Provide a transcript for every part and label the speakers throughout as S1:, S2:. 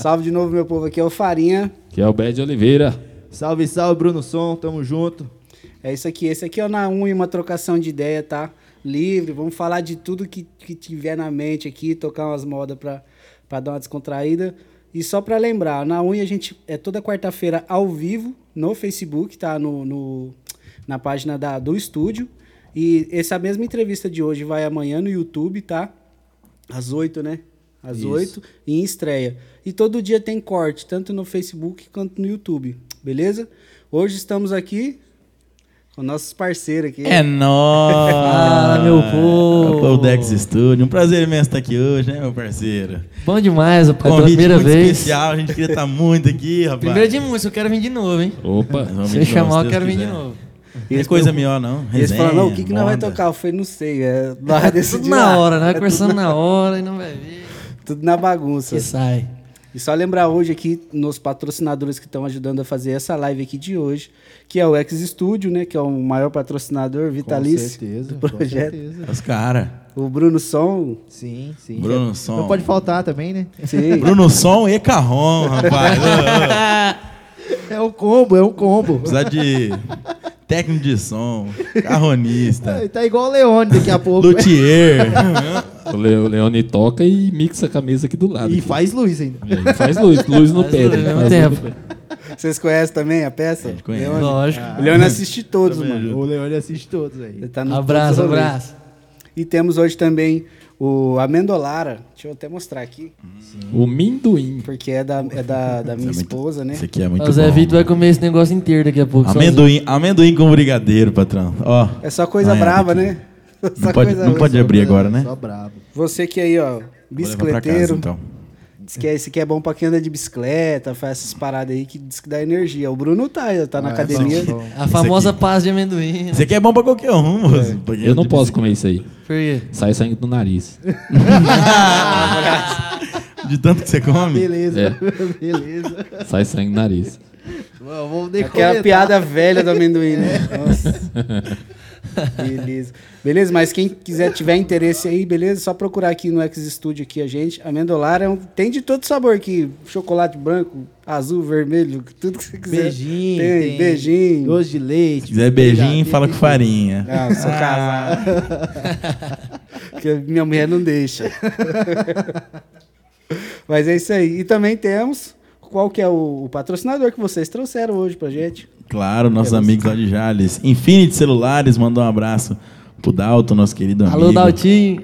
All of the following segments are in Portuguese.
S1: Salve de novo, meu povo. Aqui é o Farinha.
S2: Que é o Bad Oliveira.
S3: Salve, salve, Bruno Som. Tamo junto.
S1: É isso aqui. Esse aqui é o Na Um e uma trocação de ideia, tá? Livre. Vamos falar de tudo que, que tiver na mente aqui, tocar umas modas pra, pra dar uma descontraída. E só pra lembrar, na unha a gente é toda quarta-feira ao vivo no Facebook, tá? No, no- na página da, do estúdio. E essa mesma entrevista de hoje vai amanhã no YouTube, tá? Às 8, né? Às
S3: Isso.
S1: 8 e em estreia. E todo dia tem corte, tanto no Facebook quanto no YouTube. Beleza? Hoje estamos aqui com nossos parceiros aqui.
S4: É nóis!
S5: Fala, meu povo.
S4: O Dex Studio. Um prazer imenso estar aqui hoje, né, meu parceiro?
S5: Bom demais, rapaz.
S4: Convite
S5: primeira
S4: muito
S5: vez.
S4: especial, a gente queria estar muito aqui, rapaz.
S5: Primeira de música, eu quero vir de novo, hein?
S2: Opa.
S4: Vamos
S5: Se você chamar, eu quero vir de novo.
S1: E
S4: Não é coisa melhor, não.
S1: E eles falaram, não, o que, que nós vai tocar? Eu falei, não sei. É,
S5: Tudo na
S1: lá.
S5: hora, né? Conversando na hora e não vai ver.
S1: Tudo na bagunça.
S5: Que sai.
S1: E só lembrar hoje aqui nos patrocinadores que estão ajudando a fazer essa live aqui de hoje, que é o X Studio, né? Que é o maior patrocinador vitalício
S3: Com certeza.
S1: do
S3: com
S1: projeto.
S3: certeza.
S4: Os caras.
S1: O Bruno Som.
S3: Sim, sim.
S4: Bruno Som.
S3: Não pode faltar também, né?
S1: Sim.
S4: Bruno Som e Carrom, rapaz.
S3: É um combo, é um combo.
S4: Precisa de técnico de som, carronista,
S3: Tá igual o Leone daqui a pouco.
S4: luthier.
S2: O Le- o Leone toca e mixa a camisa aqui do lado.
S3: E
S2: aqui.
S3: faz luz ainda.
S2: É, e faz luz, luz no pé. né?
S5: tempo.
S2: pé.
S1: Vocês conhecem também a peça?
S4: conhece.
S1: Leone?
S5: Lógico.
S1: O Leone assiste todos,
S4: Também
S1: mano.
S3: O Leone assiste todos aí.
S1: Ele tá no
S5: Abraço, abraço.
S1: E temos hoje também o Amendolara. Deixa eu até mostrar aqui.
S2: O Minduim.
S1: Porque é da, é da, da minha
S4: é muito-
S1: esposa, né?
S4: Isso aqui é muito
S5: O Zé
S4: bom.
S5: Vitor vai comer esse negócio inteiro daqui a pouco. sozinho.
S4: Amendoim, amendoim com brigadeiro, patrão. Ó.
S1: É só coisa
S4: Olha
S1: brava,
S4: aqui.
S1: né? Só
S4: Não pode,
S1: coisa
S4: não pode abrir agora, né?
S3: Só brabo.
S1: Você que aí, ó,
S4: Vou levar pra casa,
S1: bicicleteiro,
S4: então.
S1: Diz que é- esse aqui é bom pra quem anda de bicicleta, faz essas paradas aí que diz que dá energia. O Bruno tá, tá na
S3: Ah, é
S1: academia.
S3: bom, bom.
S5: A famosa
S4: aqui.
S5: paz de amendoim. né?
S4: Isso aqui é bom pra qualquer um, moço. Porque
S2: Eu não posso comer isso aí.
S5: Por quê?
S2: Sai sangue do nariz.
S4: De tanto que você come.
S3: Beleza,
S2: É.
S3: beleza.
S2: Sai sangue do nariz.
S3: Nem
S1: Aquela
S3: comentar.
S1: piada velha do amendoim, né? Nossa. Beleza. Beleza, mas quem quiser, tiver interesse aí, beleza? Só procurar aqui no X Studio aqui a gente. Amendolar é um, tem de todo sabor aqui. Chocolate branco, azul, vermelho, tudo que você quiser.
S3: Beijinho.
S1: Tem,
S3: tem
S1: beijinho.
S3: Doce de leite.
S4: Se quiser beijinho, fala com farinha.
S1: Ah, sou casado. Porque minha mulher não deixa. Mas é isso aí. E também temos qual que é o, o patrocinador que vocês trouxeram hoje pra gente.
S4: Claro, nossos amigos lá de Jales. Infinity Celulares, mandou um abraço pro Dalton, nosso querido amigo.
S5: Alô, Daltinho.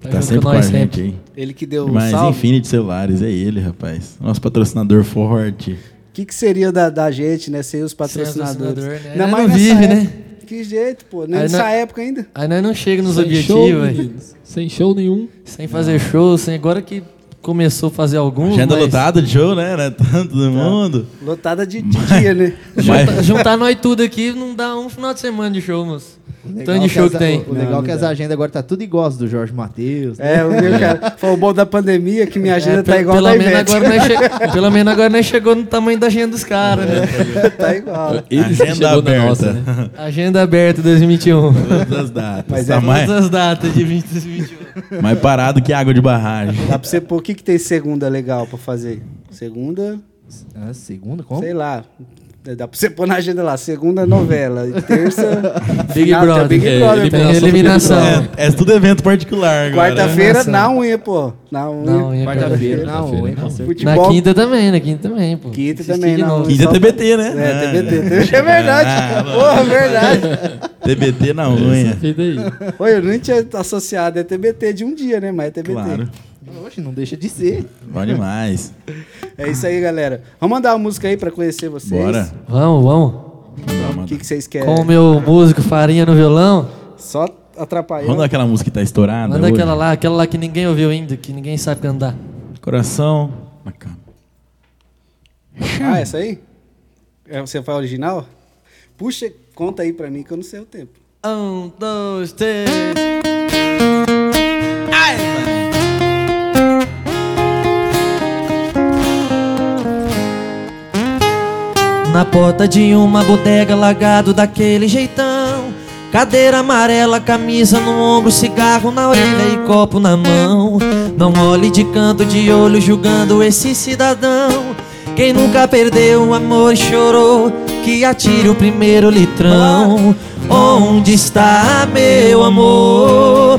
S4: Que tá sempre com a gente aí.
S1: Ele que deu o
S4: Mas
S1: salve.
S4: Infinity Celulares, é ele, rapaz. Nosso patrocinador forte.
S1: O que, que seria da, da gente, né? Ser os patrocinadores.
S5: patrocinador, né?
S1: Ainda mais
S5: não vive,
S1: época.
S5: né?
S1: Que jeito, pô. Nem
S5: Aí
S1: nessa
S5: nós-
S1: época ainda.
S5: Aí nós não chega nos
S2: Sem show,
S5: objetivos,
S2: meninos. Sem show nenhum.
S5: Sem fazer show, sem agora que começou a fazer alguns.
S4: Agenda
S5: mas
S4: lotada de show, né? né? Tanto do mundo.
S1: Lotada de, de dia, né?
S5: Juntar, juntar nós tudo aqui não dá um final de semana de show,
S3: legal
S5: Tanto de
S3: que
S5: show
S3: as-
S5: que tem.
S3: O legal
S1: Não,
S3: é que as agendas agora tá tudo igual do Jorge Matheus. né?
S1: É, o meu cara. Foi o bom da pandemia que minha agenda
S5: É,
S1: tá igual
S5: pelo
S1: da
S5: menos agora nós che- Pelo menos agora nós chegou no tamanho da agenda dos caras, né?
S1: tá igual.
S2: Eles que
S4: Agenda aberta.
S2: nossa, né?
S5: Agenda aberta 2021.
S4: Todas as datas.
S1: Mas
S4: tá
S1: é
S4: mais,
S5: Todas as datas de 2021.
S4: mais parado que água de barragem.
S1: Dá pra você pôr o que, que tem segunda legal pra fazer? Segunda,
S3: Ah, segunda? Como?
S1: sei lá. Dá pra você pôr na agenda lá. Segunda novela. E terça.
S5: Big
S1: final,
S5: Brother.
S1: Big
S2: É,
S1: Brother.
S5: Tem
S1: pô.
S5: eliminação.
S4: É, é tudo evento particular agora.
S1: Quarta-feira na unha, pô. Na unha.
S5: Não, ia
S3: Quarta-feira.
S2: Quarta-feira,
S3: Não,
S2: não.
S3: hein, com certeza.
S5: Na quinta também, na quinta também, pô.
S1: Quinta
S5: Assistir
S1: também, não.
S5: novo.
S4: Quinta é TBT, né?
S1: É,
S4: Ah,
S1: TBT. É verdade.
S4: Ah,
S1: Porra, verdade.
S4: TBT na unha.
S1: Oi, eu nem tinha associado. É TBT de um dia, né? Mas é TBT.
S4: Claro.
S3: Oxe, não deixa de ser.
S4: Bom demais.
S1: É isso aí, galera. Vamos mandar uma música aí pra conhecer vocês.
S4: Bora.
S5: Vamos, vamos.
S1: O que, que vocês querem?
S5: Com o meu músico Farinha no violão.
S1: Só atrapalhando.
S4: Vamos aquela música que tá estourada.
S5: Manda
S4: hoje?
S5: aquela lá, aquela lá que ninguém ouviu ainda, que ninguém sabe cantar.
S4: Coração na cama.
S1: Ah, essa aí? É, você faz original? Puxa, conta aí pra mim que eu não sei o tempo.
S5: Um, dois, três. Na porta de uma bodega, lagado daquele jeitão. Cadeira amarela, camisa no ombro, cigarro na orelha e copo na mão. Não olhe de canto de olho julgando esse cidadão. Quem nunca perdeu o amor e chorou, que atire o primeiro litrão. Onde está meu amor?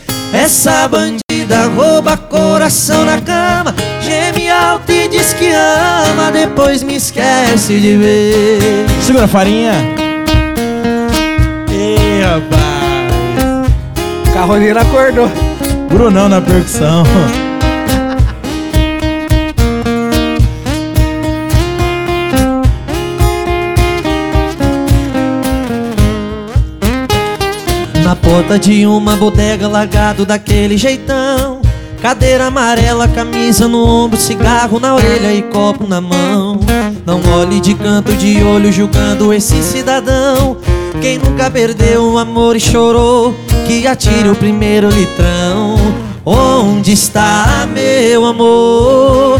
S5: essa bandida rouba coração na cama Geme alto e diz que ama Depois me esquece de ver
S4: Segura a farinha. Ei, rapaz.
S1: Carroneiro acordou.
S4: Brunão na percussão.
S5: Na porta de uma bodega largado daquele jeitão. Cadeira amarela, camisa no ombro, cigarro na orelha e copo na mão. Não olhe de canto de olho julgando esse cidadão. Quem nunca perdeu o amor e chorou Que atire o primeiro litrão. Onde está meu amor?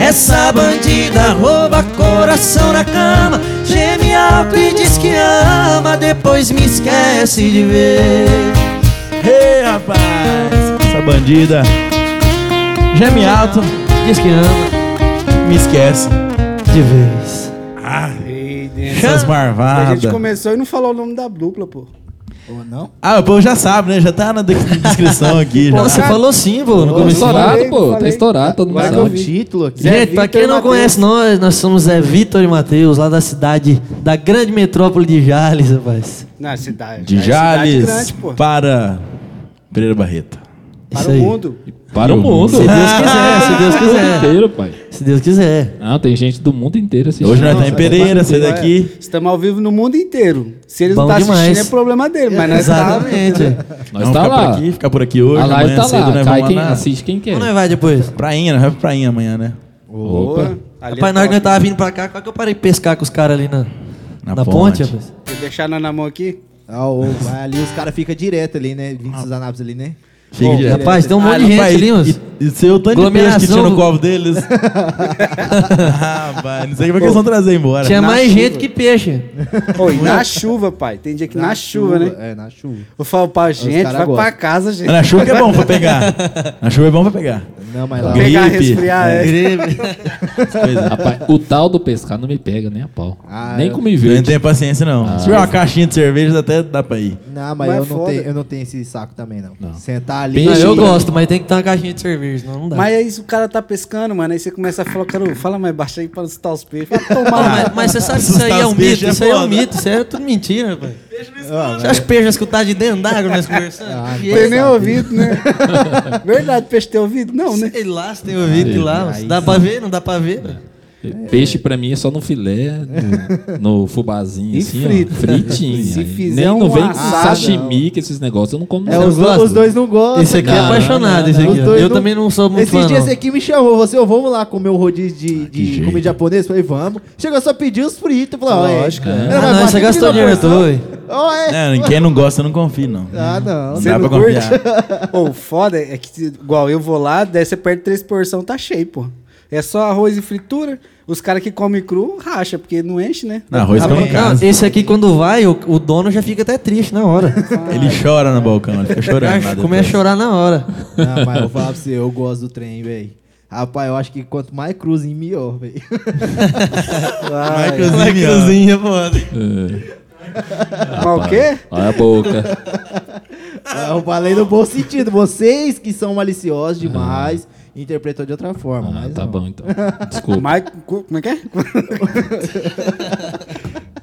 S5: essa bandida rouba coração na cama Geme alto e diz que ama Depois me esquece de ver
S4: Ei, rapaz. Essa bandida. Geme alto.
S5: Diz que ama
S4: Me esquece.
S5: de vez
S1: Ei, Deus.
S4: Essas
S1: A
S4: marvadas.
S1: gente começou e não falou o nome da dupla, pô.
S3: Ou não?
S4: Ah, o povo já sabe, né? Já tá na de- descrição aqui. já.
S5: Nossa, você falou sim, pô, no
S1: Pô,
S2: Tá
S5: começo
S2: estourado,
S1: falei,
S2: pô. Tá
S1: falei.
S2: estourado, todo mundo
S1: Agora
S3: É
S1: que eu
S2: sabe.
S1: vi.
S3: título aqui.
S1: Zé
S5: Gente, pra
S1: Vitor
S5: quem não conhece nós, nós somos Zé Vitor e Matheus, lá da cidade, da grande metrópole de Jales, rapaz.
S1: Na cidade.
S4: De
S1: é cidade
S4: Jales
S1: grande, pô.
S4: para Pereira Barreto.
S1: Para o mundo.
S2: Para o mundo.
S5: Se Deus quiser, se Deus
S2: O mundo
S5: quiser.
S2: inteiro, pai.
S5: Se Deus quiser.
S2: Não, tem gente do mundo inteiro assistindo.
S4: Hoje nós tá em
S1: Nossa,
S4: Pereira, sai
S1: Ué,
S4: daqui.
S1: Estamos ao vivo no mundo inteiro. Se eles não estão assistindo,
S5: demais.
S1: é problema dele. Mas nós tá...
S5: Exatamente.
S2: Nós tá lá.
S4: por aqui, ficar por aqui hoje.
S2: A live
S4: amanhã
S2: tá
S4: cedo
S2: lá.
S4: nós
S2: Cai quem
S4: lá
S2: assiste quem quer.
S5: Onde nós vai depois?
S4: Prainha, nós vamos pra prainha amanhã, né?
S1: Opa.
S5: Rapaz,
S1: é
S5: na hora que nós tava vindo pra cá, qual que eu parei de pescar com os caras ali na,
S4: Na
S5: na,
S4: ponte.
S5: ponte, rapaz?
S1: Deixar na mão aqui.
S3: Ah, ali os caras ficam direto ali, né? Vindo dos Anápolis ali, né?
S1: Bom,
S4: direto.
S5: Rapaz, tem um monte de
S4: Ah,
S5: gente
S4: rapaz,
S5: ali, mas...
S4: E, e seu tanto de peixe que tinha no copo deles. ah, pai, não sei como é que eles vão trazer embora.
S5: Tinha
S1: na
S5: mais
S1: chuva.
S5: gente que peixe.
S1: Oi, na chuva, pai. Tem dia que na, chuva, né?
S3: É, na chuva.
S1: Eu falo pra gente, vai pra casa, gente.
S4: Na chuva que é bom pra pegar. Na chuva é bom pra pegar.
S3: Não, mas lá.
S4: Gripe.
S1: Pegar, resfriar, é.
S2: Rapaz, o tal do pescar não me pega nem a pau.
S3: Ah,
S2: nem
S3: eu-
S2: com me
S4: Eu não
S2: verde.
S4: tenho paciência, não.
S2: Ah.
S4: Se tiver uma caixinha de cerveja, até dá pra ir.
S3: Não, mas,
S1: Mas
S3: eu,
S1: é
S3: não tenho, eu não tenho esse saco também, não.
S2: Não.
S3: Sentar ali.
S5: Não,
S2: Peixe,
S5: eu gosto, mas tem que ter uma caixinha de cerveja, senão não dá.
S1: Mas aí o cara tá pescando, mano. Aí você começa a falar, cara, fala mais baixo aí pra não assustar os peixes. Vai
S5: Ah, mas, mas você sabe que isso aí é um mito,
S4: é
S5: isso aí é um mito, isso aí é tudo mentira, rapaz.
S3: Ah,
S5: Você acha que o peixe vai escutar de dentro d'água nós conversando?
S3: Ah,
S5: Que
S1: Tem nem ouvido, né? Verdade, peixe tem ouvido? Não, né?
S5: Sei lá, se tem ouvido que lá.
S3: Aí
S5: Dá pra ver? Não dá pra ver?
S2: Peixe pra mim é só no filé, no, no fubazinho,
S1: E
S2: assim,
S1: frito.
S2: ó. Fritinho.
S1: Se fizer
S2: Nem não
S1: um
S2: vem com
S1: assado,
S2: sashimi, que esses negócios eu não como.
S3: É,
S2: não.
S3: os, os dois não gostam.
S5: Esse aqui é
S2: Não,
S5: apaixonado,
S2: não,
S5: esse aqui. Eu também não sou muito
S3: Esses
S5: fã,
S3: dias
S5: não.
S3: esse aqui me chamou, você, ô, vamos lá comer o rodízio de, de
S4: jeito.
S3: comida japonesa? Falei, vamos. Chegou só pedir os fritos. Falei, ó, é.
S1: Lógico,
S3: Era
S5: Ah, não, você gastou dinheiro
S3: porção.
S5: todo.
S3: Ó, é.
S4: É, quem não gosta, não confia, não.
S3: Ah, não.
S4: Não
S1: Você
S4: dá
S1: não
S4: pra confiar.
S1: Pô, o foda é que, igual eu vou lá, daí você perde três porções, tá cheio, pô. É só arroz e fritura. Os caras que comem cru, racha, porque não enche, né?
S4: Não, arroz
S5: Ah,
S4: come casa.
S5: esse aqui, quando vai, o, o dono já fica até triste na hora.
S4: Ele chora no balcão, ele fica chorando.
S5: Começa a chorar na hora.
S3: Não, mas eu vou falar pra você, eu gosto do trem, velho. Rapaz, eu acho que quanto mais cruzinho, melhor, velho.
S1: Vai.
S4: Inclusive, ó,
S5: cruzinha, foda.
S2: É.
S1: Mas o quê?
S2: Olha a boca.
S3: Eu falei no bom sentido. Vocês que são maliciosos demais, interpretou de outra forma.
S2: Ah,
S3: mas
S2: tá
S3: não.
S2: bom então. Desculpa.
S1: Mike, co- como é que é?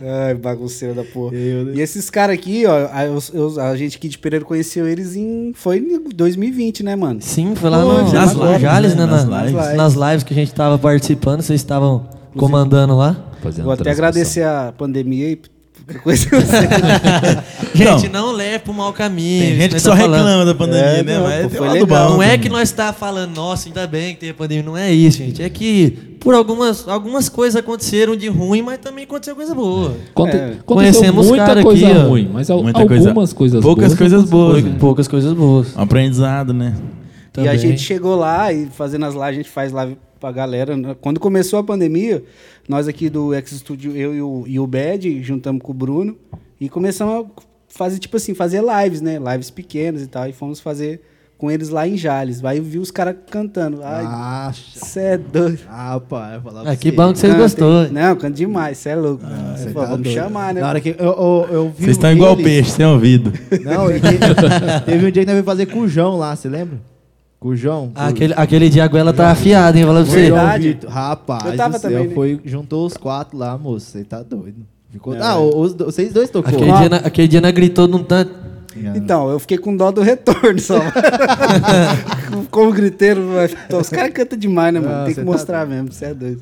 S1: Ai, bagunceiro da porra.
S3: Eu-
S1: E esses caras aqui, ó, a, eu- eu- a gente aqui de Pereira conheceu eles em. Foi em 2020, né, mano?
S5: Sim, foi lá
S1: Pô,
S5: no,
S1: nas
S4: lives,
S5: Jales,
S4: né?
S5: né?
S4: Nas
S5: na-
S4: lives.
S5: nas lives que a gente tava participando, vocês estavam comandando lá.
S2: Fazendo
S1: Vou até agradecer a pandemia e coisa você.
S5: Gente, não leve pro mau caminho.
S4: Tem gente que só
S5: tá falando.
S4: reclama da pandemia,
S1: É,
S4: né?
S1: não,
S4: Mas
S1: foi
S4: lado
S1: legal.
S4: bom
S5: Não é que nós tá falando, nossa, ainda bem que teve pandemia. Não é isso, gente. É que por algumas, algumas coisas aconteceram de ruim, mas também aconteceu coisa boa.
S2: Conte-
S1: É.
S5: Conhecemos
S2: muita
S5: cara
S2: coisa
S5: aqui,
S2: ruim, mas al-
S4: Muita
S2: algumas
S4: coisa-
S2: coisas
S4: poucas
S2: boas.
S4: coisas boas. Né?
S5: poucas coisas boas.
S4: Um aprendizado, né?
S1: E
S5: Também.
S1: a gente chegou lá e fazendo as lives, a gente faz live pra galera. né? Quando começou a pandemia, nós aqui do X Studio, eu e o, e o Bad, juntamos com o Bruno e começamos a fazer, tipo assim, fazer lives, né? Lives pequenas e tal. E fomos fazer com eles lá em Jales. Aí eu vi os caras cantando. Ai,
S3: Acha.
S1: cê é doido.
S3: Ah, pai, eu falava
S5: Ah, que bom que vocês gostou.
S1: hein? Não, canta demais, você é louco.
S3: você
S1: Aí
S3: tá
S1: falou, vamos
S3: doido.
S1: chamar, né?
S3: Na hora que eu, eu, eu vi
S4: Vocês estão igual peixe, sem ouvido.
S3: Não, e teve, teve um dia que nós veio fazer com o João lá, você lembra? Com o João.
S5: Ah, aquele, aquele dia a goela tá afiada, hein? Falando pra você.
S1: Verdade.
S3: João Vitor. Rapaz,
S1: Eu tava
S3: do céu,
S1: também, né?
S3: foi, juntou os quatro lá, moço. Você tá doido. Ficou...
S1: É,
S3: ah, os, do- vocês dois tocou.
S5: Aquele dia, na- aquele dia nós gritou num tanto.
S1: Então, eu fiquei com dó do retorno só. Como griteiro, mas, os caras cantam demais, né, mano?
S3: Não,
S1: tem
S3: cê
S1: que
S3: tá
S1: mostrar mesmo, você é doido.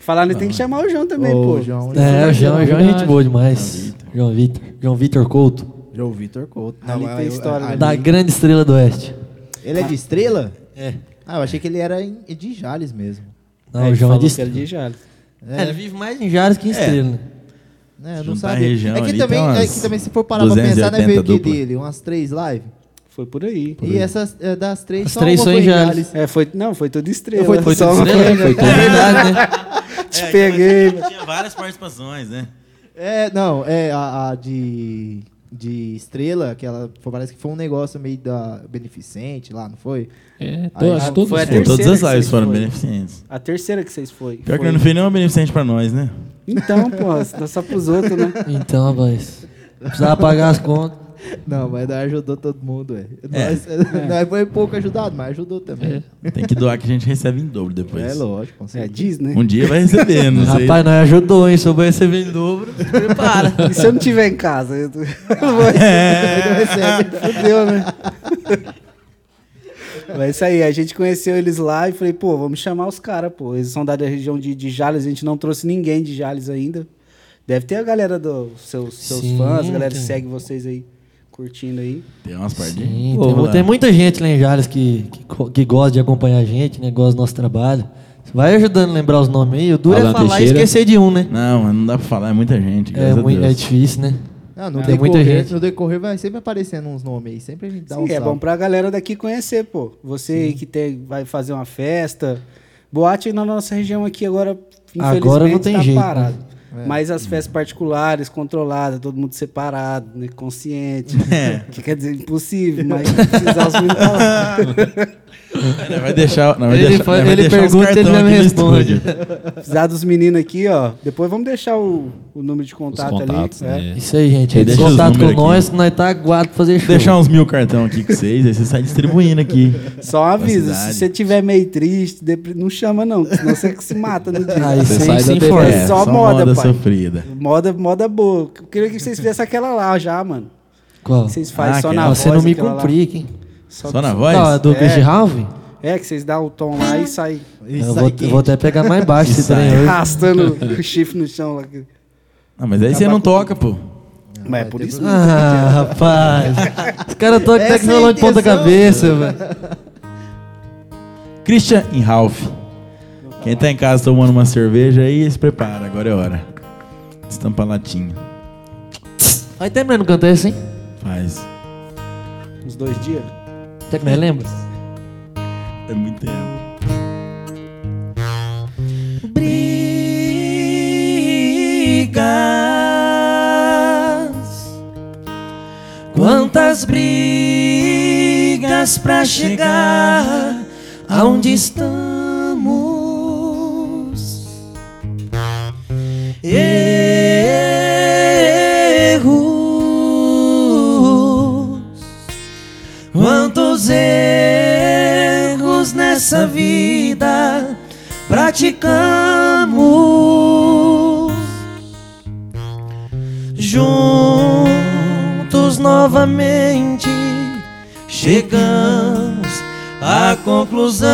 S1: Falar nisso, tem que chamar o João também,
S3: Ô,
S1: pô.
S3: João,
S5: É, o João, o João é gente
S3: verdade.
S5: boa demais. João Vitor. João Vitor Couto.
S3: João Vitor Couto.
S1: Ali tem
S3: eu-
S1: história, né?
S3: ali-
S5: Da grande estrela do Oeste.
S3: Ele é de estrela?
S5: É.
S3: Ah, eu achei que ele era em- de Jales mesmo.
S5: Não,
S1: Aí
S5: o João é de
S1: que era
S5: estrela.
S1: de Jales.
S5: É, ele vive mais em Jales que em estrela. né?
S3: É, eu não
S4: Juntar a
S3: sabia.
S4: região
S3: é, que
S4: ali,
S3: também,
S4: tem umas
S3: é que também, se for parar pra pensar, né,
S4: 280
S3: veio o que
S4: dupla.
S3: dele? Umas três lives?
S1: Foi por aí.
S3: E essas é, das três,
S5: As
S3: só
S5: três
S3: uma
S5: são
S3: foi
S5: em Jales.
S1: É, foi, não, foi tudo estrela.
S3: Foi tudo
S1: só uma
S5: Estrela, foi tudo verdade, né?
S1: Te peguei.
S4: Tinha várias participações, né?
S3: É, não, é a, a de, de estrela, que ela foi- parece que foi um negócio meio da beneficente lá, não foi?
S2: É,
S3: Aí,
S2: acho que todos
S1: foi
S4: todas as
S1: que
S4: lives foram
S1: foi.
S4: beneficentes.
S1: A terceira que vocês foi.
S4: Pior que
S1: foi.
S4: eu não fiz nenhuma beneficente pra nós, né?
S1: Então, pô, dá só pros outros, né?
S5: Então, rapaz. Precisava pagar as contas.
S3: Não, mas nós ajudou todo mundo, velho.
S4: É.
S3: Nós, nós foi pouco ajudado, mas ajudou também.
S4: Tem que doar que a gente recebe em dobro depois.
S3: É, lógico, com
S1: É,
S3: certeza.
S1: diz, né?
S4: Um dia vai receber, não sei.
S5: Rapaz, nós ajudou, hein? Souber receber em dobro. Prepara.
S1: E se eu não tiver em casa? Eu eu não vou
S3: Não recebe.
S1: Fudeu, né? Mas é isso aí, a gente conheceu eles lá e falei, pô, vamos chamar os caras, pô. Eles são da região de, de Jales, a gente não trouxe ninguém de Jales ainda. Deve ter a galera dos seus, seus
S5: Sim,
S1: fãs, a galera que segue vocês aí, curtindo aí.
S4: Tem umas pardinhas.
S5: Sim,
S4: Pô,
S5: tem, tem muita gente lá em Jales que, que, que gosta de acompanhar a gente, né? Gosta do nosso trabalho. Vai ajudando a lembrar os nomes aí. O duro é
S2: Alan
S5: falar
S2: Teixeira.
S5: e esquecer de um, né?
S4: Não, mas não dá pra falar, é muita gente.
S5: É, muito, é difícil, né?
S3: Não, no,
S5: Tem muita
S3: decorrer,
S5: gente.
S3: no decorrer vai sempre aparecendo uns nomes aí. Sempre a gente dá um
S1: Sim, é
S3: salve.
S1: bom pra galera daqui conhecer, pô. Você aí que tem, vai fazer uma festa. Boate na nossa região aqui agora, infelizmente,
S5: Agora não tem
S1: tá
S5: jeito,
S1: parado.
S3: né?
S1: Mas as festas particulares, controladas, todo mundo separado, né, consciente.
S4: É.
S1: Que quer dizer, impossível, mas precisar os meninos tá lá.
S4: Nós vai deixar, nós vai
S5: Ele
S4: deixar,
S5: foi-
S4: vai
S5: ele pergunta, ele
S4: cartão
S5: já me responde.
S1: Precisar dos meninos aqui, ó. Depois vamos deixar o, o número de contato
S2: contatos,
S1: ali. é.
S2: né?
S5: Isso aí, gente.
S4: Aí deixa
S5: contato com
S4: aqui.
S5: nós, nós tá aguado pra fazer show.
S4: Deixar uns mil cartão aqui com vocês, aí você sai distribuindo aqui.
S1: Só um aviso,
S4: cidade.
S1: se você tiver meio triste, não chama não, senão você que se mata no dia.
S5: Aí
S2: Você sai da
S5: sem
S2: TV.
S5: força.
S1: É, só moda, pai.
S4: sofrida.
S1: Moda, moda boa. Eu queria que vocês fizessem aquela lá já, mano.
S5: Qual?
S1: Que vocês fazem
S4: Ah,
S1: só
S4: que
S1: na
S4: é.
S1: voz.
S5: Você não me complica, hein?
S4: Só na voz?
S5: Não, a do
S1: É.
S5: Cris de Ralph?
S1: É, que vocês dão o tom lá e sai
S3: Isso
S5: Eu vou, eu vou até pegar mais baixo esse
S4: Isso
S5: trem
S4: aí.
S5: hoje.
S1: arrastando o chifre no chão lá.
S4: Não, mas aí você não toca, pô.
S1: Mas é por isso.
S5: Ah, rapaz. Os caras tocam
S3: é a
S5: violão de ponta cabeça, velho.
S4: Christian e Ralph. Quem tá em casa tomando uma cerveja aí, se prepara, agora é hora. Estampa latinha.
S5: Vai terminando cantar esse, hein?
S4: Faz.
S1: Uns dois dias.
S5: Até que nós lembra?
S4: É muito tempo.
S5: Brigas. Quantas brigas pra chegar aonde estamos? Erros juntos nessa vida praticamos juntos novamente. Chegamos à conclusão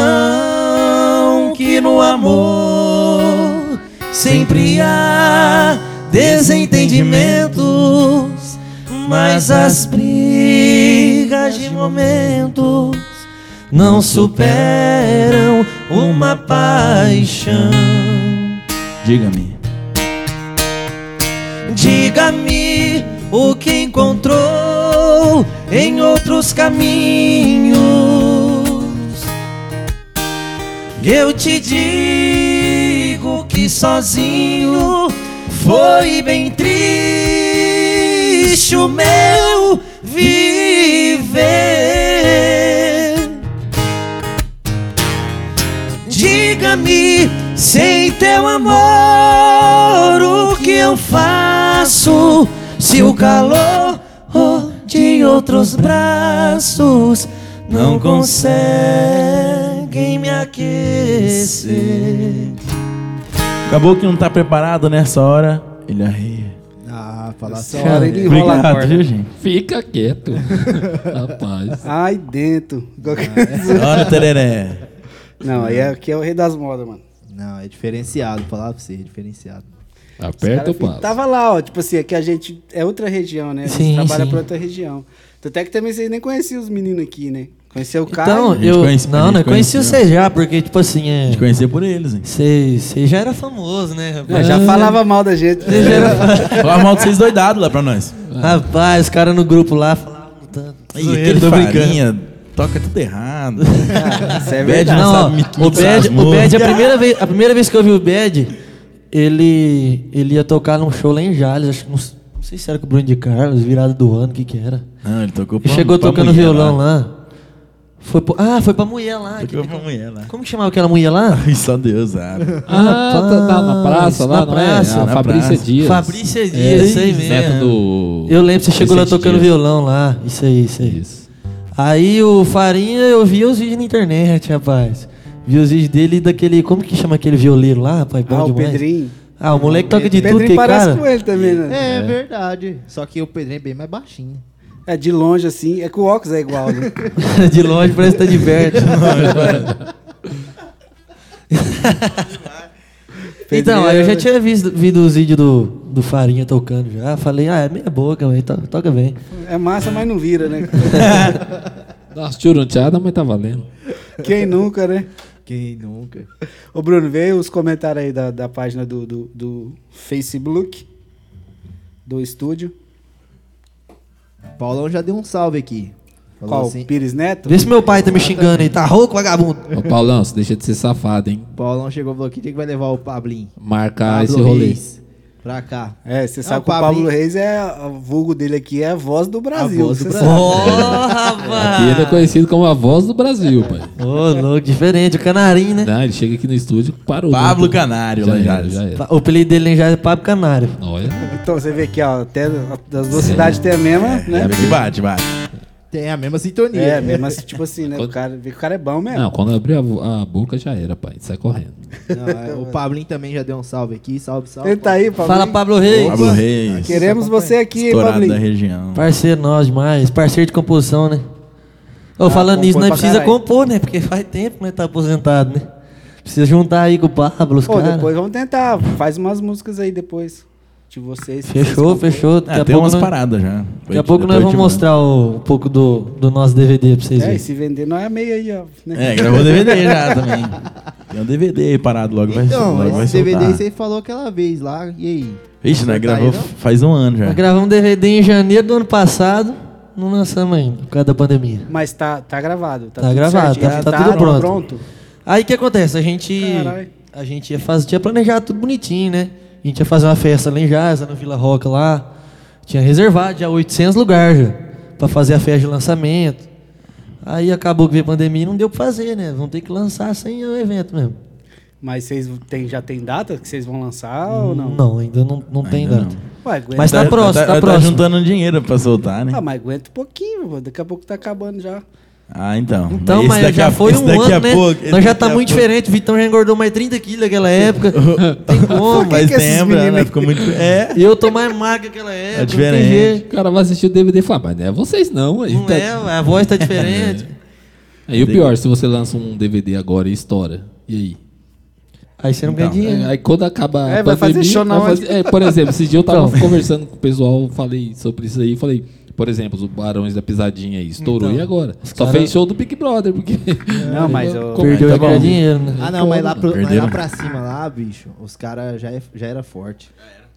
S5: que no amor sempre há desentendimentos, mas as brigas de momentos não superam uma paixão.
S4: Diga-me.
S5: Diga-me o que encontrou em outros caminhos. Eu te digo que sozinho foi bem triste o meu Diga-me, sem teu amor, o que eu faço? Se o calor de outros braços não conseguem me aquecer.
S4: Acabou que não tá preparado nessa hora. Ele arreia.
S3: Ah, falar
S1: Essa hora ele enrola a corda.
S4: viu, gente?
S2: Fica quieto. Rapaz.
S1: Ai, dentro.
S4: Olha, tereré.
S1: Não, aí é, aqui é o rei das modas, mano.
S3: Não, é diferenciado, falar pra você, é diferenciado.
S2: Aperta o passo.
S1: Tava lá, ó. Tipo assim, é que a gente é outra região, né? A gente
S5: Sim,
S1: trabalha
S5: sim.
S1: pra outra região. Tanto é que também vocês nem conheciam os meninos aqui, né? Conheceu o cara.
S5: Então, eu.
S4: conhece- a
S5: não, não, eu conheci você já, porque, tipo assim, é.
S4: Te conhecer por eles, hein?
S5: Você você já era famoso, né,
S1: É,
S5: rapaz?
S1: já falava mal da gente.
S5: Você já era
S4: Fala mal de vocês doidados lá pra nós.
S5: Rapaz, os caras no grupo lá falavam tanto.
S4: Ih, aquele
S5: tô brincando.
S4: farinha toca tudo errado.
S1: Isso é
S4: Bad
S1: verdade.
S4: não
S5: Não,
S4: sabe
S5: o Bad, o Bad a, primeira vez, a primeira vez que eu vi o Bad, ele, ele ia tocar num show lá em Jales, acho que não, não sei se era com o Bruno de Carlos, virada do ano, o que que era.
S4: Não, ele tocou
S5: Ele
S4: pra
S5: chegou
S4: pra
S5: tocando violão lá. Foi pro- ah, foi pra mulher lá.
S4: Tocou
S5: que-
S4: pra mulher lá.
S5: como que chamava aquela mulher lá?
S4: Só Deus sabe.
S2: Ah, tá, tá na praça lá,
S5: Na
S2: não
S5: praça.
S2: é? A
S4: Na
S2: Fabrícia
S4: praça.
S2: Dias.
S5: Fabrícia Dias,
S2: É,
S5: isso aí mesmo.
S2: Neto do...
S5: Eu lembro, você chegou lá tocando
S2: Dias.
S5: violão lá. Isso aí, isso aí.
S2: Isso.
S5: Aí o Farinha, eu via os vídeos na internet, rapaz. Vi os vídeos dele daquele. Como que chama aquele violeiro lá, rapaz? Bom
S1: Ah, o
S5: demais.
S1: Pedrinho.
S5: Ah, o moleque toca de
S1: o Pedrinho
S5: tudo, que
S1: parece
S5: cara.
S1: com ele também, né?
S3: É, verdade. Só que o Pedrinho é bem mais baixinho.
S1: É, de longe assim. É que o óculos é igual, né?
S5: de longe parece que tá de perto. então, aí eu já tinha visto, visto os vídeos do, do Farinha tocando já. Falei, ah, é meia boca, velho. to- Toca bem.
S1: É massa, mas não vira, né?
S2: Dá umas mas tá valendo.
S1: Quem nunca, né?
S3: Quem nunca?
S1: Ô, Bruno, vê os comentários aí da, da página do, do, do Facebook, do estúdio.
S3: Paulão já deu um salve aqui. Falou
S1: Qual?
S3: assim.
S1: Pires Neto?
S5: Vê se meu pai tá me xingando aí. Tá rouco, vagabundo.
S2: Ô, Paulão, você deixa de ser safado, hein?
S3: Paulão chegou e falou que quem que vai levar o Pablinho?
S2: Marcar
S3: Pablo
S2: esse rolê.
S3: Reis pra cá.
S1: É, você
S3: Não,
S1: sabe
S3: o
S1: que o Pablo Reis é. O vulgo dele aqui é a voz do Brasil.
S3: voz do Brasil.
S5: Ô,
S2: Aqui ele é conhecido como a voz do Brasil, pai.
S5: Ô, louco, diferente. O canarinho, né?
S2: Não, ele chega aqui no estúdio parou.
S4: Pablo? Canário,
S2: já era, já era.
S5: O apelido dele já é Pablo Canário.
S2: Olha.
S1: Então você vê aqui, ó, até das duas cidades tem a mesma,
S4: É,
S1: né?
S4: que bate, bate.
S3: Tem a mesma sintonia.
S1: É, mesmo assim, tipo assim, né? O cara, vê que o cara é bom mesmo.
S2: Não, quando eu abri a, a boca já era, pai. Sai correndo.
S3: Não, é, o Pablinho também já deu um salve aqui. Salve, salve.
S1: Ele tá aí, Pablo.
S5: Fala, Pablo Reis.
S4: Pablo Reis.
S1: Queremos você aqui, hein,
S4: Estourado da
S1: Pablinho.
S4: região.
S5: Parceiro nós demais. Parceiro de composição, né? Ô, falando nisso, nós precisa
S1: caralho.
S5: compor, né? Porque faz tempo que nós tá aposentado, né? Precisa juntar aí com o Pablo, os caras.
S1: depois vamos tentar. Faz umas músicas aí depois. De vocês.
S5: Fechou,
S1: vocês
S5: fechou.
S4: Ah, tem
S5: pouco
S4: umas
S5: nós,
S4: paradas já.
S5: daqui a pouco nós vamos mostrar o- um pouco do, do nosso DVD pra vocês
S1: É,
S5: verem.
S1: se vender, nós é meio aí, ó. Né?
S4: É, gravou DVD já também. Tem um DVD aí parado logo, vai,
S3: Então,
S4: logo vai
S3: esse DVD
S4: soltar.
S3: você falou aquela vez lá. E aí?
S4: Vixe, nós
S3: Tá aí,
S4: gravou
S3: não?
S4: faz um ano já.
S5: Nós gravamos um DVD em janeiro do ano passado, não lançamos ainda, por causa da pandemia.
S1: Mas tá, tá gravado. Tá,
S5: Tá
S1: tudo
S5: gravado,
S1: certinho,
S5: tá- tá tudo pronto.
S1: pronto.
S5: Aí o que acontece? A gente. A gente ia fazer, tinha planejado tudo bonitinho, né? A gente ia fazer uma festa lá em Jasa, no Vila Roca lá. Tinha reservado já 800 lugares já, pra fazer a festa de lançamento. Aí acabou que veio a pandemia e não deu pra fazer, né? Vamos ter que lançar sem o evento mesmo.
S1: Mas vocês tem, já tem data que vocês vão lançar ou não?
S5: Não, ainda não, não tem
S4: Ainda
S5: data.
S1: Ué, aguenta.
S5: Mas tá próximo, tá
S4: tá
S5: próximo.
S4: juntando dinheiro pra soltar, né?
S1: Ah, mas aguenta um pouquinho, daqui a pouco tá acabando já.
S4: Ah, então.
S5: Então, mas
S4: daqui
S5: já
S4: a-
S5: foi um ano, né?
S4: pouco-
S5: Nós já tá muito
S4: pouco-
S5: diferente. O Vitão já engordou mais 30 quilos naquela época. Tem como,
S1: que
S4: Faz
S1: que meninos-
S4: né? Ficou muito. É.
S5: E eu tô mais magro naquela época. não tem
S4: diferente.
S2: O cara vai assistir o DVD e fala, mas não é vocês não. Aí,
S5: Não
S2: tá-
S5: é, a voz tá diferente.
S2: aí o pior, se você lança um DVD agora e estoura. E aí?
S5: Aí você não ganha
S4: Então,
S5: dinheiro.
S2: Aí quando acaba
S1: É,
S2: a
S1: vai fazer
S2: pandemia,
S1: show
S2: fazer- é, Por exemplo, esse dia eu tava
S5: Então.
S2: conversando com o pessoal, falei sobre isso aí, falei, por exemplo, os Barões da Pisadinha aí, estourou,
S5: Então,
S2: e agora? Só
S5: cara-
S2: fez show do Big Brother, porque...
S1: Não, mas eu-
S2: Como-
S5: Perdeu
S2: tá
S5: de ganhar
S2: bom.
S5: dinheiro, né?
S3: Ah, não, mas lá, pro, mas lá pra cima, lá, bicho, os caras já, é- já era forte.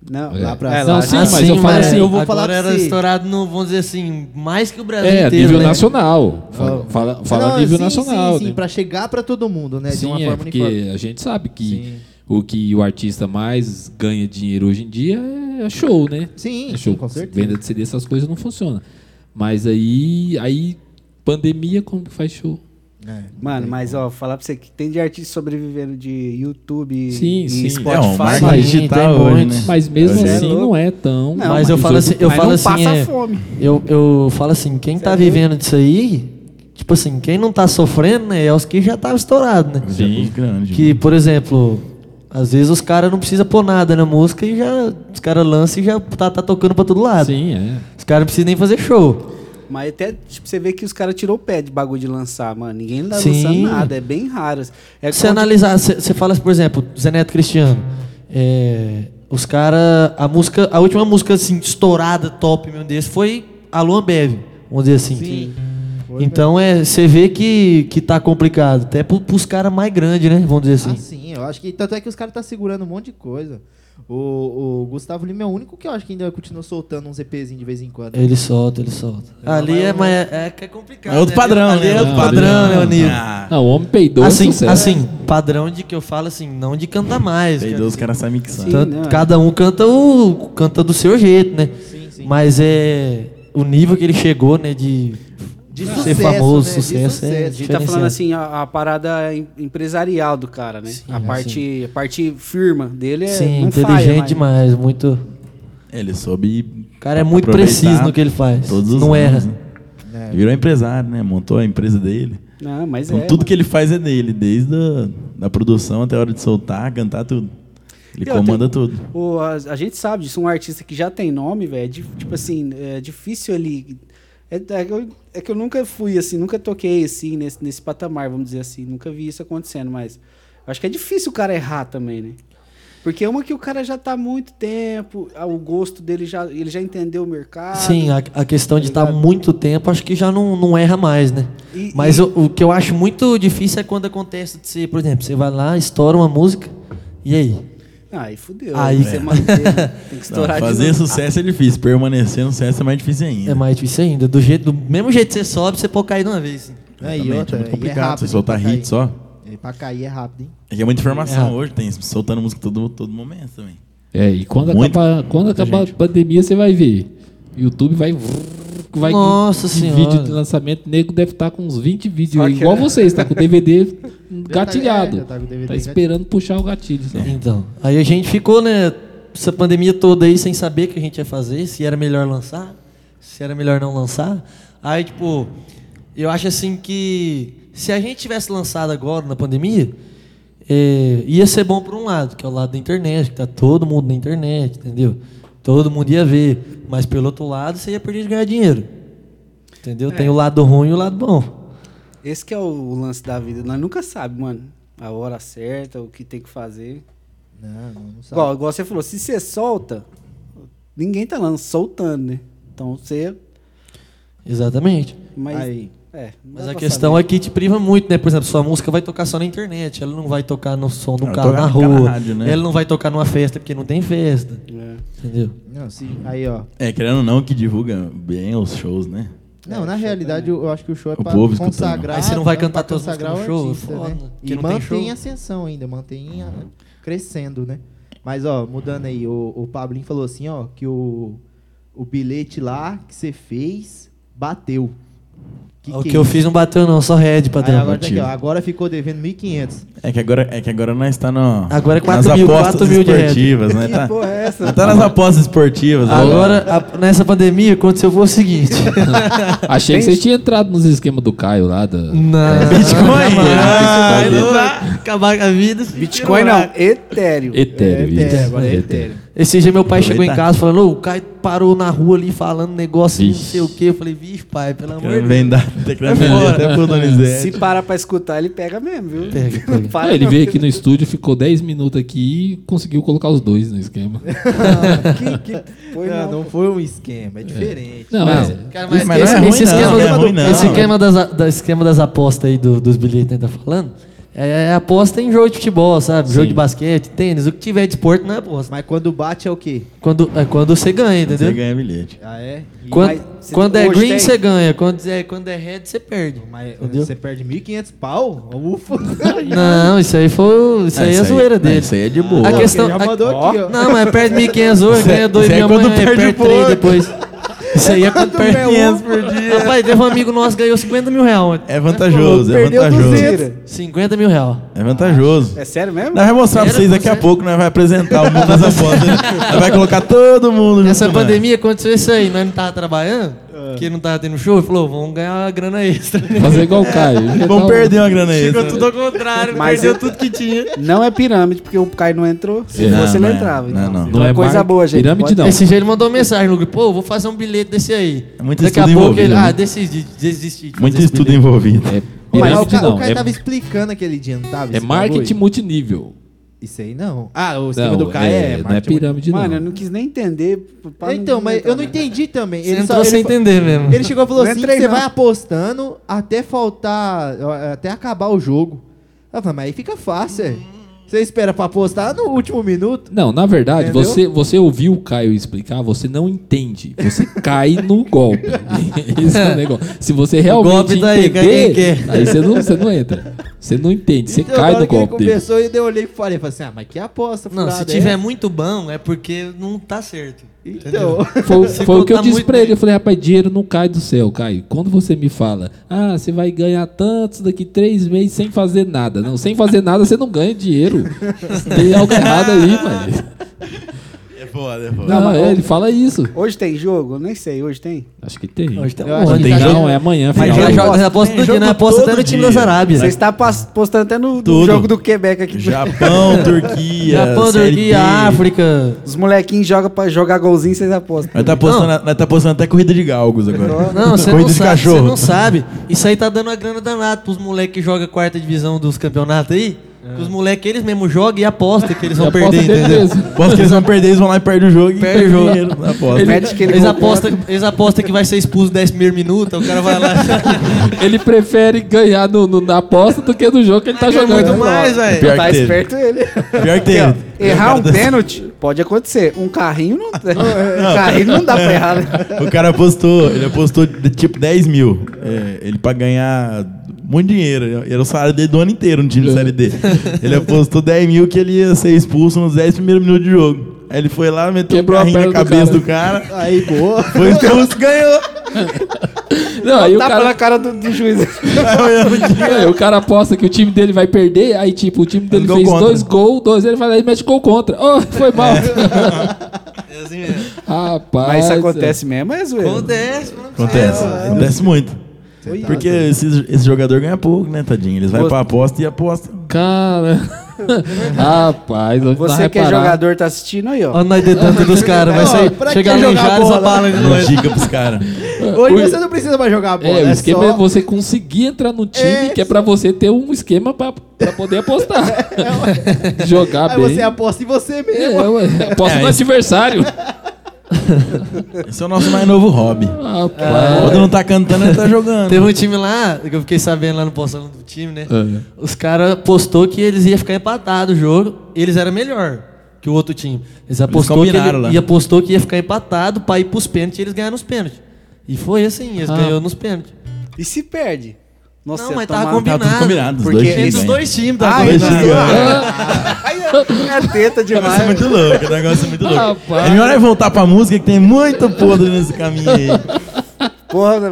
S1: Não,
S2: É.
S3: Lá pra
S1: É,
S3: cima.
S1: lá-
S2: Sim,
S5: Ah,
S2: mas eu falo
S5: mas
S2: assim, eu
S3: vou falar pra
S5: era
S3: você.
S5: estourado, no, vamos dizer assim, mais que o Brasil
S2: É,
S5: inteiro,
S2: nível
S5: né?
S2: nacional. Fala, fala, fala
S3: Não,
S2: nível
S3: sim,
S2: nacional.
S3: Sim, sim,
S2: né?
S3: pra chegar pra todo mundo, né? de
S2: Sim,
S3: uma
S2: é,
S3: forma
S2: porque
S3: uniforme.
S2: a gente sabe que
S3: Sim.
S2: O que o artista mais ganha dinheiro hoje em dia é show, né?
S3: Sim,
S2: É
S3: sim,
S2: show.
S3: com certeza.
S2: Venda de CD, essas coisas não funcionam. Mas aí, aí pandemia, como que faz show?
S3: É,
S1: Mano, mas ó, falar pra você que tem de artista sobrevivendo de YouTube
S2: Sim,
S1: e
S2: sim.
S4: É,
S1: Spotify.
S4: o marketing
S2: Mas-
S4: digital hoje, né?
S2: Mas mesmo
S4: é
S2: assim não é tão.
S1: Não,
S5: Mas eu
S2: Os
S5: falo assim, eu
S1: mas
S5: falo
S1: não
S5: assim,
S1: passa
S5: é,
S1: fome.
S5: eu, eu falo assim, quem tá vivendo disso aí, tipo assim, quem não tá sofrendo, né, é os que já estavam estourados, né?
S4: Sim. Grande,
S5: Que, por exemplo, às vezes os caras não precisam pôr nada na música e já os caras lançam e já tá, tá tocando pra todo lado.
S2: Sim, é.
S5: Os caras não precisam nem fazer show.
S1: Mas até, tipo, você vê que os caras tirou o pé de bagulho de lançar, mano. Ninguém tá
S5: Sim.
S1: lançando nada, é bem raro. É
S5: Se
S1: quando-
S5: analisar, você fala, por exemplo, Zé Neto Cristiano. é, os caras. A música. A última música assim, estourada, top mesmo desse, foi Alô Ambev, vamos dizer assim.
S3: Sim.
S5: Então é, você vê que, que tá complicado. Até pro, pros caras mais grandes, né? Vamos dizer assim.
S3: Ah, sim, eu acho que. Tanto é que os caras tá segurando um monte de coisa. O, o Gustavo Lima é o único que eu acho que ainda continua soltando uns EPzinhos de vez em quando.
S5: Ele solta, ele solta. Ali é, mas é, é que é complicado.
S4: É outro
S5: né?
S4: padrão,
S5: Ali
S4: né?
S5: é outro
S2: Não,
S5: padrão,
S2: ali
S5: né,
S2: não.
S5: Nil?
S4: Ah,
S2: Não, o homem peidou
S5: Assim,
S2: é
S5: assim, padrão de que eu falo assim, não de cantar mais. Quer
S4: os caras sabem mixar.
S1: Sim.
S5: Tanto-
S1: não, é.
S5: cada um canta o canta do seu jeito, né?
S3: Sim, sim.
S5: Mas é o nível que ele chegou, né, de,
S3: De
S5: ser
S3: sucesso,
S5: famoso,
S3: né? De
S5: sucesso, é
S3: sucesso.
S1: A gente tá falando assim, a, a parada em- empresarial do cara, né? a, parte, a parte firma dele é
S5: Sim,
S1: não falha
S5: inteligente
S1: mais.
S5: demais, muito.
S4: Ele soube.
S5: O cara é muito preciso no que ele faz.
S4: Todos os
S5: não erra.
S4: né?
S3: É.
S4: Virou empresário, né? Montou a empresa dele.
S1: Não, mas
S4: Então,
S1: é.
S4: tudo
S1: mano.
S4: que ele faz é dele, desde a da produção até a hora de soltar, cantar tudo. Ele
S1: E
S4: comanda tudo.
S1: O, a, a gente sabe disso, um artista que já tem nome, velho, é tipo assim, é difícil ele. É, é que eu, é que eu nunca fui assim, nunca toquei assim nesse, nesse patamar, vamos dizer assim, nunca vi isso acontecendo, mas acho que é difícil o cara errar também, né? Porque é uma que o cara já tá há muito tempo, ah, o gosto dele já, ele já entendeu o mercado.
S5: Sim, a, a questão de
S1: Tá
S5: estar
S1: ligado?
S5: muito tempo, acho que já não, não erra mais, né?
S1: E-
S5: Mas
S1: e-
S5: o, o que eu acho muito difícil é quando acontece de você, por exemplo, você vai lá, estoura uma música, e aí?
S1: Aí fudeu.
S5: Aí-
S1: você manter, né? tem que
S4: Não,
S1: estourar de
S4: fazer sucesso é difícil, permanecer no sucesso é mais difícil ainda.
S5: É mais difícil ainda. Do, jeito, do mesmo jeito que você sobe, você pode cair de uma vez.
S3: É, e
S4: Exatamente,
S3: outra,
S4: é muito complicado
S3: rápido
S4: você soltar hit só.
S3: E pra cair é rápido, hein?
S4: É que é muita informação
S5: É.
S4: hoje, tem soltando música todo, todo momento também.
S2: É, e quando
S4: Muito-
S2: acabar, quando acabar a pandemia, você vai ver. YouTube vai. Vai
S5: Nossa
S2: de
S5: Senhora.
S2: vídeo de lançamento, o nego deve estar com uns 20 vídeos aí, igual
S1: é-
S2: vocês, tá com o DVD gatilhado.
S3: é, tá o DVD
S2: tá esperando puxar o gatilho. só.
S5: Então, aí a gente ficou, né, essa pandemia toda aí sem saber o que a gente ia fazer, se era melhor lançar, se era melhor não lançar. Aí, tipo, eu acho assim que se a gente tivesse lançado agora na pandemia, é, ia ser bom por um lado, que é o lado da internet, que tá todo mundo na internet, entendeu? Todo mundo ia ver. Mas pelo outro lado, você ia perder de ganhar dinheiro. Entendeu? Tem o lado ruim e o lado bom.
S1: Esse que é o lance da vida. Nós nunca sabe, mano. A hora certa, o que tem que fazer.
S3: Não, não, não sabe.
S1: Igual, igual você falou, se você solta, ninguém tá lá soltando, né? Então você.
S5: Exatamente.
S1: Mas,
S3: Aí.
S1: É,
S5: Mas a questão
S1: saber.
S5: é que te priva muito, né? Por exemplo, sua música vai tocar só na internet, ela não vai tocar no som do
S4: Não,
S5: carro na rua.
S4: rádio, né?
S5: Ela não vai tocar numa festa porque não tem festa.
S1: É.
S5: Entendeu?
S3: Não, sim. Aí, ó.
S4: É, querendo ou não, que divulga bem os shows, né?
S3: Não, na realidade, eu eu acho que o show é
S4: O
S3: pra
S4: povo escutando.
S3: consagrar.
S5: Aí você não vai
S3: é
S5: cantar
S3: pra
S5: todas as
S3: consagrar
S5: músicas
S3: o
S5: no
S3: artista,
S5: show, é
S3: né?
S5: foda,
S3: E
S5: não tem
S3: mantém
S5: show.
S3: ascensão ainda, mantém a- crescendo, né? Mas, ó, mudando aí, o, o Pablinho falou assim, ó, que o, o bilhete lá que você fez bateu. Que
S5: o
S3: que
S5: que
S3: é
S5: eu fiz não bateu não, só red pra
S3: Aí
S5: dar.
S3: agora, tá aqui, ó, agora ficou devendo 1.500.
S4: É que agora, é que agora nós tá no.
S5: Agora é
S4: nas
S5: 4 mil,
S4: apostas
S5: 4 mil de
S4: esportivas, né?
S1: Que
S4: Tá,
S1: porra é essa?
S4: tá nas apostas esportivas.
S5: Agora, a- nessa pandemia, aconteceu foi o seguinte.
S2: Achei que vocês tinham entrado nos esquemas do Caio lá. Da...
S5: Não.
S4: Bitcoin?
S5: Ah,
S2: Ah,
S5: não vai acabar com a vida.
S1: Bitcoin não, Ethereum.
S2: Etéreo,
S3: É,
S2: isso.
S3: é, agora é
S2: Etéreo.
S3: Ethereum.
S5: Esse dia meu pai chegou em casa falando, o Caio parou na rua ali falando negócio, não sei o quê. Eu falei, vixe, pai, pelo amor de Deus.
S4: Vem dar até pro
S1: Se parar pra escutar, ele pega mesmo, viu?
S5: Pega, pega.
S1: Para
S2: Ah, ele
S1: não.
S2: veio aqui no estúdio, ficou 10 minutos aqui e conseguiu colocar os dois no esquema.
S1: Que, que foi,
S3: Não,
S1: não.
S3: não foi um esquema, é diferente.
S2: Não,
S5: Não,
S2: é.
S5: cara,
S4: Mas
S5: mas,
S4: não é
S5: esse,
S4: ruim
S5: esse
S4: não,
S5: esquema,
S4: não é
S5: do-
S4: ruim não.
S5: esse esquema das, da- esquema das apostas aí do- dos bilhetes que a gente tá falando, é, é aposta em jogo de futebol, sabe? Jogo
S2: Sim.
S5: de basquete, tênis, o que tiver de esporte não é aposta.
S3: Mas quando bate é o quê?
S5: Quando, é quando você ganha, entendeu?
S4: Você ganha bilhete.
S3: Ah, é? E-
S5: Quando,
S1: Mas
S5: quando é green,
S1: tem?
S5: você ganha. Quando é, quando é red, você perde.
S3: Mas
S5: Entendeu?
S3: você perde 1.500 pau? Ufa!
S5: Não, isso aí foi. Isso
S4: Ah,
S5: aí é a zoeira
S4: não,
S5: dele.
S4: Isso aí é de boa.
S5: A questão-
S3: Já
S5: a-
S3: mandou aqui, ó.
S5: Não, mas perde 1.500 hoje,
S4: Isso é-
S5: ganha 2
S4: isso é
S5: mil
S4: quando
S5: amanhã,
S4: perde
S5: perde
S4: pouco.
S5: 3 depois. Isso aí é 500 por dia. Rapaz, teve um amigo nosso que ganhou 50 mil reais. ontem.
S4: É vantajoso, é
S3: Perdeu
S4: vantajoso.
S3: 200.
S5: 50 mil reais.
S4: É vantajoso.
S1: É sério mesmo?
S4: Nós vamos mostrar pra vocês daqui a pouco, nós vai apresentar o mundo das apostas. Nós vai colocar todo mundo junto
S5: Nessa
S4: com
S5: pandemia aconteceu isso aí, nós não tava trabalhando, que não tava tendo show, falou, vamos ganhar uma grana extra.
S2: Fazer igual o Caio.
S4: Vamos perder uma grana aí.
S5: Ficou tudo ao contrário,
S1: Mas
S5: perdeu
S1: eu-
S5: tudo que tinha.
S1: Não é pirâmide, porque o Caio não entrou. Se
S2: É.
S1: fosse,
S4: Não, não é.
S1: entrava.
S4: Não,
S1: então.
S4: não.
S1: Então
S2: Não
S1: é
S2: é
S1: coisa
S2: mar-
S1: boa, gente.
S2: pirâmide,
S1: Pode-
S2: não.
S5: Esse dia ele mandou mensagem no grupo, pô, vou fazer um bilhete desse aí.
S4: É muito
S5: Daqui a
S4: estudo
S5: pouco ele, ah, decidi, desisti. de fazer
S4: Muito estudo
S5: bilhete.
S2: É
S4: envolvido.
S3: Mas o
S2: pirâmide
S3: cara, o
S2: não.
S3: cara
S2: É,
S3: tava explicando aquele dia, não tava?
S2: é marketing
S3: bagulho?
S2: multinível.
S3: Isso aí não. Ah, o esquema
S2: Não,
S3: do cara é,
S2: é, não é pirâmide,
S1: Mano, eu
S2: não.
S1: não quis nem entender. pra
S3: Então,
S1: não
S3: mas eu não
S1: né?
S3: entendi também.
S5: Você
S3: Ele,
S5: entrou
S3: só,
S5: sem
S3: ele,
S5: entender mesmo.
S3: ele chegou e falou
S1: Não
S3: assim:
S1: entrei,
S3: você
S1: não.
S3: vai apostando até faltar, até acabar o jogo. Eu falei, mas aí fica fácil, é. Você espera pra apostar no último minuto.
S2: Não, na verdade,
S3: Entendeu?
S2: você, você ouviu o Caio explicar, você não entende. Você cai no golpe. Esse é o negócio. Se você realmente
S5: golpe tá aí, cai
S2: entender,
S5: quem quer.
S2: aí você não, você não entra. Você não entende, você
S3: Então,
S2: cai no
S3: que ele
S2: golpe dele.
S3: começou, eu olhei e falei, falei assim, ah, mas que aposta
S5: Não, se
S3: é
S5: tiver
S3: essa?
S5: muito bom, é porque não tá certo.
S3: Então,
S2: Foi,
S5: Se
S2: foi o que eu disse
S5: muito
S2: pra ele. Eu falei, rapaz, dinheiro não cai do céu, Caio. Quando você me fala, ah, você vai ganhar tantos daqui três meses sem fazer nada. Não, sem fazer nada você não ganha dinheiro. Tem algo errado aí, pai.
S4: É foda, é foda.
S2: Não,
S1: mas-
S2: é, ele fala isso.
S1: Hoje tem jogo? Eu nem sei, hoje tem.
S2: Acho que tem.
S5: Hoje tem
S3: Eu acho que
S5: monte.
S4: tem jogo.
S2: Não, é amanhã,
S1: Mas.
S5: Já joga, já aposta
S4: tem
S5: do dia, né?
S4: jogo
S5: Aposta até
S4: todo
S5: no time
S4: dia.
S5: das Arábias.
S1: Você está postando até no, jogo do Quebec aqui.
S4: Japão, Turquia.
S5: Japão, Turquia. África.
S1: Os molequinhos jogam pra jogar golzinho, vocês apostam.
S4: Nós tá, postando, nós tá postando até corrida de galgos agora.
S5: Não, você
S4: corrida
S5: não
S4: de
S5: sabe, não sabe. Isso aí tá dando uma grana danada pros moleques que jogam quarta divisão dos campeonatos aí. Que Os moleques, eles mesmos jogam e apostam que eles vão
S2: aposta
S5: perder,
S2: dele
S5: entendeu?
S2: mesmo.
S4: Posso que eles vão perder, eles vão lá e perdem o jogo. e
S5: Perde o jogo.
S4: aposta.
S1: Mete que ele
S5: Eles apostam, eles apostam que vai ser expulso no 10 primeiro minuto, aí o cara vai lá.
S2: Ele prefere ganhar no, no- na aposta do que no jogo que ele tá
S5: É
S2: jogando.
S5: muito mais, velho.
S4: Pior
S1: Tá
S4: que teve.
S1: esperto ele.
S4: Pior que teve.
S1: Aqui, ó, errar um pênalti pode acontecer. Um carrinho não. um carrinho não dá pra errar. né?
S4: O cara apostou, ele apostou de, tipo 10 mil. É, ele pra ganhar muito dinheiro. Era o salário dele do ano inteiro no time de Série D. Ele apostou 10 mil que ele ia ser expulso nos 10 primeiros minutos de jogo. Aí ele foi lá, meteu
S2: Quebrou
S4: o
S2: a
S4: carrinho na
S2: perna do
S4: cabeça do cara,
S3: aí, boa.
S4: foi expulso, ganhou.
S2: Não, aí o
S1: Tapa
S2: cara,
S1: na cara do, do juiz.
S2: É, o cara aposta que o time dele vai perder, aí tipo, o time dele fez
S4: contra.
S2: dois gols, dois, ele vai lá e mete gol contra. Oh, foi mal.
S5: É assim mesmo.
S2: Rapaz.
S1: Mas isso acontece mesmo, é zoeira.
S5: Acontece, mano.
S4: Acontece, acontece muito. Porque esse, esse jogador ganha pouco, né, tadinho? Eles vão
S1: Você-
S4: pra aposta e aposta.
S2: Cara. Rapaz, onde
S1: Você que é jogador tá assistindo aí, ó.
S5: Olha nós dedando dos caras, vai sair, chegar Jales,
S3: bola?
S5: a bala de nós.
S4: dica pros caras.
S3: Hoje você não precisa mais jogar bola.
S2: É, o
S3: é
S2: esquema
S3: só...
S2: é você conseguir entrar no time,
S3: É.
S2: que é pra você ter um esquema pra, pra poder apostar. Jogar
S3: Aí
S2: bem.
S3: você aposta em você
S2: É,
S3: mesmo.
S2: ué, aposta
S4: É,
S2: no
S4: isso-
S2: adversário.
S4: Esse é o nosso mais novo hobby.
S2: Rapaz.
S4: Quando não tá cantando, ele tá jogando.
S5: Teve um time lá, que eu fiquei sabendo lá no postando do time, né?
S2: É.
S5: Os caras postou que eles iam ficar empatados o jogo. Eles eram melhor que o outro time. Eles apostou que,
S4: combinaram
S5: ele,
S4: lá.
S5: e apostou que ia ficar empatado pra ir pros pênaltis e eles ganharam os pênaltis. E foi assim, eles
S2: Ah.
S5: ganharam nos pênaltis.
S1: E se perde? Nossa,
S5: Não, mas
S1: tomar-
S5: tava combinado.
S4: Tudo combinado,
S1: Porque
S4: dois
S5: Entre
S4: times
S5: os dois times,
S1: Ah,
S4: Dois
S5: combinado.
S4: times ganham.
S1: Ai, é teta
S4: O negócio é
S1: demais.
S4: muito louco, o negócio é muito louco.
S2: Rapaz.
S4: É melhor nós voltar pra música que tem muito podre nesse caminho aí.
S1: Porra, né,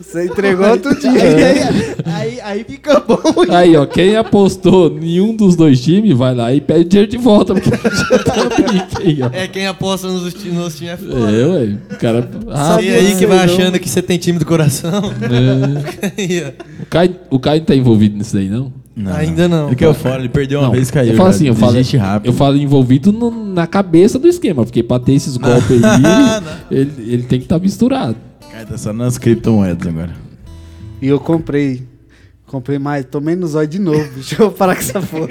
S1: você entregou outro dia.
S3: aí, aí, aí fica bom.
S2: Aí, ó, quem apostou em um dos dois times, vai lá e pede dinheiro de volta, porque já tá pique aí, ó.
S5: É, quem aposta nos, nos times é foda.
S2: É, ué. O cara. Ah,
S5: aí que vai
S1: não.
S5: achando que você tem time do coração.
S2: é.
S5: Aí, ó.
S2: O Caio, o Caio não tá envolvido nisso daí, não?
S4: Não,
S5: Ainda não.
S4: Ele caiu fora, ele perdeu uma
S2: Não,
S4: vez e caiu.
S2: eu falo assim, eu falo, eu falo envolvido no- na cabeça do esquema, porque pra ter esses golpes aí, ele, ele tem que estar misturado.
S4: Cara, tá só nas criptomoedas agora.
S1: E eu comprei. Comprei mais, tomei no zóio de novo. Deixa eu parar com essa porra.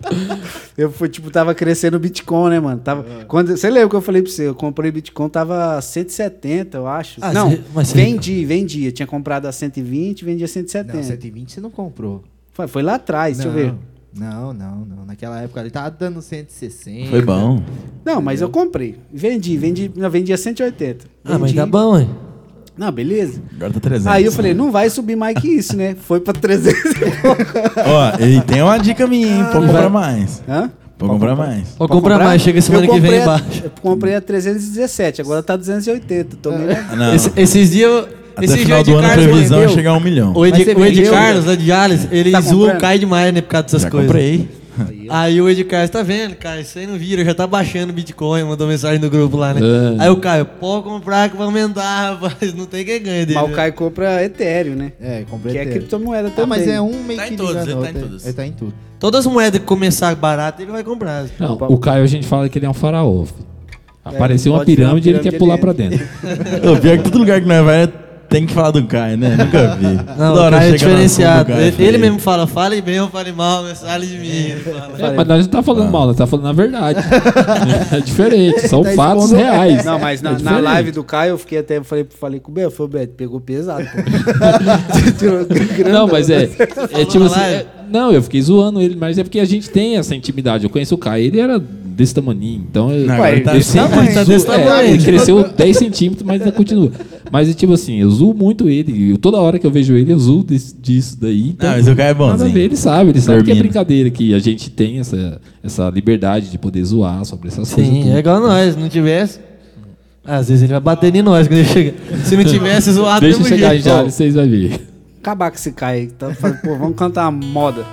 S1: eu fui, tipo, tava crescendo o Bitcoin, né, mano? Tava, quando, você lembra que eu falei pra você? Eu comprei Bitcoin, tava 170, eu acho.
S5: Ah,
S1: não,
S5: você-
S1: vendi, vendi. Eu tinha comprado a 120, vendia 170.
S3: Não, 120 você não comprou.
S1: Foi, foi lá atrás, deixa eu ver.
S3: Não, não, não. Naquela época ele tava dando 160.
S4: Foi bom.
S1: Não, mas eu comprei. Vendi, vendi, não, vendia 180.
S5: Ah, mas
S1: Vendi.
S5: tá bom, hein?
S1: Não, beleza.
S4: Agora tá 300.
S1: Aí eu falei, não vai subir mais que isso, né? Foi pra 300 e pouco.
S4: Ó, e tem uma dica minha, hein? Pode comprar mais.
S1: Hã?
S4: Pode comprar mais.
S5: Vou
S1: Pode
S5: comprar mais, chega semana que vem
S1: a-
S5: embaixo.
S1: Eu comprei a 317, agora tá 280. Tô meio...
S4: Ah, Não,
S5: Esse- esses dias. eu-
S4: até
S5: Esse dia
S4: final
S5: o Ed
S4: do ano a
S5: Carlos
S4: previsão é
S5: vendeu.
S4: chegar a um milhão.
S5: O Ed,
S3: Mas você
S5: o Ed
S3: vendeu,
S5: Carlos, lá de Jales, ele
S1: Tá
S5: zoa
S1: comprando?
S5: o Caio demais, né? Por causa dessas
S4: Já
S5: coisas.
S4: comprei.
S5: Aí o Ed Carlos, tá vendo, Caio? Isso aí não vira, já tá baixando Bitcoin, mandou mensagem no grupo lá, né?
S2: É.
S5: Aí o Caio, pode comprar que vai aumentar, rapaz. Não tem quem ganha dele.
S1: Mas o? Caio compra Ethereum, né?
S3: É, comprei
S1: Que é criptomoeda
S3: Ah,
S1: também.
S3: mas é um meio
S4: Tá
S3: que
S4: em todos, ele tá em todos.
S3: Ele tá em tudo.
S5: Todas as moedas que começar barato, ele vai comprar.
S2: Não, o Caio a gente fala que ele é um faraó. filho. Apareceu
S1: ver uma
S2: pirâmide e ele quer pular pra dentro.
S4: Pior que todo lugar que nós vai tem que falar do Caio, né? Nunca vi.
S5: Não,
S4: Toda
S5: o Caio é diferenciado.
S4: Caio,
S5: Ele, ele mesmo fala, fale bem ou fale mal, mas fale de mim.
S2: É, mas nós não tá falando mal, nós tá falando a verdade. é diferente, são
S3: Tá
S2: fatos
S3: expondo-
S2: reais.
S1: Não, mas na,
S2: É
S1: na live do Caio, eu fiquei até, falei, falei com o Beto, falei, Beto, pegou pesado.
S2: Não, mas é. É tipo assim. é- não, eu fiquei zoando ele, mas é porque a gente tem essa intimidade. Eu conheço o Caio, ele era desse tamaninho. Então,
S4: Não, ele tá
S2: ele
S4: desse
S1: tamanho,
S2: zoou-
S5: desse
S2: é,
S5: tamanho.
S2: ele cresceu 10 centímetros, mas ainda continua. Mas é tipo assim, eu zoo muito ele. eu- toda hora que eu vejo ele, eu zoo desse- disso daí. Então,
S4: Não, mas o Caio é
S2: a ver,
S4: bonzinho.
S2: ele sabe, ele sabe que é brincadeira, que a gente tem essa, essa liberdade de poder zoar sobre essas coisas.
S5: Sim, é igual nós. Se não tivesse. Às vezes ele vai bater em nós quando ele chega. Se não tivesse zoado,
S2: Deixa eu chegar
S5: jeito.
S2: Jales, vocês vão ver.
S1: Acabar com esse Caio aí. Então, pô, vamos cantar uma moda.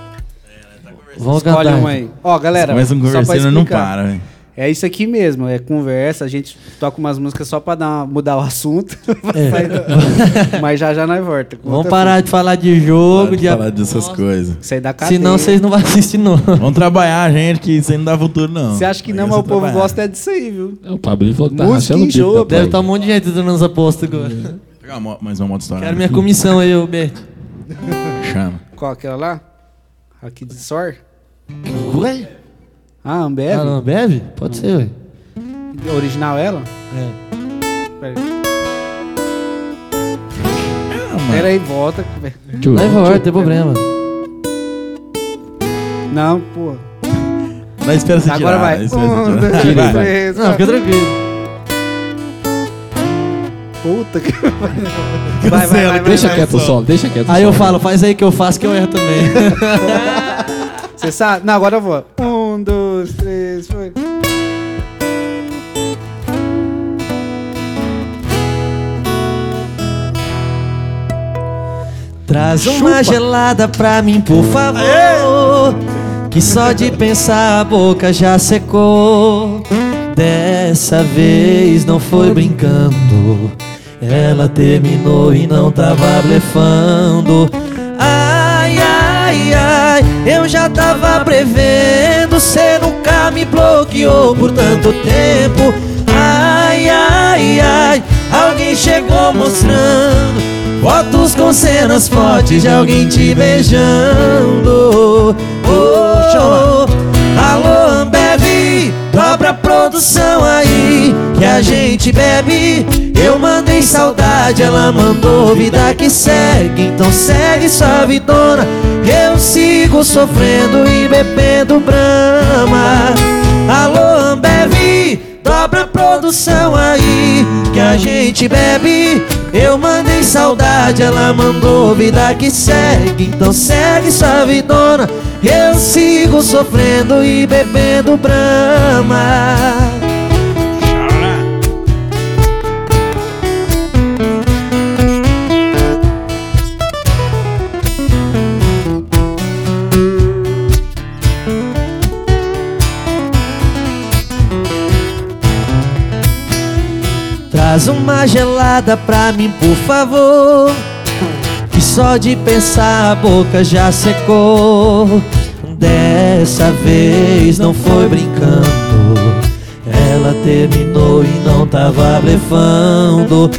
S5: Vamos
S1: Escolhe
S5: cantar.
S1: um aí. Ó, galera,
S4: Começa um
S1: só pra
S4: conversando não
S1: explicar.
S4: para, velho.
S1: É isso aqui mesmo, é conversa, a gente toca umas músicas só pra dar uma- mudar o assunto. Mas já já nós volta.
S5: Vamos parar de falar de jogo,
S4: Para de
S5: de
S4: falar dessas coisas.
S1: Isso aí da cadeia.
S5: Senão vocês não vão assistir, não.
S4: Vamos trabalhar, gente, que isso aí não dá futuro, não.
S1: Você acha que não,
S4: Aí
S1: mas o povo
S4: trabalhar.
S1: gosta é disso aí, viu?
S2: O Pablo falou que tá
S1: Música
S2: rachando o
S1: enjoa,
S2: bico da
S5: Deve estar um monte de gente dando as apostas agora.
S4: Pegar uma mo- mais uma moto estourada.
S5: Quero minha comissão aí, ô Beto.
S4: Chama.
S1: Qual aquela lá? Aqui de Sor?
S5: Ué?
S1: Ah, Ambev?
S5: Ah, não bebe? Pode ser, ué.
S1: Original ela?
S5: É.
S1: Pera aí. Pera aí, volta.
S2: Ver.
S5: Vai não tem problema.
S1: Não, pô.
S4: Não espera você
S1: Agora
S4: tirar.
S1: vai.
S4: espera você
S1: Um, dois,
S2: vai.
S1: três,
S5: Não, fica tranquilo.
S1: Puta que vai, vai, vai, vai,
S2: Deixa
S1: vai.
S2: quieto o solo, deixa quieto o
S5: Aí eu falo, faz aí que eu faço que eu erro também.
S1: Você sabe? Não, agora eu vou. Um, dois, três, foi.
S5: Traz uma gelada pra mim, por favor. Que só de pensar a boca já secou. Dessa vez não foi brincando. Ela terminou e não tava blefando. Ai, ai, ai, eu já tava prevendo. Cê nunca me bloqueou por tanto tempo. Ai, ai, ai, alguém chegou mostrando fotos com cenas fortes de alguém te beijando. Oh, oh, alô, Ambev, dobra a produção aí que a gente bebe. Eu mandei saudade, ela mandou vida que segue. Então segue sua vidona. Eu sigo sofrendo e bebendo brama. Alô, Ambev, dobra a produção aí que a gente bebe. Eu mandei saudade, ela mandou vida que segue. Então segue sua vidona. Eu sigo sofrendo e bebendo brama. Traz uma gelada pra mim, por favor. Que só de pensar a boca já secou. Dessa vez não foi brincando. Ela terminou e não tava blefando.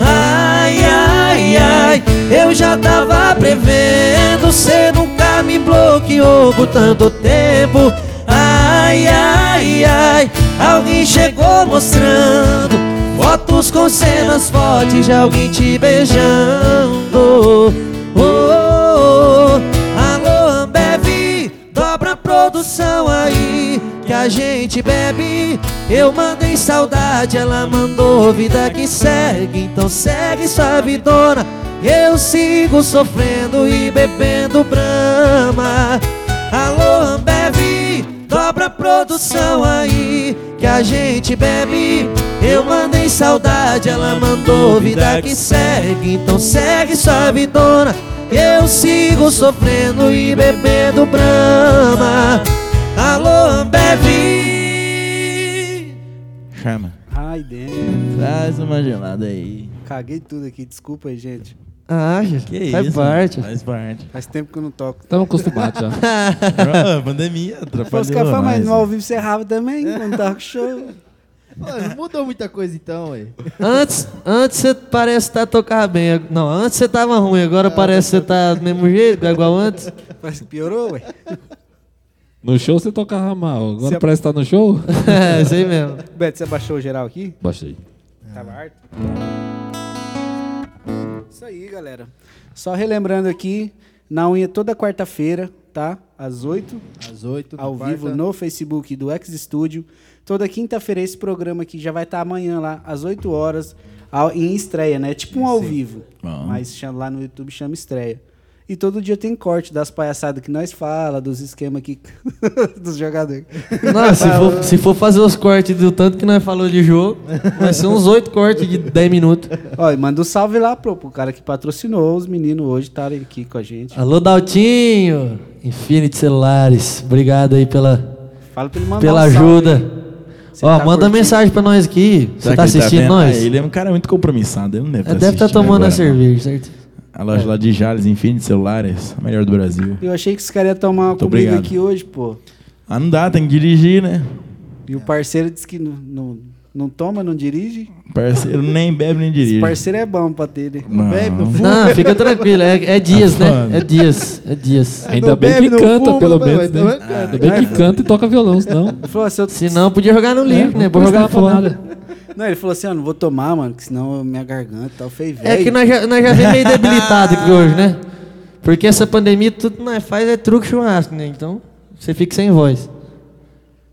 S5: Ai, ai, ai, eu já tava prevendo. Cê nunca me bloqueou por tanto tempo. Ai, ai, ai, alguém chegou mostrando fotos com cenas fortes de alguém te beijando. Oh, oh, oh. Alô, Ambev, dobra a produção aí que a gente bebe. Eu mandei saudade, ela mandou vida que segue. Então segue sua vidona. Eu sigo sofrendo e bebendo brama. Produção aí que a gente bebe. Eu mandei saudade, ela mandou vida que segue. Então segue sua vidona. Eu sigo sofrendo e bebendo brama. Alô, Ambev.
S4: Chama.
S1: Ai, dentro.
S4: Traz uma gelada aí.
S1: Caguei tudo aqui, desculpa aí, gente.
S5: Ah,
S4: Que
S5: faz
S4: isso?
S5: parte.
S4: Faz parte.
S1: Faz tempo que eu não toco.
S2: Estamos acostumados já.
S4: Ah, pandemia,
S1: Os
S4: atrapalhou
S1: caras falam, mas no ao vivo você errava também, quando tava com show.
S3: Mano, não mudou muita coisa então, ué.
S5: Antes, antes você parece estar tá tocando bem. Não, antes você tava ruim, agora parece que você tá do mesmo jeito, igual antes.
S1: Parece que piorou, ué.
S2: No show você tocava mal. Agora
S1: Se-
S2: parece que tá no show?
S5: É, isso aí mesmo.
S1: Beto, você baixou o geral aqui?
S2: Baixei.
S1: Tava harto. Isso aí, galera. Só relembrando aqui, na unha toda quarta-feira, tá? Às 8,
S3: Às 8
S1: ao vivo no Facebook do X Studio. Toda quinta-feira esse programa aqui já vai estar amanhã lá, às 8 horas, em estreia, né? Tipo um ao vivo.
S4: Bom.
S1: Mas chama, lá no YouTube chama estreia. E todo dia tem corte das palhaçadas que nós fala, dos esquemas aqui dos jogadores.
S5: Não, se for, se for fazer os cortes do tanto que nós falou de jogo, vai ser uns oito cortes de 10 minutos.
S1: Ó, e manda um salve lá pro, pro cara que patrocinou os meninos hoje estarem aqui com a gente.
S5: Alô, Daltinho! Infinity Celulares, obrigado aí pela,
S1: Fala pra ele mandar
S5: pela
S1: um
S5: ajuda.
S1: aí.
S5: Ó,
S1: tá
S5: manda
S1: curtindo?
S5: mensagem pra nós aqui. Você tá
S4: que ele
S5: assistindo
S4: vendo?
S5: nós?
S4: Ah, ele é um cara muito compromissado, ele não deve
S5: Ele
S4: estar
S5: deve estar
S4: assistindo
S5: tomando a
S4: agora, não.
S5: cerveja, certo?
S4: A loja lá de Jales Infinity Celulares, a melhor do Brasil.
S1: Eu achei que esse cara ia tomar uma
S4: Muito
S1: comigo
S4: obrigado.
S1: aqui hoje, pô.
S4: Ah, não dá, tem que dirigir, né?
S1: E o parceiro disse que não, não, não toma, não dirige.
S4: Parceiro nem bebe nem dirige.
S1: Esse parceiro é bom pra ter, né?
S4: Não.
S3: bebe, não fuma.
S5: Não, fica tranquilo, é, é dias,
S4: Tá
S5: né?
S4: foda.
S5: É dias, é dias.
S2: Ainda
S3: Não
S2: bem
S3: bebe,
S2: que
S3: não
S2: canta,
S3: fuma,
S2: pelo menos, né? Ainda bem que canta e toca violão, senão.
S1: Ele falou eu-
S5: Se não, podia jogar no livro, né? Vou
S2: não
S5: jogar fora.
S1: Não, ele falou assim, ó, não vou tomar, mano, que senão minha garganta e tal, feio, velho.
S5: É que nós já, nós já vem meio debilitado aqui hoje, né? Porque essa pandemia, tudo que nós faz é truque churrasco, né? Então, você fica sem voz.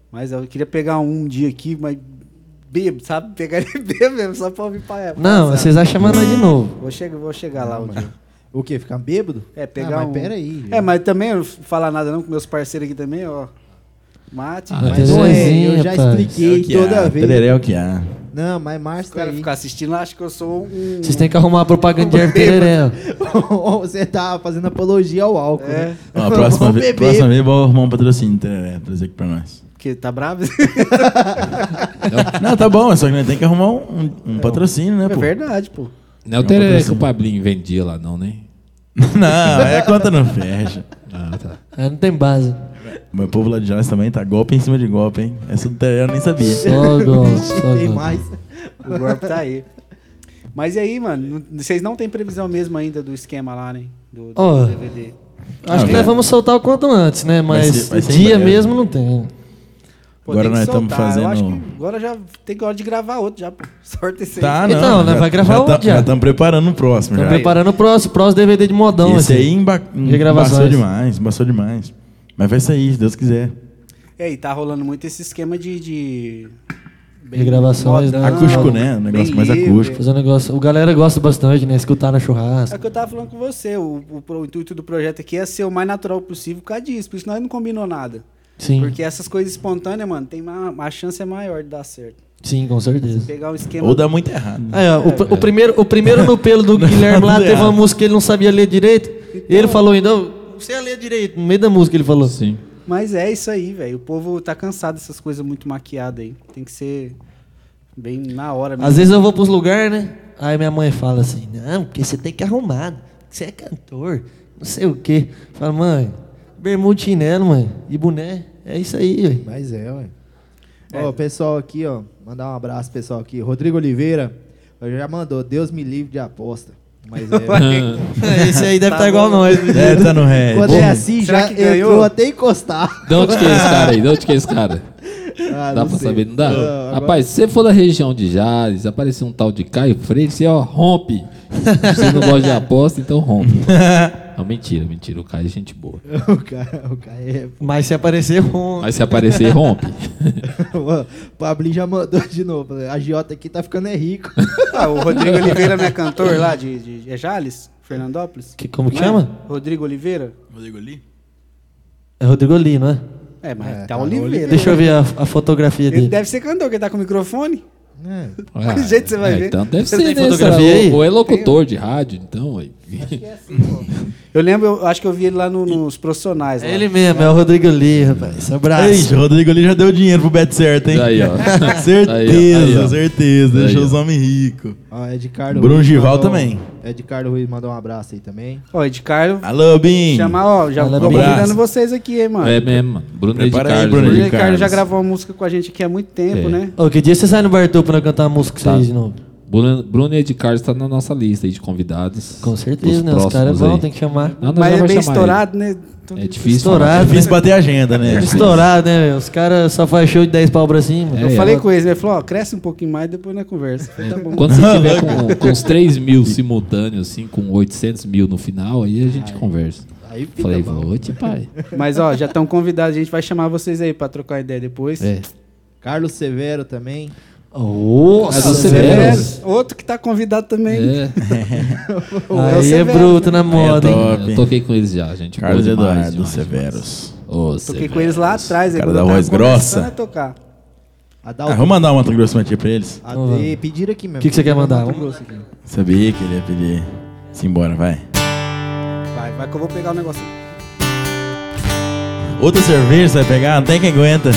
S1: Mas eu queria pegar um dia aqui, mas bebo, sabe? Pegar ele bebo mesmo, só pra ouvir pra
S5: Não, vocês vão chamar nós de novo.
S1: Vou chegar, vou chegar lá um dia.
S3: O quê? Ficar bêbado?
S1: É, pegar
S3: ah,
S1: um...
S3: mas pera aí.
S1: É, mas também, eu não vou falar nada não com meus parceiros aqui também, ó. Mate,
S2: Ah,
S1: mas
S3: não é, eu já
S5: pai.
S4: É
S3: expliquei
S4: que
S3: toda
S4: há,
S3: vez.
S4: tereré é o que há.
S3: Não, mas Márcio tá aí.
S1: ficam assistindo, acham que eu sou um...
S5: Vocês têm que arrumar uma propaganda de Tereré.
S3: Você tá fazendo apologia ao álcool,
S1: É,
S3: né?
S4: Ó, a próxima, vez, próxima vez eu vou arrumar um patrocínio de tereré, trazer aqui pra nós.
S1: porque tá bravo?
S4: Não, tá bom, só que nós tem que arrumar um, um patrocínio, né,
S1: É
S4: pô?
S1: verdade, pô.
S2: Não é o tereré que o Pablinho vendia lá, não, né?
S4: Não, é a conta não fecha.
S2: Ah, tá.
S5: É, não tem base.
S4: O meu povo lá de Jales também tá golpe em cima de golpe, hein? Essa do eu nem sabia.
S5: Só gol, só
S3: Tem
S5: gol.
S3: mais.
S1: O golpe tá aí. Mas e aí, mano? não- Vocês não têm previsão mesmo ainda do esquema lá, né? Do, do
S5: Ó,
S1: DVD.
S5: Acho que
S4: Ah,
S5: nós vamos soltar o quanto antes, né?
S4: Vai
S5: Mas
S4: ser- vai ser em
S5: dia
S4: breve.
S5: mesmo não tem.
S1: Pô,
S4: Agora nós estamos
S1: soltar. Eu acho
S4: fazendo-
S1: que agora já tem hora de gravar outro já. Sorte esse aí.
S4: Tá, não.
S5: Então, né,
S4: já-
S5: vai gravar
S4: já
S5: outro
S4: tá-
S5: já.
S4: Já estamos preparando o próximo.
S5: Estamos preparando o próximo, próximo DVD de modão.
S4: Esse
S5: assim.
S4: aí emba embaçou demais, embaçou demais. Mas vai sair, se Deus quiser.
S1: E aí, tá rolando muito esse esquema de. de...
S5: De gravações, né?
S4: Acústico, né? Um negócio mais
S1: livre.
S4: acústico.
S5: Fazer um negócio. O galera gosta bastante, né? Escutar na
S1: É
S5: churrasco.
S1: o que eu tava falando com você. O, o, o intuito do projeto aqui é ser o mais natural possível por causa disso. Por isso nós não combinou nada.
S5: Sim,
S1: Porque essas coisas espontâneas, mano, tem uma, a chance é maior de dar certo.
S5: sim, com certeza.
S1: Pegar um esquema.
S4: Ou dá muito errado.
S5: Aí, ó, o, pr- o primeiro, o primeiro no pelo do Guilherme lá teve uma música que ele não sabia ler direito. ele falou ainda, "Ô, não sei ler direito. No meio da música ele falou.
S2: Sim.
S1: Mas é isso aí, velho. O povo tá cansado dessas coisas muito maquiadas aí. Tem que ser Bem na hora mesmo.
S5: Às vezes eu vou pros lugares, né? Aí minha mãe fala assim, não, porque você tem que arrumar, você é cantor, não sei o quê. Fala, mãe, bermuda chinelo, mãe, e boné, é isso aí, ué.
S3: Mas é, ué. Ó, o pessoal aqui, ó. Mandar um abraço, pessoal aqui. Rodrigo Oliveira já mandou, Deus me livre de aposta. Mas é.
S5: Esse aí deve
S1: Tá
S5: estar igual
S1: bom.
S5: nós.
S4: É, tá no ré.
S3: Quando é assim,
S1: Será
S3: já
S1: que ganhou?
S3: entrou até encostar.
S2: De onde que é esse cara aí? De onde que é esse cara?
S3: Ah,
S2: Dá pra
S3: sei.
S2: saber? Não dá?
S3: Não, agora-
S2: Rapaz, se você for da região de Jales, aparecer um tal de Caio Freire, você ó, rompe. Você não gosta de aposta, então rompe. Não, mentira, mentira. O Caio é gente boa.
S3: o cara, o cara é.
S5: Mas se aparecer um...
S2: Mas se aparecer, rompe.
S3: o Pablinho já mandou de novo. A Giota aqui tá ficando é rico.
S1: Ah, o Rodrigo Oliveira não é cantor lá de, de, é Jales? Fernandópolis?
S5: Que, como que
S1: Não é?
S5: chama?
S1: Rodrigo Oliveira?
S4: Rodrigo ali?
S5: É Rodrigo Lee, não é?
S1: É, mas
S3: É,
S1: tá,
S3: tá
S1: Oliveira.
S5: Deixa eu ver a, a fotografia
S1: Ele
S5: dele.
S1: deve ser cantor, porque ele tá com o microfone.
S3: É.
S2: Ah,
S1: Do jeito que você vai ver.
S2: Então deve
S5: Você
S2: ser,
S5: tem
S2: né?
S5: fotografia aí?
S2: Ou, ou é locutor de rádio, então. aí.
S1: Eu lembro, eu acho que eu vi ele lá no- nos profissionais. Lá.
S5: É ele mesmo, é o Rodrigo Lee, rapaz. Abraço.
S4: Ixi, o Rodrigo ali já deu dinheiro pro Bet certo, hein?
S2: Aí, ó.
S4: certeza,
S2: Aí, ó.
S4: certeza.
S2: Aí,
S4: Deixou
S2: ó.
S4: os homens ricos.
S3: Ó, Ed Carlos
S4: Bruno
S3: Ruiz
S4: Gival
S3: mandou-
S4: também.
S3: Ed Carlos Ruiz mandou um abraço aí também.
S1: Ó, Ed Carlos,
S4: Alô, Bim.
S1: chama, ó, já
S5: Fala,
S1: tô convidando vocês aqui, hein, mano.
S2: É mesmo, mano. Bruno
S4: Prepara aí,
S2: Carlos.
S1: O
S4: Bruno
S2: aí.
S1: Ed
S4: de
S1: Carlos já gravou uma música com a gente aqui há muito tempo,
S2: É.
S1: né?
S5: Ô, que dia você sai no Bartô pra cantar uma música com
S2: Tá.
S5: vocês de novo?
S2: Bruno, Bruno e Ed Carlos tá na nossa lista aí de convidados.
S5: Com certeza,
S2: Os
S5: né? Os caras vão, tem que chamar.
S2: Não, nós
S1: Mas é bem estourado, né?
S2: Ele. É difícil.
S5: Estourado.
S4: É difícil bater a agenda, né?
S5: Estourado, né? Os caras só fazem show de 10 pau pra cima.
S2: É,
S1: Eu
S2: é.
S1: falei com ele, ele falou, ó, cresce um pouquinho mais, depois na conversa. Falei, tá bom.
S2: Quando você tiver com, com uns 3 mil simultâneos, assim, com 800 mil no final, aí a gente conversa.
S3: Aí fica
S2: Falei, vou te pai.
S1: Mas, ó, já estão convidados, a gente vai chamar vocês aí pra trocar ideia depois.
S2: É.
S3: Carlos Severo também.
S5: Nossa,
S2: É do
S1: Severo. Outro que tá convidado também.
S2: É,
S1: o
S5: Aí é bruto na moda,
S4: é
S5: hein?
S4: top.
S2: eu toquei com eles já, gente.
S4: Carlos
S2: boa demais,
S4: Eduardo
S2: demais,
S4: Severos.
S2: demais. Ô,
S1: Toquei
S2: Severos.
S1: com eles lá atrás.
S4: Cara
S1: quando
S4: da voz grossa.
S1: tocar.
S3: Adalto.
S4: Ah, vamos mandar uma grosso aqui pra eles.
S3: A-
S5: Vamos lá.
S3: e pediram aqui mesmo.
S5: Que que você quer mandar?
S3: Mato Grosso aqui.
S4: Sabia que ele ia pedir. Simbora, vai.
S1: Vai, vai que eu vou pegar o negócio.
S4: Outra cerveja você vai pegar? Não tem quem aguenta.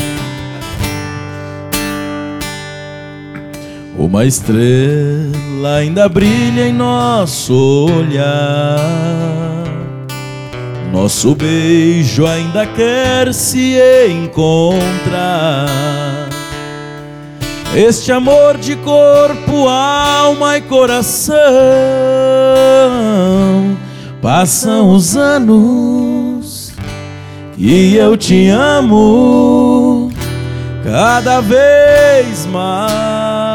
S4: Uma estrela ainda brilha em nosso olhar. Nosso beijo ainda quer se encontrar. Este amor de corpo, alma e coração. Passam os anos e eu te amo cada vez mais.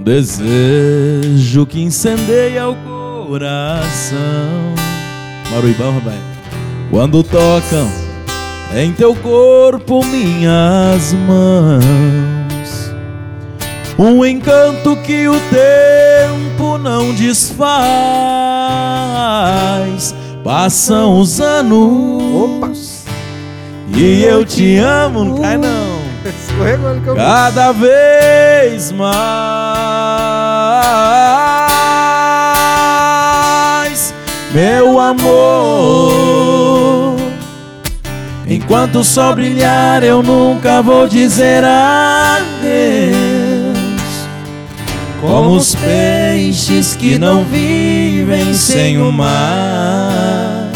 S4: Um desejo que incendeia o coração. Maruibão, rapaz. Quando tocam em teu corpo minhas mãos. Um encanto que o tempo não desfaz. Passam os anos. E eu te amo, não cai não. Cada vez mais, meu amor. Enquanto o sol brilhar, eu nunca vou dizer adeus. Como os peixes que não vivem sem o mar.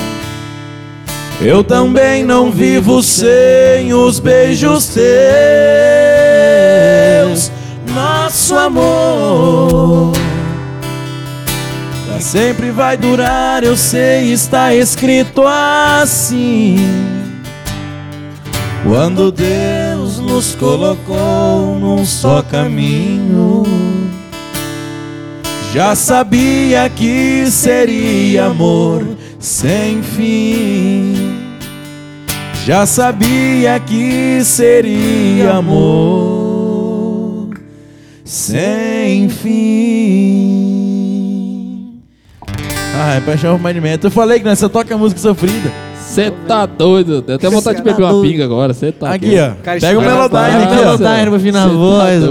S4: Eu também não vivo sem os beijos teus. Nosso amor pra sempre vai durar, eu sei, está escrito assim. Quando Deus nos colocou num só caminho, já sabia que seria amor sem fim. Já sabia que seria amor sem fim. Ah, é paixão arrumamento. Eu falei que nessa toca música sofrida.
S2: Você tá doido? Deu até vontade de
S5: Cê tá
S2: beber uma
S5: doido.
S2: pinga agora. Você tá
S4: Aqui,
S2: doido.
S4: ó. Pega o
S1: vai
S4: Melodyne aqui, ó.
S5: Melodyne pra afinar a
S2: Cê tá
S5: voz.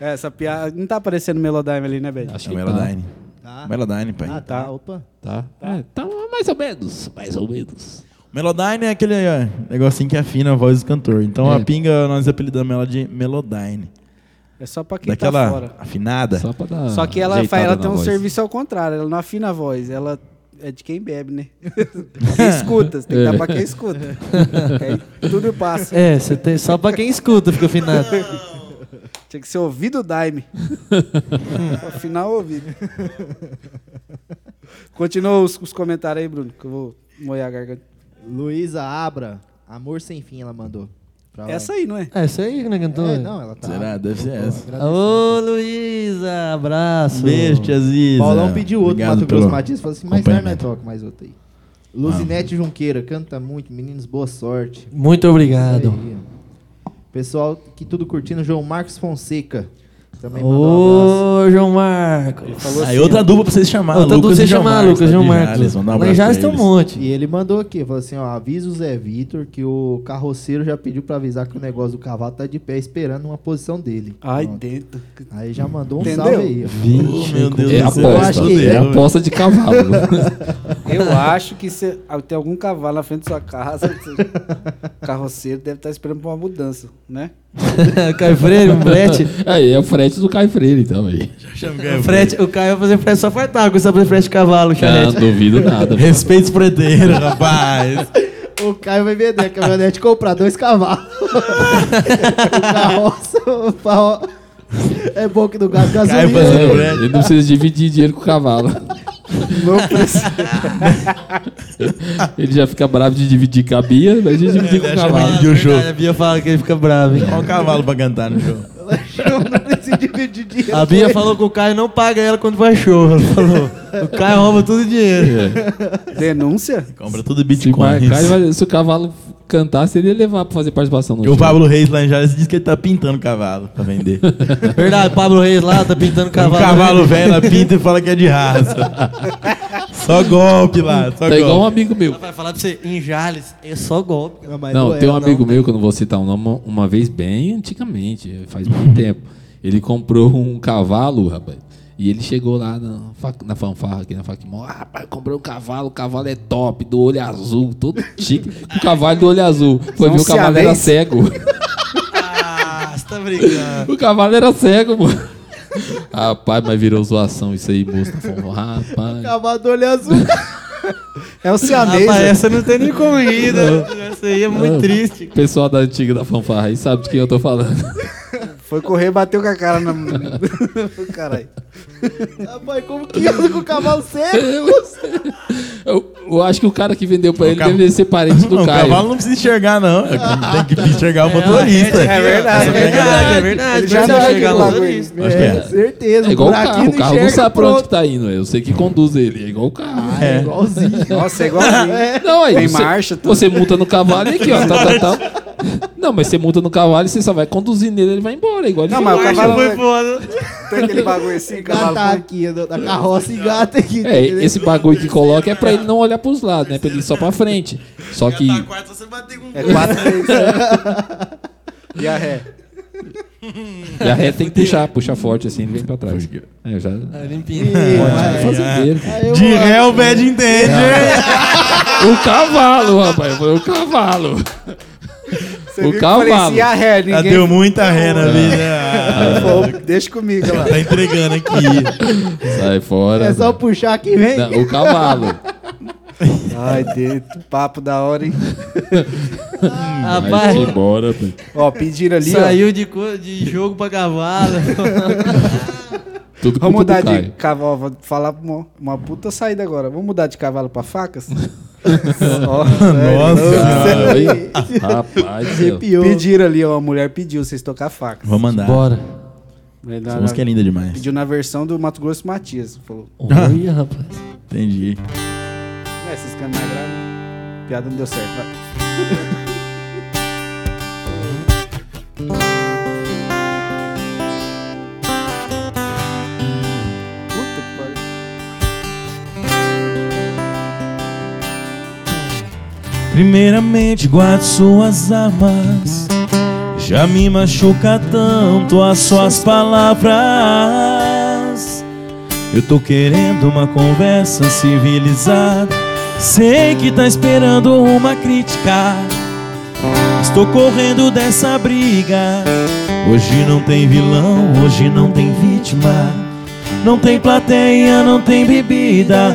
S1: É, essa piada. Não tá aparecendo Melodyne ali, né, velho?
S2: Acho
S4: É o
S2: que
S4: Melodyne.
S3: Tá.
S4: Melodyne, pai.
S3: Ah, tá. Opa.
S2: tá. Tá, é, tá mais ou menos. Mais ou menos.
S4: Melodyne é aquele é, negocinho que afina a voz do cantor. Então
S2: É.
S4: a pinga nós apelidamos ela de Melodyne.
S1: É só pra quem
S4: Daquela
S1: tá fora.
S4: afinada.
S2: Só pra dar
S1: Só que ela, faz, ela tem um
S2: voz.
S1: serviço ao contrário, ela não afina a voz, ela é de quem bebe, né? quem escuta, você tem que dar pra quem escuta. Aí tudo passa.
S5: É, você tem só pra quem escuta, fica afinado.
S1: Tinha que ser ouvido daime. Afinal, ouvido. Continua os, os comentários aí, Bruno, que eu vou molhar a garganta.
S3: Luísa Abra, Amor Sem Fim, ela mandou. pra
S1: Essa aí, não é?
S5: É isso aí, né, cantor?
S3: É, não, ela tá.
S4: Será? Deve ser essa.
S5: Ô, Luísa, abraço.
S4: Beijo, tia Ziza.
S3: Paulão pediu outro,
S4: Obrigado
S3: Mato Grosso
S4: pelo
S3: Matias, falou assim, mais tarde nós
S4: acompanhamento.
S3: toca mais outro aí. Luzinete Junqueira, canta muito, meninos, boa sorte.
S5: Muito obrigado.
S3: Aí, ó. Pessoal que tudo curtindo, João Marcos Fonseca. Também um.
S5: Ô, João Marcos.
S4: Aí
S1: assim,
S4: outra dupla pra vocês chamarem.
S5: Outra dupla
S4: Lucas
S5: você
S4: e João
S5: chamar,
S4: Marcos,
S5: Lucas, João Marcos. Lá em Jales
S4: pra
S5: tem um monte.
S3: E ele mandou aqui, falou assim, ó, avisa o Zé Vitor que o carroceiro já pediu pra avisar que o negócio do cavalo tá de pé esperando uma posição dele.
S1: Ai, dentro.
S3: Aí já mandou um
S1: Entendeu?
S3: salve aí. ó.
S4: Oh, meu Deus
S2: É
S4: do céu.
S2: aposta. É aposta de cavalo.
S1: Eu acho que se ah, tem algum cavalo na frente da sua casa, o carroceiro deve estar esperando por uma mudança, né?
S5: Caio Freire, um frete.
S2: Aí é o frete do Caio Freire, então. Aí.
S4: Chama o
S5: O, frete, o Caio vai fazer frete só fartar com essa frete de cavalo,
S2: Não,
S5: charrete.
S2: duvido nada.
S4: Respeito os preteiros, rapaz.
S3: O Caio vai vender a caminhonete e comprar dois cavalos. o carroça, o pau- É bom que no gás
S4: Caio
S3: gasolina.
S4: fazendo
S2: É,
S4: frete.
S2: ele não precisa dividir dinheiro com o cavalo.
S1: Não precisa.
S2: Ele já fica bravo de dividir com a Bia, mas de dividir com o cavalo.
S4: show.
S5: A Bia fala que ele fica bravo, hein?
S4: Olha o cavalo pra cantar no show.
S3: Não dividir dinheiro.
S5: A Bia falou que o Caio não paga ela quando vai show. Ela falou. O Caio rouba tudo o dinheiro.
S1: Denúncia?
S4: Compra tudo
S2: Se,
S4: Bitcoin.
S2: vai- se o cavalo cantasse, ele ia levar pra fazer participação no
S4: E o
S2: show.
S4: Pablo Reis lá em Jales disse que ele tá pintando cavalo pra vender.
S5: Verdade, Pablo Reis lá tá pintando
S4: Um
S5: cavalo.
S4: cavalo velho, ela pinta e fala que é de raça. Só golpe lá, só
S2: Tá igual um
S4: golpe.
S2: amigo meu.
S5: Vai falar pra você, em Jales, é só golpe.
S3: Não,
S2: Não,
S3: é,
S2: tem um amigo meu que eu não vou citar o nome, uma vez bem antigamente, faz muito tempo. Ele comprou um cavalo, rapaz. E ele chegou lá na, na fanfarra aqui na Facmol. Ah, rapaz, comprei um cavalo, o cavalo é top, do olho azul, todo chique. O cavalo do olho azul. Foi
S1: São
S2: ver o cavalo era cego.
S5: Ah, você tá brincando.
S2: O cavalo era cego, mano. Rapaz, mas virou zoação isso aí, moço. na fanfarra. Rapaz.
S3: Cavalo do olho azul.
S1: É o siamês.
S5: Rapaz, essa não tem nem como ir, né? Essa aí é muito
S2: Não.
S5: triste.
S2: O pessoal da antiga da fanfarra aí sabe de quem eu tô falando.
S1: Foi correr e bateu com a cara na. Caralho.
S3: Rapaz, como que anda com o cavalo cego?
S2: Eu, eu acho que o cara que vendeu pra
S4: O
S2: ele
S4: cav-
S2: deve ser parente do
S4: Não, o
S2: Caio.
S4: cavalo não precisa enxergar, não. Tem que enxergar o motorista.
S1: É verdade,
S5: É verdade, é verdade.
S1: Ele já
S5: Precisa
S1: dá
S5: chegar
S1: aquele
S5: lá.
S1: bagulho.
S4: Acho que é.
S3: certeza.
S2: É igual o carro. O carro não
S3: enxerga,
S2: sabe pra onde tá indo. Eu sei que conduz ele. É igual o carro.
S3: Ah, é igualzinho.
S1: Nossa, é igualzinho.
S2: Não, aí
S1: Tem
S2: você,
S1: marcha, tudo.
S2: você monta no cavalo e aqui, ó. Tá, tá, tá. Não, mas você monta no cavalo e você só vai conduzir nele, ele vai embora. Igual
S1: Não,
S2: ele
S1: mas o cavalo
S5: Foi foda.
S1: tem aquele bagulho assim, o cavalo.
S3: Gatar
S1: põe.
S3: aqui, da da carroça e gata aqui.
S2: É,
S3: entendeu?
S2: esse bagulho que coloca é pra ele não olhar pros lados, né? Pra ele ir só pra frente. Só que.
S1: É quatro vezes. E a ré?
S2: E a ré tem que puxar, puxa forte assim, ele vem pra trás. É, já.
S5: Ah, limpinho.
S3: Ih, vai.
S2: Fazendeiro.
S3: Aí eu
S4: De ré o bad entende.
S2: O cavalo, rapaz, foi o cavalo.
S1: Você
S2: O cavalo.
S1: falei a ré?
S4: Já
S1: Ninguém...
S4: deu muita ré na vida. Ah,
S1: Pô, deixa comigo lá.
S4: tá entregando aqui.
S2: Sai fora.
S3: É só puxar que vem.
S2: Não, o cavalo.
S1: Ai, dentro. Papo da hora, hein?
S5: Rapaz,
S2: embora, pô.
S1: Ó, pediram ali, ó.
S5: saiu de, co- de jogo pra cavalo.
S2: Tudo
S1: Vamos mudar de cavalo, vou falar uma, uma puta saída agora. Vamos mudar de cavalo pra facas?
S4: Nossa.
S2: Ai, rapaz.
S3: Arrepiou.
S1: Pediram ali, ó. A mulher pediu vocês tocar facas.
S4: Vamos mandar.
S5: Bora.
S4: Essa música é linda demais.
S1: Pediu na versão do Mato Grosso Matias. Falou.
S5: Olha, rapaz.
S4: Entendi.
S1: É, esses caras mais graves. Piada não deu certo, vai.
S4: Primeiramente, guarde suas armas. Já me machuca tanto as suas palavras. Eu tô querendo uma conversa civilizada. Sei que tá esperando uma crítica. Estou correndo dessa briga. Hoje não tem vilão, hoje não tem vítima. Não tem plateia, não tem bebida.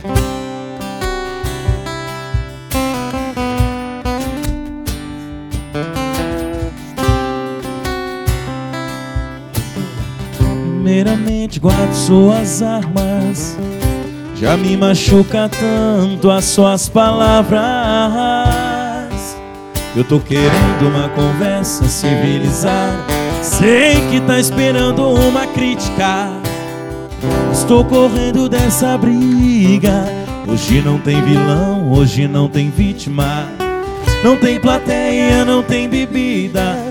S4: Primeiramente guardo suas armas. Já me machuca tanto as suas palavras. Eu tô querendo uma conversa civilizada. Sei que tá esperando uma crítica. Estou correndo dessa briga. Hoje não tem vilão, hoje não tem vítima. Não tem plateia, não tem bebida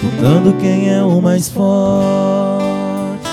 S4: disputando quem é o mais forte.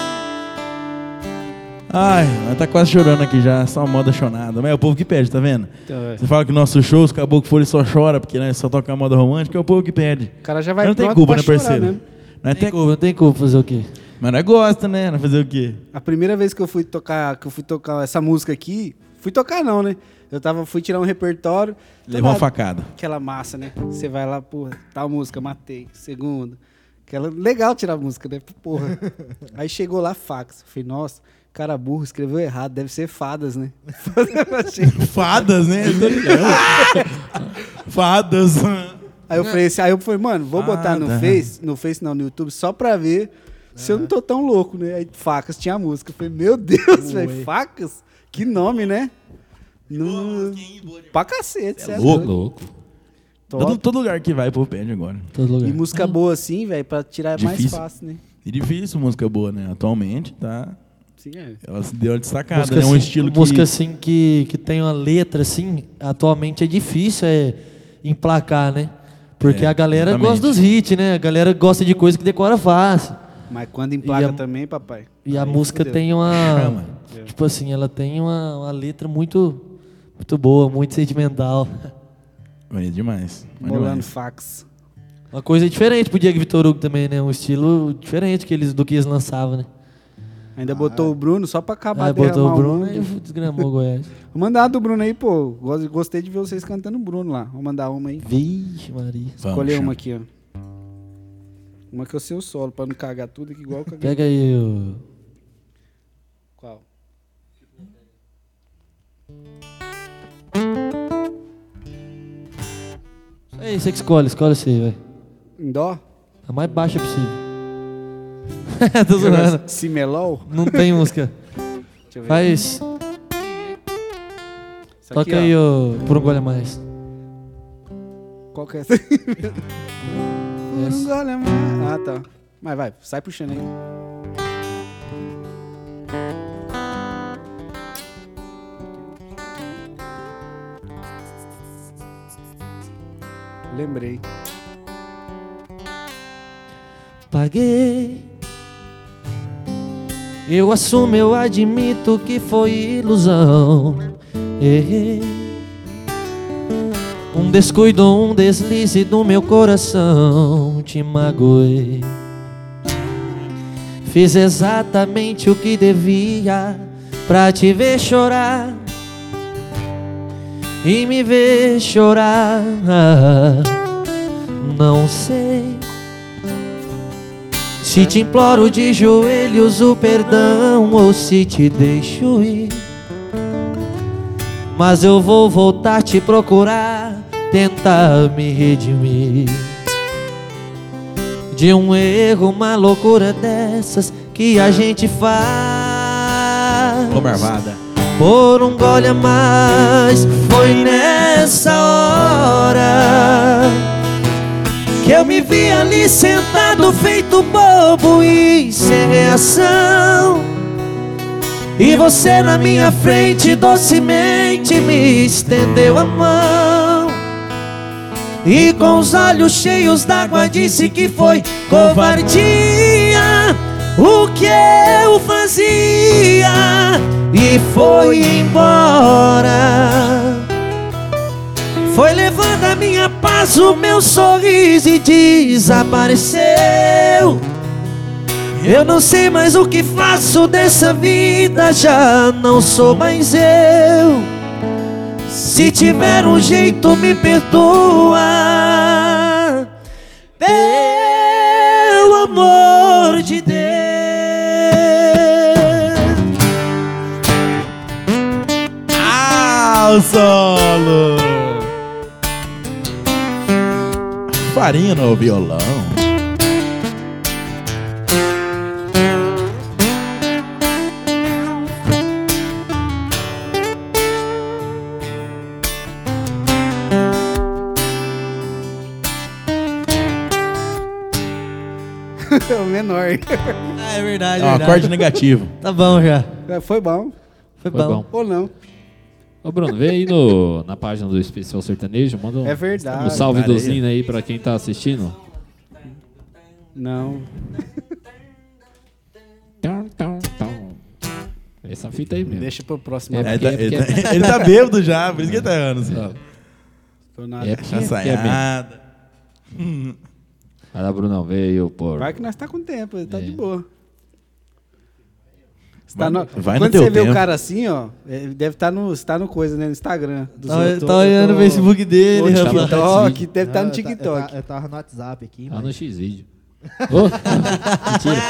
S5: Ai, ela tá quase chorando aqui já, só uma moda chonada. Mas é o povo que pede, tá vendo?
S1: Então, é.
S5: Você fala que nossos shows, acabou que for, ele só chora, porque né, só toca a moda romântica, é o povo que pede.
S1: O cara já vai
S5: não tem culpa,
S1: pra
S5: né,
S1: chorar
S5: parceiro? Não é
S4: Tem culpa, não tem culpa fazer o quê?
S5: Mas nós gosta, né? Não fazer o quê?
S1: A primeira vez que eu fui tocar, que eu fui tocar essa música aqui, fui tocar não, né? Eu tava, fui tirar um repertório.
S5: Levou uma facada.
S1: Aquela massa, né? Você vai lá, porra, tal música, matei. Segunda. Aquela, legal tirar música, né? Porra. Aí chegou lá fax. Falei, nossa, cara burro, escreveu errado, deve ser fadas, né?
S5: Fadas, né? Fadas.
S1: aí eu falei assim, aí eu falei, mano, vou botar no
S5: Fadas.
S1: Face, no Face não, no YouTube, só pra ver se eu não tô tão louco, né? Aí facas tinha a música. Eu falei, meu Deus, velho, facas? Que nome, né? No... Pra cacete, cê é
S5: louco.
S2: Louco.
S5: Todo, todo lugar que vai, o povo pede agora.
S4: Todo lugar.
S1: E música boa assim, velho, pra tirar é mais fácil, né?
S5: E difícil música boa, né? Atualmente, tá?
S1: Sim, é.
S5: Ela se deu uma destacada,
S4: música
S5: né? Um
S4: assim,
S5: estilo que...
S4: música assim que, que tem uma letra assim, atualmente é difícil é emplacar, né? Porque
S5: É,
S4: a galera
S5: exatamente.
S4: gosta dos hits, né? A galera gosta de coisa que decora fácil.
S1: Mas quando emplaca
S4: a-
S1: também, papai.
S4: E a música
S1: fudeu.
S4: tem uma.
S5: Chama.
S4: Tipo assim, ela tem uma, uma letra muito, muito boa, muito sentimental.
S5: Bonito demais.
S1: Molando fax.
S4: Uma coisa diferente pro Diego Vitor Hugo também, né? Um estilo diferente que eles, do que eles lançavam, né?
S1: Ainda botou o Bruno só pra acabar de
S4: Ah, botou o Bruno
S1: um.
S4: e desgramou o Goiás.
S1: Vou mandar uma do Bruno aí, pô. Gosto- Gostei de ver vocês cantando o Bruno lá. Vou mandar uma aí.
S4: Vixe, Maria.
S5: Vamos,
S1: Escolher
S5: chama.
S1: uma aqui, ó. Uma que eu sei o solo, pra não cagar tudo aqui igual eu caguei.
S4: Pega aí o. Isso aí, você que escolhe, escolhe você, velho.
S1: Em dó?
S4: A mais baixa possível. Tô zoando.
S1: Cimelol?
S4: Não tem música.
S1: Deixa eu ver.
S4: Faz.
S1: Isso
S5: Toca
S1: aqui, ó.
S5: aí, ô, por um gole a mais.
S1: Qual que é essa?
S5: Essa.
S1: Não olha mais. Ah, tá. Mas vai, sai puxando aí. Lembrei.
S5: Paguei. Eu assumo, eu admito que foi ilusão. Errei. Um descuido, um deslize do meu coração. Te magoei. Fiz exatamente o que devia pra te ver chorar e me ver chorar. Não sei se te imploro de joelhos o perdão ou se te deixo ir. Mas eu vou voltar te procurar, tentar me redimir. De um erro, uma loucura dessas que a gente faz.
S4: Ô, Marvada.
S5: Por um gole a mais, foi nessa hora que eu me vi ali sentado, feito bobo e sem reação. E você na minha frente docemente me estendeu a mão. E com os olhos cheios d'água disse que foi covardia o que eu fazia e foi embora. Foi levando a minha paz, o meu sorriso e desapareceu. Eu não sei mais o que faço dessa vida, já não sou mais eu. Se tiver um jeito, me perdoa. Pelo amor de Deus.
S4: Solo! Farinha no violão.
S1: É o menor.
S5: Ah, é verdade,
S4: É um acorde negativo.
S5: Tá bom já.
S1: É, Foi bom.
S5: Foi,
S2: Foi
S5: bom.
S2: bom.
S1: Ou não.
S2: Ô, Bruno, vê aí no, na página do Especial Sertanejo, manda um,
S1: É verdade.
S2: um salve do
S4: aí.
S2: Zina aí pra quem tá assistindo.
S1: Não.
S2: Essa fita aí mesmo.
S1: Deixa pro próximo.
S2: É,
S4: Ele tá, ele,
S2: porque-
S4: tá, ele tá bêbado já, por isso que ele tá errando. Assim.
S1: Tô nada.
S2: É porque é bem.
S4: Chaçaiada.
S2: Vai lá, Brunão, veio, pô.
S1: Vai que nós tá com tempo, ele tá
S2: É.
S1: de boa. Você tá no-
S4: vai no
S1: Quando
S4: teu
S1: você vê
S4: tempo.
S1: o cara assim, ó, ele deve estar no, tá no coisa, né? No Instagram. dos
S5: Tá,
S1: outros.
S5: tá olhando o Facebook dele,
S1: No
S5: rapaz.
S1: TikTok, deve estar
S3: Não,
S1: no
S3: eu ta- Eu,
S1: TikTok.
S3: eu tava no WhatsApp aqui,
S2: Tá no X-Vídeo. Ô, mentira.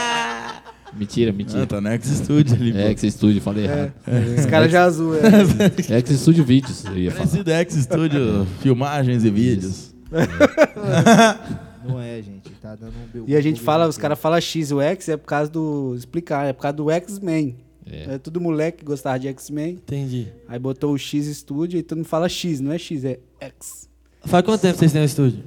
S2: Mentira, mentira.
S4: Ah, tá no X Studio ali.
S2: É. X Studio, falei errado.
S1: Esse cara já azul, é.
S2: É X Studio Vídeos, eu ia falar.
S4: X Studio, filmagens e vídeos.
S3: Não é, gente. Tá dando um...
S1: E a gente fala,
S3: aqui.
S1: os caras falam X, o X é por causa do. Explicar, é por causa do X-Men.
S2: É.
S1: É. tudo moleque que gostava de X-Men.
S5: Entendi.
S1: Aí botou o X Studio e todo mundo fala X, não é X, é X.
S5: Faz quanto tempo vocês têm no estúdio?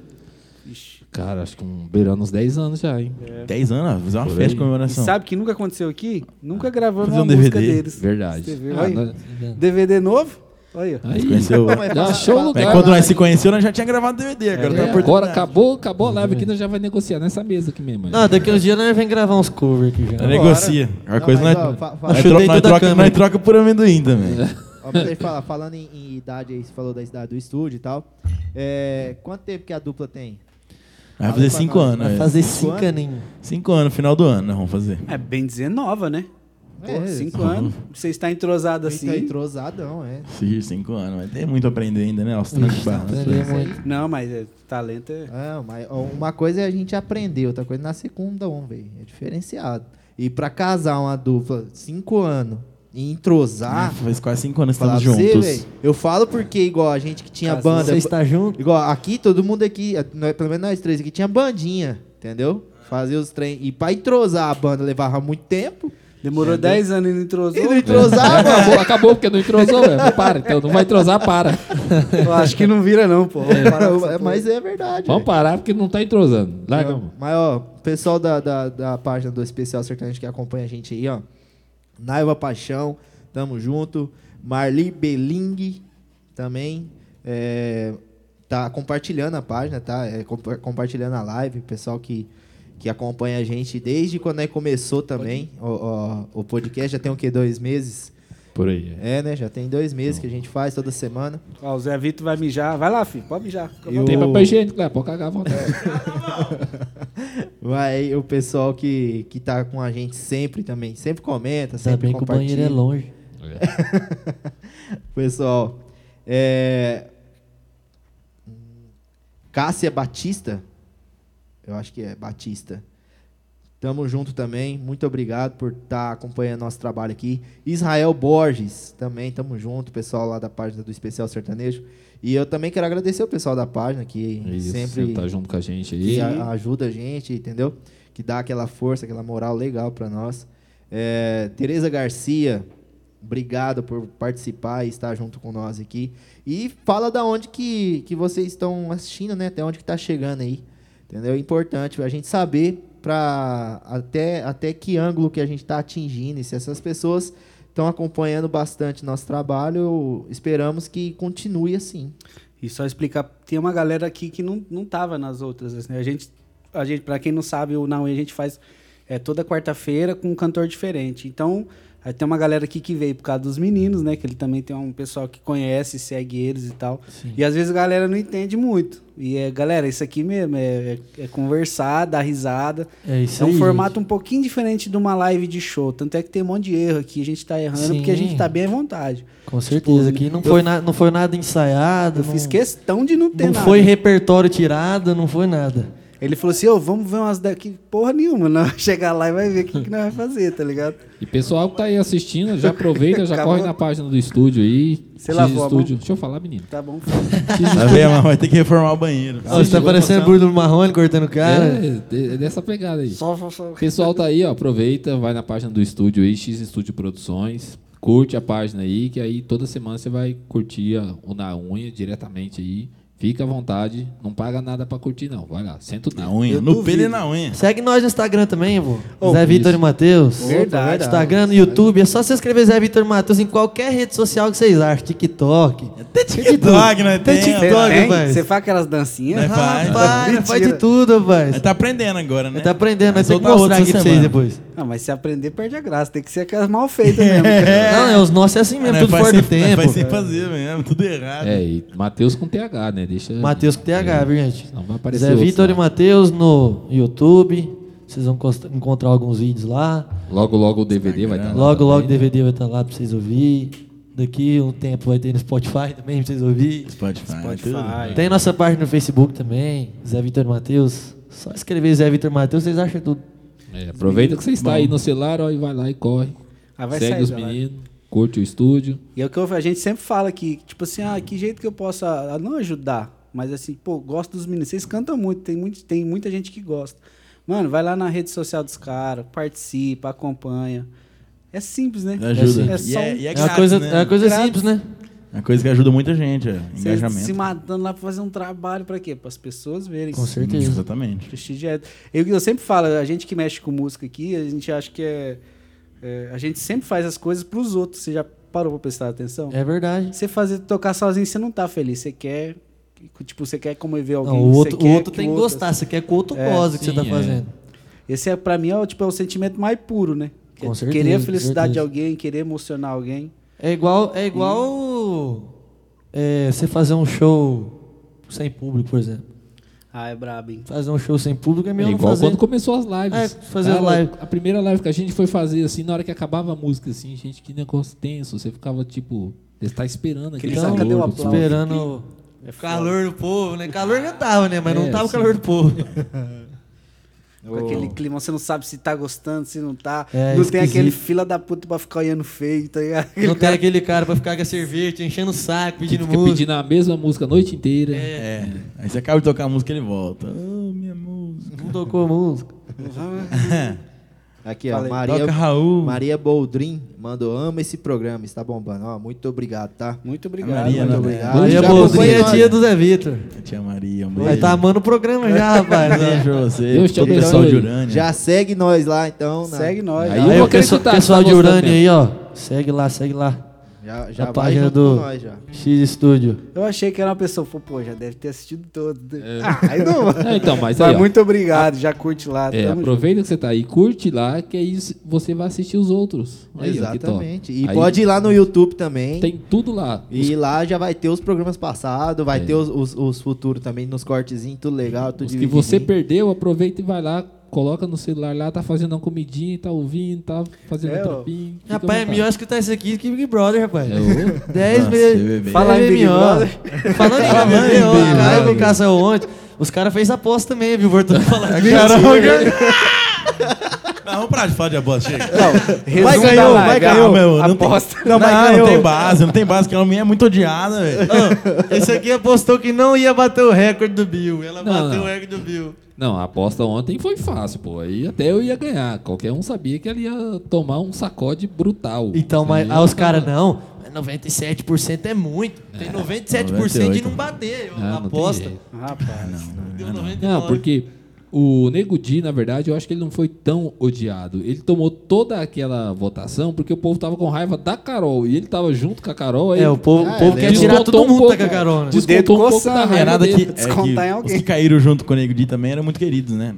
S1: Ixi.
S2: Cara, acho que um beirando uns 10 anos já, hein?
S4: 10 anos, fazer uma
S2: Por
S4: festa
S2: aí.
S4: de
S1: E
S4: comemoração.
S1: sabe que nunca aconteceu aqui? Nunca gravamos
S4: Fazer
S1: uma
S4: um
S1: música
S4: DVD.
S1: deles.
S2: Verdade.
S1: Você viu?
S2: Ah,
S1: Aí,
S2: nós-
S1: DVD novo? Olha.
S2: Aí,
S4: Conheceu.
S3: Não, mas
S2: já
S3: fala-
S2: achou o
S3: fala-
S2: lugar.
S4: Mas quando nós se conheceu, nós já tinha gravado DVD. Agora
S2: É,
S4: tá
S2: agora acabou, acabou a live aqui, nós já vai negociar nessa mesa aqui mesmo.
S5: Não, daqui uns dias nós vamos gravar uns covers aqui já.
S4: Nós negocia. A
S3: Não,
S4: coisa nós,
S3: ó, fa- fa-
S4: nós, tro- troca, nós troca por amendoim também.
S3: Ó, pra você falar, falando em, em idade aí, você falou da idade do estúdio e tal. É, quanto tempo que a dupla tem?
S4: Vai fazer 5
S3: Vai
S4: anos.
S5: Vai
S4: é.
S5: fazer
S3: Cinco
S5: cinco aninhos.
S4: Cinco anos, final do ano, nós vamos fazer.
S1: É bem dizer nova, né? Pô,
S3: É,
S1: cinco anos. Você está entrosado
S3: Assim.
S1: assim.
S3: Tá entrosadão, é.
S4: Sim, cinco anos. Mas tem muito a aprender ainda, né? Aos trancos
S3: aí.
S5: muito.
S1: Não, mas é, talento é.
S3: É, mas uma coisa é a gente aprender, outra coisa é nascer com um dom, velho. É diferenciado. E pra casar uma dupla cinco anos e entrosar,
S4: Ah, faz quase cinco anos que estamos
S3: você,
S4: juntos.
S3: velho, eu falo porque igual a gente que tinha
S1: Casou.
S3: banda,
S5: Você está junto?
S3: igual aqui todo mundo aqui, nós- pelo menos nós três aqui tinha bandinha, entendeu? Fazer os trem e pra entrosar a banda levava muito tempo.
S1: Demorou 10 anos e não entrosou.
S3: E não entrosava?
S2: acabou, acabou, porque não entrosou, velho. Para, então não vai entrosar, para.
S1: Eu acho que não vira, não, pô.
S3: É,
S1: porra.
S3: mas é verdade.
S2: Vamos parar porque não tá entrosando. Larga,
S3: Não, Mas, ó, pessoal da, da, da página do Especial Sertanejo que acompanha a gente aí, ó. Naiva Paixão, tamo junto. Marli Beling também. é, tá compartilhando a página, tá? É, compa- compartilhando a live. Pessoal que, que acompanha a gente desde quando é que começou também. O, o, o podcast já tem o quê? Dois meses?
S2: Por aí. é.
S3: É, né? Já tem dois meses que a gente faz toda semana.
S1: Ó, o Zé Vitor vai mijar. Vai lá, filho. Pode mijar. Fica à
S3: E o-
S2: Tem papel higiênico, lá, pode cagar à vontade.
S3: Vai o pessoal que, que tá com a gente sempre também. Sempre comenta,
S5: Ainda
S3: sempre
S5: bem que o
S3: compartilha.
S5: banheiro é longe.
S3: Pessoal, é... Cássia Batista, eu acho que é Batista. Tamo junto também, muito obrigado por estar acompanhando nosso trabalho aqui. Israel Borges, também tamo junto, pessoal lá da página do Especial Sertanejo. E eu também quero agradecer o pessoal da página que
S2: Isso,
S3: sempre
S2: tá junto com a gente aí.
S3: que a- ajuda a gente, entendeu? Que dá aquela força, aquela moral legal para nós. É, Tereza Garcia, obrigado por participar e estar junto com nós aqui. E fala da onde que, que vocês estão assistindo, né? Até onde que tá chegando aí. Entendeu? É importante a gente saber para até, até que ângulo que a gente está atingindo. E se essas pessoas estão acompanhando bastante nosso trabalho, esperamos que continue assim.
S1: E só explicar, tem uma galera aqui que não, não tava nas outras. Assim, a gente, a gente, pra quem não sabe, o Naui a gente faz é, toda quarta-feira com um cantor diferente. Então, aí tem uma galera aqui que veio por causa dos meninos, né? Que ele também tem um pessoal que conhece, segue eles e tal. E às vezes a galera não entende muito. E é, galera, isso aqui mesmo é, é- é conversar, dar risada.
S5: É isso
S1: é um
S5: aí,
S1: formato um pouquinho diferente de uma live de show. Tanto é que tem um monte de erro aqui. A gente tá errando porque a gente
S5: Sim.
S1: tá bem à vontade.
S5: Com certeza. Aqui não foi, na, não foi nada ensaiado.
S1: Eu
S5: não,
S1: fiz questão de não ter
S5: não
S1: nada.
S5: foi repertório tirado, não foi nada.
S1: Ele falou assim, ô, vamos ver umas daqui. Porra nenhuma, não. Chegar lá e vai ver o que, que nós vamos fazer, tá ligado?
S2: E pessoal que tá aí assistindo, já aproveita, já
S1: Acabou.
S2: corre na página do estúdio aí.
S1: Você
S2: X
S1: lavou?
S2: Estúdio. Deixa eu falar, menino.
S1: Tá bom.
S4: Tá vendo? Vai ter que reformar o banheiro.
S5: Ó, você tá parecendo Bruno Marrone cortando o cara.
S2: É, é dessa pegada aí.
S1: Só, só, só.
S2: Pessoal tá aí, ó, aproveita, vai na página do estúdio aí, X Estúdio Produções, curte a página aí, que aí toda semana você vai curtir a- o Na Unha diretamente aí. Fica à vontade, não paga nada pra curtir não, vai lá, senta o
S4: Na
S2: dedo.
S4: unha,
S1: Eu
S4: no
S1: duvido.
S4: pelo e na unha.
S5: Segue nós no Instagram também, pô.
S1: Oh,
S5: Zé Vitor e Matheus.
S1: Verdade.
S5: Instagram, no YouTube. É só você escrever Zé Vitor e Matheus em qualquer rede social que vocês acham. TikTok.
S4: Até TikTok, né?
S5: Tem
S4: Tem,
S5: TikTok. Rapaz.
S1: Você faz aquelas dancinhas?
S4: Faz.
S5: Rapaz,
S1: Mentira.
S5: faz de tudo, rapaz.
S4: Tá aprendendo agora, né?
S5: Ele tá aprendendo, nós
S4: Vai
S5: temos que mostrar aqui pra vocês depois.
S1: Não, mas se aprender, perde a graça. Tem que ser aquelas mal feitas mesmo. cara.
S5: Não, é, os nossos é assim mesmo, tudo fora do tempo.
S4: Faz sem fazer mesmo, tudo errado.
S2: É, e Matheus com TH, né? Deixa.
S5: Matheus com TH, viu, gente?
S2: Não vai aparecer
S5: Zé Vitor e. Matheus no YouTube. Vocês vão encontrar alguns vídeos lá.
S2: Logo, logo o DVD vai estar lá.
S5: Logo, logo o
S2: também, né?
S5: DVD vai estar lá pra vocês ouvir. Daqui um tempo vai ter no Spotify também pra vocês ouvir.
S4: Spotify.
S1: Spotify.
S4: tudo.
S5: Tem nossa página no Facebook também, Zé Vitor Matheus. Só escrever Zé Vitor Matheus, vocês acham tudo.
S2: É, aproveita que você está aí no celular, ó, e vai lá e corre.
S1: Ah, vai
S2: Segue
S1: sair
S2: os meninos, curte o estúdio.
S1: E é o que eu- a gente sempre fala que, tipo assim, ah, que jeito que eu possa ah, não ajudar, mas assim, pô, gosto dos meninos. Vocês cantam muito, tem, muito, tem muita gente que gosta. Mano, vai lá na rede social dos caras, participa, acompanha. É simples, né?
S4: Ajuda.
S1: É
S4: E
S1: só
S4: é,
S1: um-
S4: e é
S5: É uma coisa,
S4: né?
S5: é uma coisa simples, né?
S4: É uma coisa que ajuda muita gente, é.
S1: Vocês
S4: Engajamento.
S1: se matando lá pra fazer um trabalho pra quê? Para as pessoas verem.
S5: Com certeza.
S4: Exatamente.
S1: Prestigiado. Eu, eu sempre falo, a gente que mexe com música aqui, a gente acha que é, é, A gente sempre faz as coisas pros outros. Você já parou pra prestar atenção?
S5: É verdade.
S1: Você fazer tocar sozinho, você não tá feliz. Você quer. Tipo, você quer comover alguém.
S5: Não, o
S1: você
S5: outro, o outro tem que gostar, você quer que o outro
S1: É,
S5: goze que você
S2: sim,
S5: tá
S2: é.
S5: fazendo.
S1: Esse é, pra mim, é, o, tipo, é o sentimento mais puro, né? Que é
S5: Com certeza,
S1: querer a
S5: com
S1: felicidade de alguém, querer emocionar alguém.
S5: É igual, é igual é, você fazer um show sem público, por exemplo.
S1: Ah, é brabo, hein?
S5: Fazer um show sem público é
S2: É
S5: mesmo
S2: igual
S5: fazer.
S2: quando começou as lives.
S5: É, fazer as lives.
S2: A primeira live que a gente foi fazer, assim, na hora que acabava a música, assim, gente, que negócio tenso. Você ficava, tipo, você tá esperando aquele calor.
S1: cadê o
S2: povo.
S5: Esperando
S1: É
S5: o calor do povo, né? Calor já tava, né? Mas não
S2: É,
S5: tava o
S2: sim.
S5: calor do povo.
S1: Com aquele clima, você não sabe se tá gostando, se não tá.
S5: É,
S1: não tem
S5: esquisito.
S1: aquele fila da puta pra ficar olhando feio, tá ligado?
S5: Não tem aquele cara pra ficar com a cerveja, enchendo o saco, pedindo
S2: Fica
S5: música.
S2: pedindo a mesma música a noite inteira.
S4: É. Aí você acaba de tocar a música ele volta. Oh, minha música.
S5: Não tocou música.
S3: Aqui, ó,
S1: Falei.
S3: Maria,
S4: Toca Raul.
S3: Maria Boldrin mandou, ama esse programa, está bombando. Ó, muito obrigado, tá?
S1: Muito obrigado.
S4: Maria,
S3: Muito
S4: né?
S3: obrigado.
S5: Maria
S3: Já
S5: Boldrin é tia do Zé Vitor.
S4: Tia Maria, um
S5: Vai
S4: beijo.
S5: tá amando o programa já, rapaz.
S4: Beijo pra você.
S2: Deus te
S4: pessoal de Urânia.
S3: Já segue nós lá, então. na-
S1: Segue nós.
S2: Aí
S5: Aí o pessoal,
S2: acreditar,
S5: pessoal de
S2: tá
S5: Urânia aí, ó. Segue lá, segue lá.
S3: Já, já
S5: Na
S3: vai
S5: página
S3: junto
S5: do-
S3: com nós, já.
S5: X Studio.
S1: Eu achei que era uma pessoa, falei, pô, já deve ter assistido todo.
S2: É.
S1: Ah, aí não.
S2: Não, então, mas aí, ó,
S1: muito obrigado, já curte lá.
S2: é, aproveita que você tá aí, curte lá, que aí você vai assistir os outros. Aí, ó.
S3: Exatamente. E
S2: Aí
S3: pode ir lá no YouTube também.
S2: Tem tudo lá.
S3: E lá já vai ter os programas passados, vai
S2: É.
S3: ter os, os, os futuros também, nos cortezinhos, tudo legal, tudo
S2: Os que você perdeu, aproveita e vai lá, coloca no celular lá, tá fazendo uma comidinha, tá ouvindo, tá fazendo
S1: É,
S2: um trampinho.
S5: Rapaz, é melhor escutar isso aqui que Big Brother, rapaz.
S2: É, ô.
S5: 10
S4: Nossa,
S5: vezes.
S1: Falar em Big
S5: Falando em
S4: Falando em Big Brother.
S5: com Caça ontem. Os caras fez aposta também, viu? Voltando a falar disso.
S4: Não, vamos parar de falar de aposta, chega.
S1: Resumo
S3: Vai, ganhou, vai, ganhou.
S4: meu, não tem-
S1: Aposta.
S4: Não,
S3: mas
S4: não,
S3: ganhou.
S4: tem base, não tem base, que a minha é muito odiada, velho.
S5: Esse aqui apostou que não ia bater o recorde do Bill. Ela
S2: Não,
S5: bateu
S2: não.
S5: o recorde do Bill.
S2: Não, a aposta ontem foi fácil, pô. Aí até eu ia ganhar. Qualquer um sabia que ele ia tomar um sacode brutal.
S5: Então, mas
S2: Aí
S5: os
S2: eu-
S5: caras, não, mas 97% é muito. Tem 97% de
S4: 98.
S5: não bater.
S2: Ah,
S5: a
S2: não tem
S5: aposta.
S2: jeito.
S1: Rapaz.
S5: Deu 99.
S2: Não, porque o Nego Di, na verdade, eu acho que ele não foi tão odiado. Ele tomou toda aquela votação porque o povo tava com raiva da Carol. E ele tava junto com a Carol. Aí
S5: É, o povo,
S3: Ah,
S5: o povo
S3: é,
S5: quer
S3: né?
S5: tirar todo
S2: um
S5: mundo
S2: pouco,
S5: da.
S1: O dedo
S2: descontou um pouco da
S4: É
S2: raiva
S4: nada que,
S2: dele.
S4: é
S1: Descontar
S4: que
S1: em
S4: os
S1: alguém.
S4: que caíram junto com o Nego Di também eram muito queridos, né?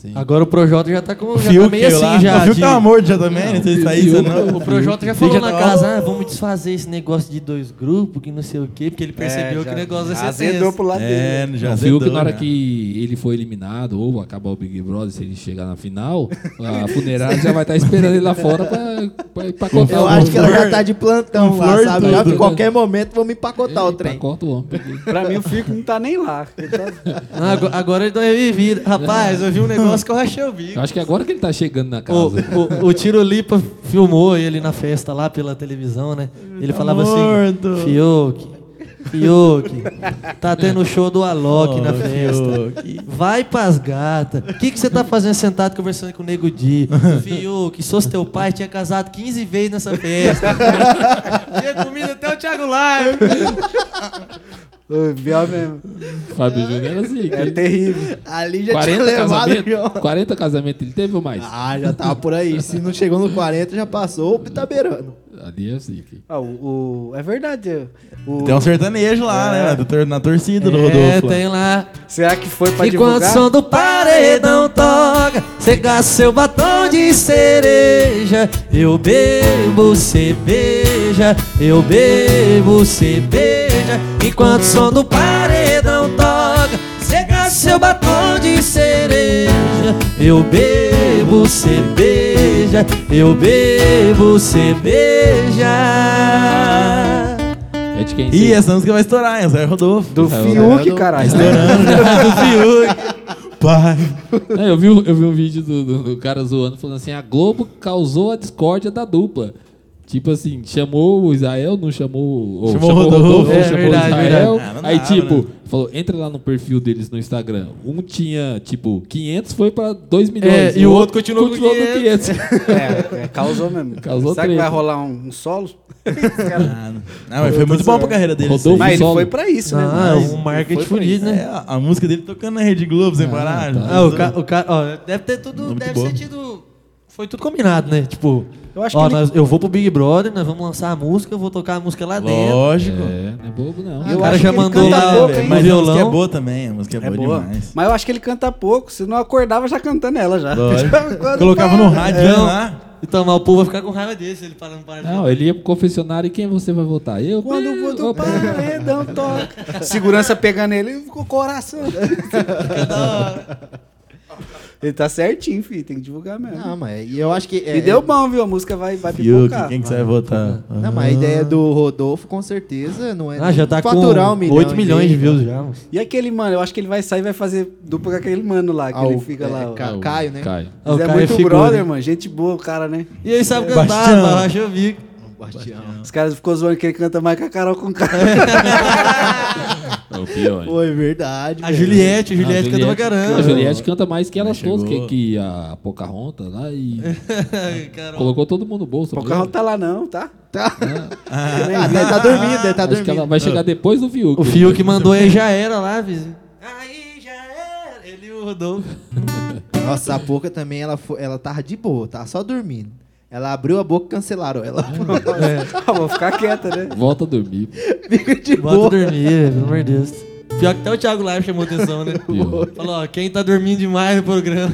S2: Sim.
S5: Agora o Projota já tá, com, já tá
S4: Fiuk
S5: meio assim
S4: lá.
S5: já.
S4: O Fiuk
S5: de-
S4: tava morto já também, não sei se
S2: o
S4: saísse
S2: Fiuk-
S4: não.
S5: O Projota já
S4: Fiuk
S5: falou na
S4: tava-
S5: casa, ah, vamos desfazer esse negócio de dois grupos, que não sei o quê, porque ele percebeu
S1: É,
S5: que
S1: já
S5: o negócio vai ser
S1: Azedou pro lado
S4: É,
S1: dele.
S4: já
S2: o Fiuk,
S4: azedou,
S2: na hora
S4: já.
S2: que ele for eliminado, ou acabar o Big Brother, se ele chegar na final, a funerária já vai estar esperando ele lá fora pra, pra, pra contar
S3: Eu
S2: o
S3: acho que ela já tá de plantão lá,
S4: flor
S3: sabe? Já, em qualquer momento vamos empacotar o trem.
S2: Corta o homem.
S1: Pra mim, o Fico não tá nem lá. Tá-
S5: ago- agora ele tá revivido. Rapaz, eu vi um negócio que eu rachei o bico.
S2: Eu acho que agora que ele tá chegando na casa.
S5: O, o, o Tiro Lipa filmou ele na festa lá pela televisão, né? Ele falava
S4: morto.
S5: assim: Fiuk, Fiuk, tá tendo show do Alok na
S4: Oh,
S5: festa.
S4: Fiuk.
S5: Vai pras gatas. O que, que você tá fazendo sentado conversando com o Nego Di? Fiuk, se fosse teu pai, tinha casado 15 vezes nessa festa. tinha comido até o Thiago Live.
S1: Biel mesmo.
S2: Fábio Júnior era assim. que
S1: É terrível.
S3: Ali já
S2: 40
S3: tinha levado
S2: casamentos?
S3: já.
S2: 40 casamentos ele teve ou mais?
S3: Ah, já tava por aí. Se não chegou no 40, já passou o tá beirando.
S2: Ali é assim. que-
S1: Ah, o, o- é verdade. O,
S4: Tem um sertanejo lá,
S1: É.
S4: né? do Na torcida do
S5: É,
S4: Rodolfo. lá.
S5: tem lá.
S1: Será que foi pra
S5: Enquanto o
S1: divulgar?
S5: som do paredão toca, cê gasta seu batom de cereja. Eu bebo, cê beija, eu bebo, cê beija. Enquanto o som do paredão toca, gasta seu batom de cereja. Eu bebo, cê beija, eu bebo, cê beija.
S2: É de quem?
S4: Ih,
S2: Sim.
S4: essa música vai estourar, hein? Zé Rodolfo.
S1: Do
S2: É,
S1: Fiuk,
S3: do-
S1: caralho.
S4: Pai.
S2: É, eu, vi, eu vi um vídeo do, do- do cara zoando, falando assim: a Globo causou a discórdia da dupla. Tipo assim, chamou o Israel, não chamou. Ou
S4: Chamou
S2: chamou
S4: o
S2: o Rodolfo,
S4: Rodolfo.
S2: não
S5: É,
S2: chamou
S5: verdade,
S2: o Israel.
S4: verdade. Ah, não
S2: aí,
S4: dava,
S2: tipo,
S4: né?
S2: falou: entra lá no perfil deles no Instagram. Um tinha, tipo, 500 foi pra 2 milhões.
S5: É, e o outro continuou com 500.
S1: É, é, causou mesmo.
S2: Causou
S1: Será que vai rolar um, um solo?
S4: Ah, não. Não, mas foi muito bom pra carreira dele.
S2: Rodolfo.
S1: Mas ele
S2: solo.
S1: foi pra isso, né?
S5: Ah,
S1: Mas
S5: um marketing
S1: isso.
S5: né?
S4: É, a, música dele tocando na Rede Globo sem parar.
S2: tá.
S5: Ah, o cara, o cara, ó, deve ter tudo, deve ser tido, foi tudo combinado, né? Tipo,
S1: Eu acho
S5: ó,
S1: que ele-
S5: nós- eu vou pro Big Brother, nós vamos lançar a música, eu vou tocar a música lá dentro.
S4: Lógico.
S2: É, não é bobo não.
S1: Eu
S5: o cara já mandou lá
S1: pouco?
S4: Mas a
S5: violão.
S4: música é boa também, a música é,
S1: É
S4: boa,
S1: boa.
S4: demais.
S1: Mas eu acho que ele canta pouco. Se não acordava, já cantando ela já.
S4: Colocava no rádio
S5: É,
S4: lá.
S5: Então, mas o povo vai ficar com raiva desse, ele parando para
S2: Não, ele ia pro confessionário e quem você vai votar? Eu?
S1: Quando o
S2: Eu,
S1: voto paredão toca. Segurança pegando ele com o coração. Ele tá certinho, filho. Tem que divulgar mesmo.
S3: Não, mas e eu acho que. é-
S1: e deu bom, viu? A música vai, vai
S4: Fiuk,
S1: pipocar.
S4: quem que você vai votar?
S3: Não, mas a ideia do Rodolfo, com certeza, não é.
S5: Ah, já tá
S3: faturar
S5: com
S3: um milhão
S5: 8 milhões de views já. moço.
S1: E aquele mano, eu acho que ele vai sair e vai fazer dupla com aquele mano lá, que
S3: Ah,
S1: ele
S3: o-
S1: fica
S3: é,
S1: lá. ó.
S3: Ca-
S2: Ah, o
S3: Caio, né?
S2: Caio.
S5: Ah, o
S1: Mas é
S5: cara
S1: muito
S5: figura,
S1: brother,
S5: hein?
S1: mano. Gente boa, o cara, né?
S5: E ele sabe
S4: Bastião.
S5: cantar, mas racha o bico.
S3: Bastião.
S1: Os caras ficam zoando que ele canta mais que a Carol com cara.
S2: É o pior.
S3: Foi verdade.
S5: A. Juliette, a
S2: A
S5: Juliette canta pra caramba.
S2: A Juliette canta mais que elas todas, que, que a Pocahontas lá e colocou todo mundo no bolso.
S1: Carro tá lá não, tá?
S3: Tá. Ah, deve tá dormindo, deve tá
S2: Acho que
S3: dormindo.
S2: ela vai chegar depois do Fiuk.
S5: O Fio que mandou aí já era lá, vizinho. Aí já era. Ele e o Rodolfo.
S3: Nossa, a Poca também, ela, foi, ela tava de boa, tava só dormindo. Ela abriu a boca e cancelaram ela.
S1: Ah, vou ficar quieta, né?
S2: Volta a dormir.
S3: Fica de
S5: Bota
S3: boa.
S5: dormir, pelo amor de Deus. Pior que até o Thiago Live chamou atenção, né? Falou, ó, quem tá dormindo demais no programa.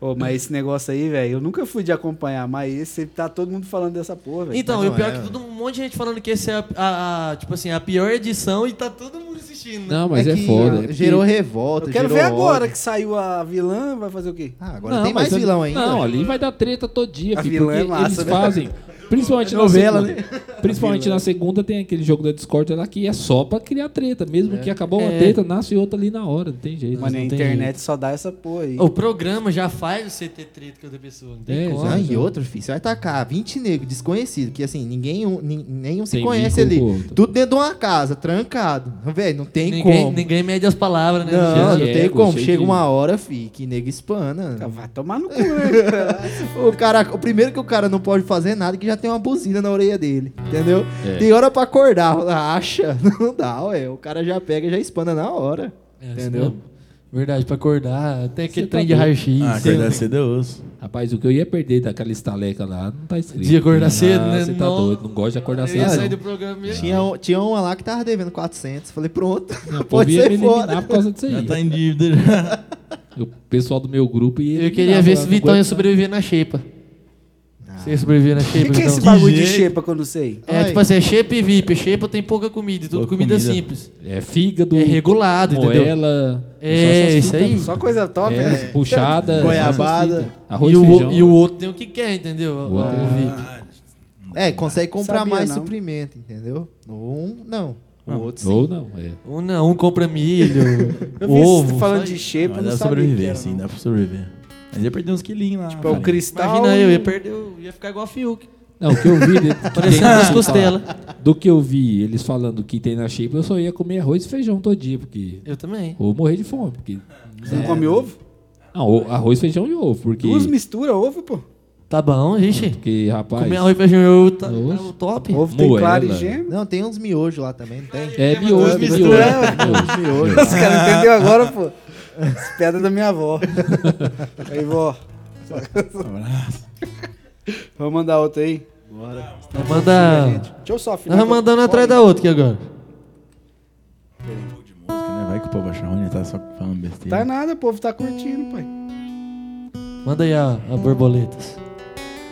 S1: Ô, mas esse negócio aí, velho, eu nunca fui de acompanhar, mas esse tá todo mundo falando dessa porra, velho.
S5: Então, e o pior
S3: é,
S5: é que todo um monte de gente falando que esse é a, a- a- tipo assim, a pior edição e tá todo mundo assistindo.
S2: Não, mas é,
S3: que
S2: foda. é porque-
S3: Gerou revolta,
S1: Eu quero
S3: gerou
S1: ver agora
S3: ódio.
S1: que saiu a vilã, vai fazer o quê?
S3: Ah, agora
S2: Não,
S3: tem
S2: mas
S3: mais
S2: ali-
S3: vilão ainda.
S2: Não, ali vai dar treta todo dia,
S1: A
S2: filho,
S1: vilã é
S2: porque
S1: massa,
S2: eles
S1: né?
S2: fazem. Principalmente
S3: Novela,
S2: na segunda. Principalmente na segunda tem aquele jogo da Discord lá que é só pra criar treta. Mesmo que acabou uma
S5: É.
S2: treta, nasce outra ali na hora, não tem jeito.
S1: Mano, a internet só dá essa porra aí.
S5: O programa já faz você ter treta com outra pessoa. Não tem
S2: É,
S5: como.
S3: Ah, e outro, filho, você vai tacar 20 negros desconhecidos, que assim, ninguém um- nin- nenhum se
S2: Tem
S3: conhece ali. Tudo dentro de uma casa, trancado. Velho, não tem
S5: Ninguém,
S3: como.
S5: ninguém mede as palavras, né?
S3: Não, não tem
S2: ego,
S3: como. Chega
S2: de-
S3: uma hora, fi, que nego espana.
S1: Vai tomar no cu, né?
S3: O, cara, o primeiro que o cara não pode fazer nada é que já tem uma buzina na orelha dele. Entendeu?
S2: É.
S3: Tem hora pra acordar. Acha? Não dá, ué. O cara já pega e já espana na hora.
S5: É,
S3: entendeu?
S5: Verdade, pra acordar. Tem aquele
S2: Você
S5: trem
S2: tá
S5: de raio-x.
S4: Ah, acordar cedo eu ouço.
S2: Rapaz, o que eu ia perder daquela estaleca lá não tá escrito.
S5: De acordar cedo,
S2: Ah,
S5: né?
S2: Você tá
S5: Não.
S2: doido, não gosto de acordar
S5: Eu
S2: cedo.
S5: ia sair do programa mesmo.
S3: Tinha, um- tinha uma lá que tava devendo 400. Falei, pronto.
S2: Não,
S3: pode ser fora.
S2: por causa disso
S4: Já
S2: aí.
S4: tá em dívida já.
S2: O pessoal do meu grupo ia
S5: Eu queria ver se o Vitão ia sobreviver na xepa. Você sobreviver na
S1: O
S5: xepa,
S1: que, que é esse
S5: Vitão?
S1: bagulho de eu não sei?
S5: É,
S3: Ai.
S5: tipo assim, é xepa e VIP. Xepa tem pouca comida, tudo
S4: Pouca
S5: comida,
S4: comida.
S5: simples.
S2: É fígado,
S5: É regulado, entendeu?
S2: moela.
S5: É,
S2: só essas
S5: isso aí.
S1: Só coisa top,
S2: É,
S1: né?
S2: puxada.
S3: Goiabada.
S2: Arroz
S5: e, o, e o outro tem o que quer, entendeu? O,
S2: O
S5: o VIP.
S3: É, consegue comprar
S1: Sabia
S3: mais
S1: não.
S3: suprimento, entendeu? Um, não. O outro sim.
S2: Ou não, é.
S5: Um não, um compra milho,
S1: Eu vi
S5: ovo.
S1: falando de
S4: Mas
S1: não
S4: dá pra sobreviver,
S1: era,
S4: sim, dá pra sobreviver. Mas ia perder uns quilinhos lá.
S1: Tipo, é o cristal...
S5: Imagina eu, ia perder, eu ia ficar igual a Fiuk.
S2: Não, o que eu vi.
S5: Parecendo
S2: tem-
S5: as costelas.
S2: Do que eu vi eles falando que tem na shape, eu só ia comer arroz e feijão todo dia, porque.
S5: Eu também.
S2: Ou morrer de fome, porque.
S1: Você não come ovo?
S2: Não, arroz, feijão e ovo, porque.
S1: Duas misturas ovo, pô.
S5: Tá bom, gente.
S2: Porque, rapaz.
S5: Comer arroz e feijão eu tá, tá
S2: Nossa.
S5: o top.
S1: Ovo tem
S2: Moela.
S1: claro e gêmeo.
S3: Não, tem uns miojos lá também, não tem?
S2: É miojo,
S5: misturas.
S2: miojo.
S3: Miojo.
S1: Os caras entenderam agora, pô. As pedras da minha avó. Aí, vó. Vamos mandar outra aí?
S5: Nós manda...
S1: Deixa eu só
S5: Nós
S1: afinar.
S5: vamos mandando atrás da outra aqui agora.
S4: Música, né? Vai que o povo acha ruim, tá só falando besteira.
S1: Tá nada, o povo tá curtindo, pai.
S5: Manda aí a, a borboletas.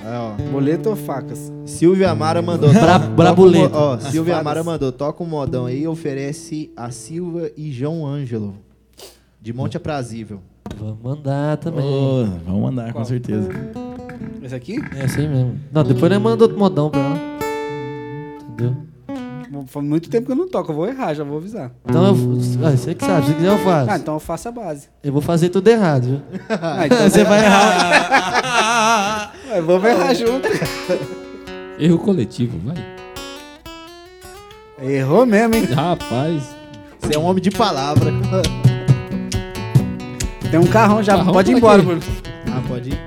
S3: Aí, ó.
S1: Boleto ou facas?
S3: Silvia Amara mandou.
S5: Bra-
S3: mo- Ó, Silvia
S1: fadas.
S3: Amara mandou. Toca um modão aí oferece a Silva e João Ângelo. De Monte Aprazível.
S5: Vamos mandar também.
S4: Ô, vamos mandar,
S1: Qual?
S4: com certeza.
S1: Esse aqui?
S5: É assim mesmo. Não, depois nós manda outro modão pra ela. Entendeu?
S1: Faz muito tempo que eu não toco, eu vou errar, já vou avisar.
S5: Então eu. Ah, você que sabe, se quiser eu faço.
S1: Ah, então eu faço a base.
S5: Eu vou fazer tudo errado, viu?
S1: Ah, então
S5: Você vai errar.
S1: Ué, Vamos errar junto.
S2: Erro coletivo, vai.
S1: Errou mesmo, hein?
S2: Rapaz.
S3: Você é um homem de palavra.
S1: Tem um carrão já,
S2: Carrão
S1: pode ir embora? Bruno.
S3: Ah, pode ir.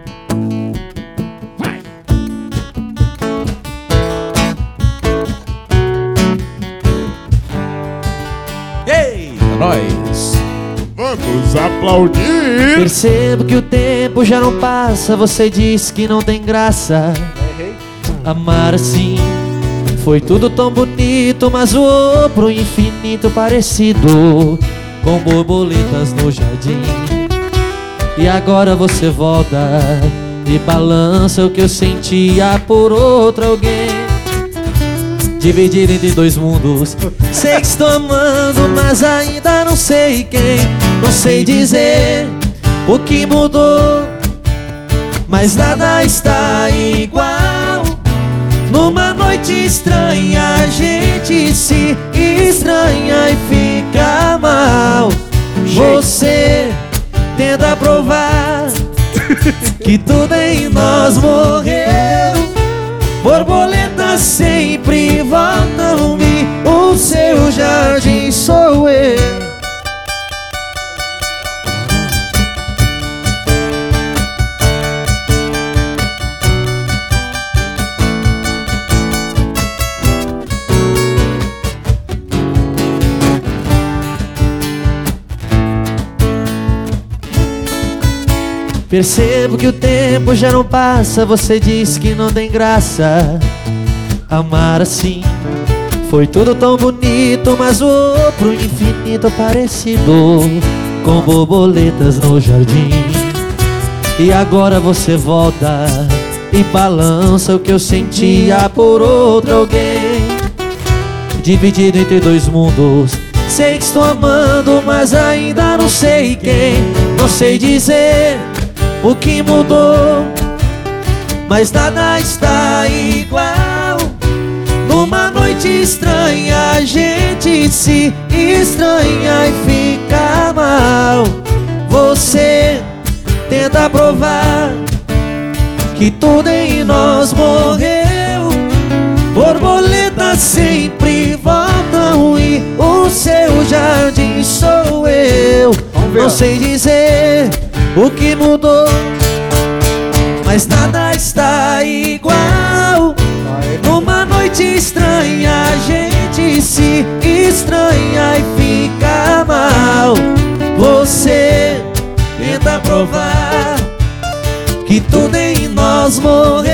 S4: Ei, é nóis. Vamos aplaudir.
S5: Percebo que o tempo já não passa. Você diz que não tem graça.
S1: Errei.
S5: Amar assim foi tudo tão bonito, mas voou pro infinito parecido com borboletas no jardim. E agora você volta e balança o que eu sentia por outro alguém. Dividir entre dois mundos. Sei que estou amando, mas ainda não sei quem. Não sei dizer o que mudou, mas nada está igual. Numa noite estranha, a gente se estranha e fica mal. Você tenta provar que tudo em nós morreu. Borboleta sempre voltam e o seu jardim sou eu. Percebo que o tempo já não passa. Você diz que não tem graça amar assim. Foi tudo tão bonito, mas o outro infinito parecido com borboletas no jardim. E agora você volta e balança o que eu sentia por outro alguém. Dividido entre dois mundos. Sei que estou amando, mas ainda não sei quem. Não sei dizer o que mudou, mas nada está igual. Numa noite estranha, a gente se estranha e fica mal. Você tenta provar que tudo em nós morreu. Borboletas sempre voltam e o seu jardim sou eu. Não sei dizer o que mudou, mas nada está igual. Numa noite estranha, a gente se estranha e fica mal. Você tenta provar que tudo em nós morreu.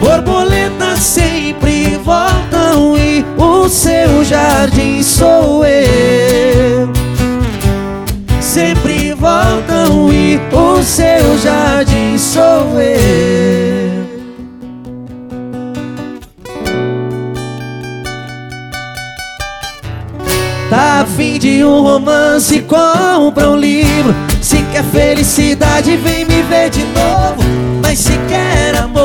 S5: Borboletas sempre voltam e o seu jardim sou eu. Sempre voltam e o seu jardim sou eu. Tá a fim de um romance, compra um livro. Se quer felicidade, vem me ver de novo. Mas se quer amor,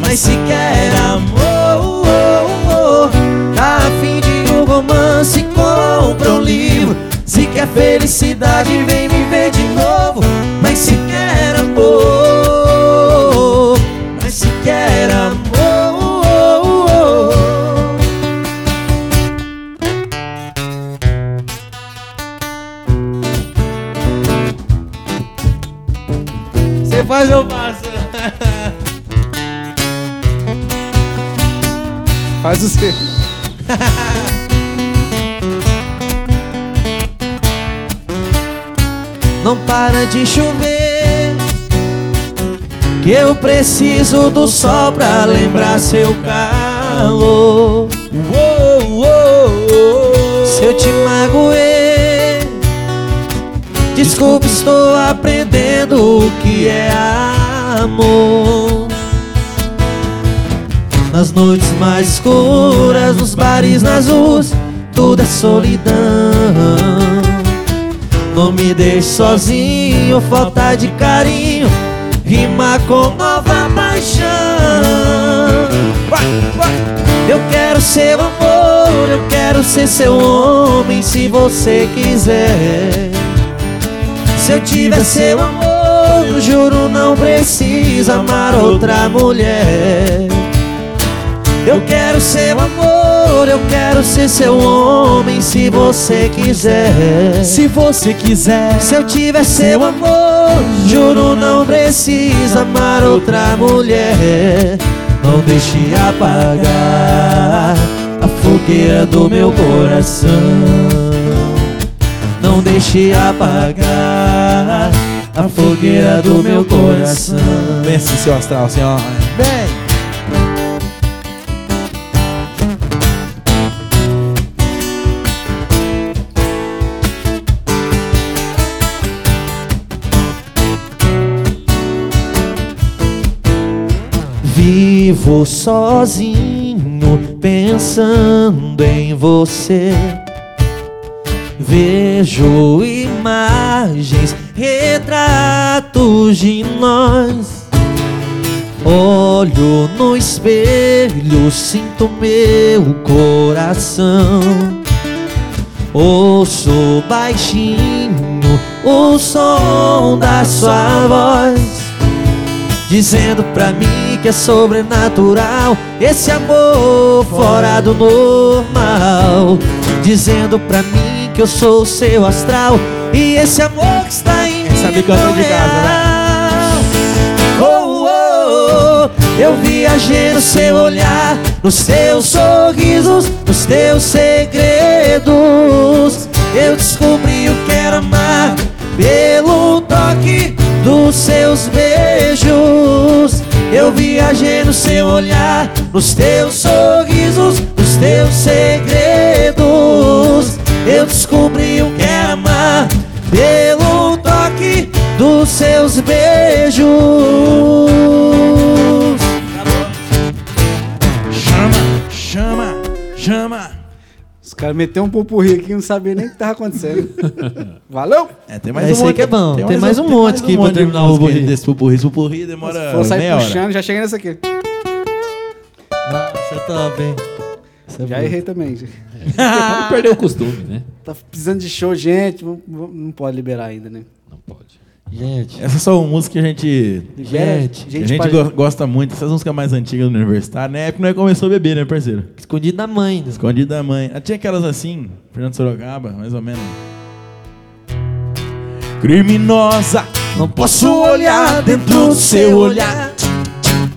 S5: mas se quer amor, tá a fim de um romance, compra um livro. Se quer felicidade, vem me ver de novo. Mas se quer amor, mas se quer amor. Você faz eu passo.
S1: Faz o seu.
S5: Não para de chover. Que eu preciso do sol pra lembrar seu calor. Se eu te magoei, desculpa, estou aprendendo o que é amor. Nas noites mais escuras, nos bares, nas ruas, tudo é solidão. Não me deixe sozinho, falta de carinho Rima com nova paixão. Eu quero seu amor, eu quero ser seu homem Se você quiser. Se eu tiver seu amor, juro não precisa amar outra mulher eu quero seu amor, eu quero ser seu homem se você quiser.
S3: Se você quiser,
S5: Se eu tiver seu amor, juro não precisa amar outra mulher. Não deixe apagar a fogueira do meu coração. Não deixe apagar a fogueira do meu coração.
S4: Vem assim, seu astral, ó.
S3: vem.
S5: Vivo sozinho pensando em você. Vejo imagens, retratos de nós. Olho no espelho, sinto meu coração. Ouço baixinho o som da sua voz Dizendo pra mim que é sobrenatural. Esse amor fora do normal. Dizendo pra mim que eu sou o seu astral. E esse amor que está em mim.
S3: sabe cantar
S5: não
S3: de casa,
S5: real. Oh, oh, oh, eu viajei no seu olhar, nos seus sorrisos, nos teus segredos. Eu descobri o que era amar pelo toque dos seus beijos. Eu viajei no seu olhar, nos teus sorrisos, nos teus segredos. Eu descobri o que era amar pelo toque dos seus beijos.
S4: Chama, chama, chama.
S1: Os caras meteram um pupurri aqui e não sabia nem o que tava acontecendo. Valeu!
S4: É, tem
S5: É, esse aí que é bom. Tem mais um monte aqui pra terminar o pupurri.
S4: Desse pupurri. Esse pupurri demora
S1: Vou sair
S4: meia hora.
S1: puxando, já cheguei nessa aqui.
S5: Nossa, top, hein? Essa é
S1: Já
S5: boa.
S1: errei também.
S2: Não perder o costume, né?
S1: Tá precisando de show, gente. Não pode liberar ainda, né?
S2: Não pode.
S5: Gente,
S4: Essas são músicas que a gente,
S1: Libera,
S5: Gente,
S4: que a gente gosta muito. Essas músicas mais antigas do universitário. Na época nós começou a beber, né, parceiro?
S5: escondido da mãe. né?
S4: Escondido da mãe. Ah, Tinha aquelas assim, Fernando Sorocaba, mais ou menos. Criminosa,
S5: Não
S4: posso olhar dentro do seu olhar.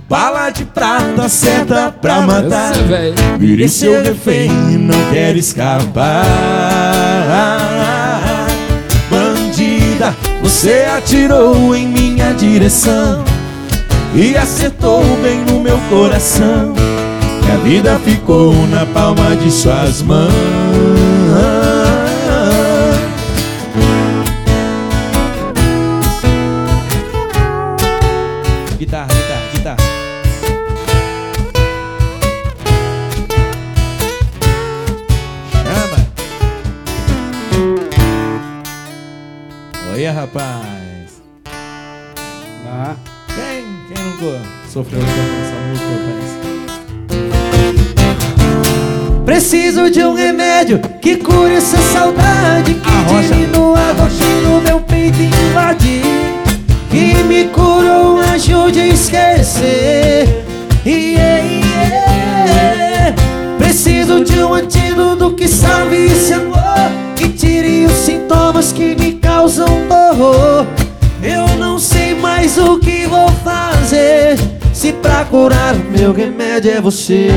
S4: Bala de prata certa pra matar.
S2: Velho.
S4: Virei seu refém e não quero escapar. Bandida, você atirou em minha direção e acertou bem no meu coração. E a vida ficou na palma de suas mãos. Rapaz!
S1: Ah,
S4: Quem, quem nunca sofreu com essa música, rapaz?
S5: Preciso de um remédio que cure essa saudade que diminua a rotina no meu peito invadir. Que me curou, ajude a esquecer. Yeah, yeah. Preciso de um antídoto que salve esse amor, tire os sintomas que me causam dor. Eu não sei mais o que vou fazer. Se pra curar meu remédio é você.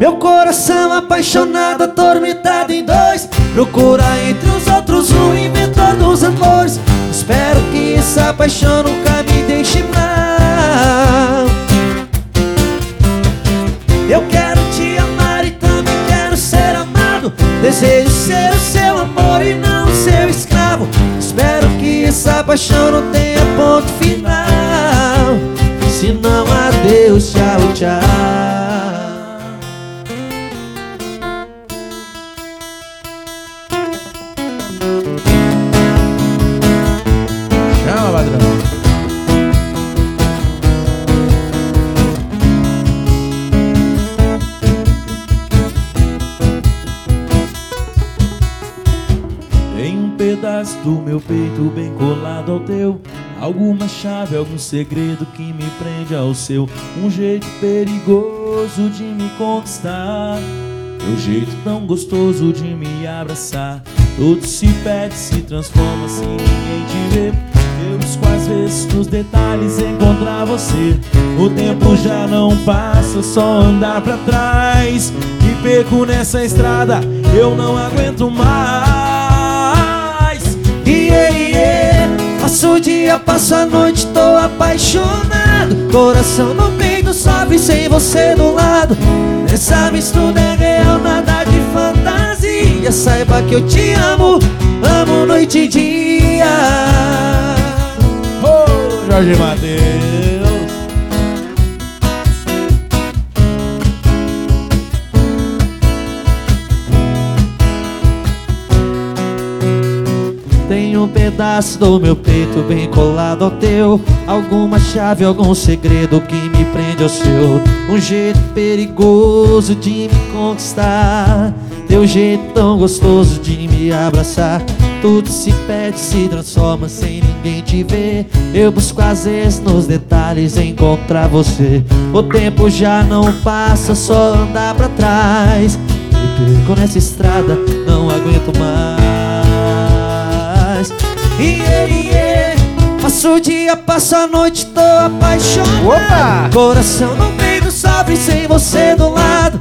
S5: Meu coração apaixonado, atormentado em dois Procura entre os outros o inventor dos amores Espero que essa paixão paixão não tenha ponto final. Se não, adeus, tchau, tchau
S4: chave, algum segredo que me prende ao seu. Um jeito perigoso de me conquistar. Teu jeito tão gostoso de me abraçar. Tudo se perde, se transforma sem ninguém te ver Eu busco vezes nos detalhes encontrar você. O tempo já não passa, só andar pra trás. Me perco nessa estrada, eu não aguento mais.
S5: Yeah, yeah. Passo o dia, passo a noite, tô apaixonado. Coração no peito, sobe sem você do lado. Essa mistura é real, nada de fantasia. Saiba que eu te amo, amo noite e dia.
S4: Ô, Jorge Matheus
S5: Um pedaço do meu peito bem colado ao teu. Alguma chave, algum segredo que me prende ao seu. Um jeito perigoso de me conquistar. Teu jeito tão gostoso de me abraçar. Tudo se perde, se transforma sem ninguém te ver. Eu busco às vezes nos detalhes encontrar você. O tempo já não passa, só andar pra trás. Me perco nessa estrada, não aguento mais yeah, yeah. Passo o dia, passo a noite, tô apaixonado.
S1: Opa!
S5: Coração no peito sofre sem você do lado.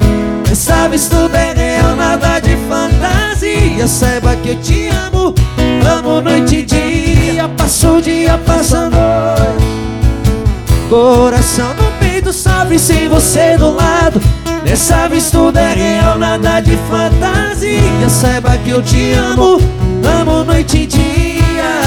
S5: Cê sabe, tudo é real, nada de fantasia. Saiba que eu te amo, amo noite e dia. Passo o dia, passo a noite. Coração no peito sofre sem você do lado. Dessa vez tudo é real, nada de fantasia. Saiba que eu te amo, amo noite e dia.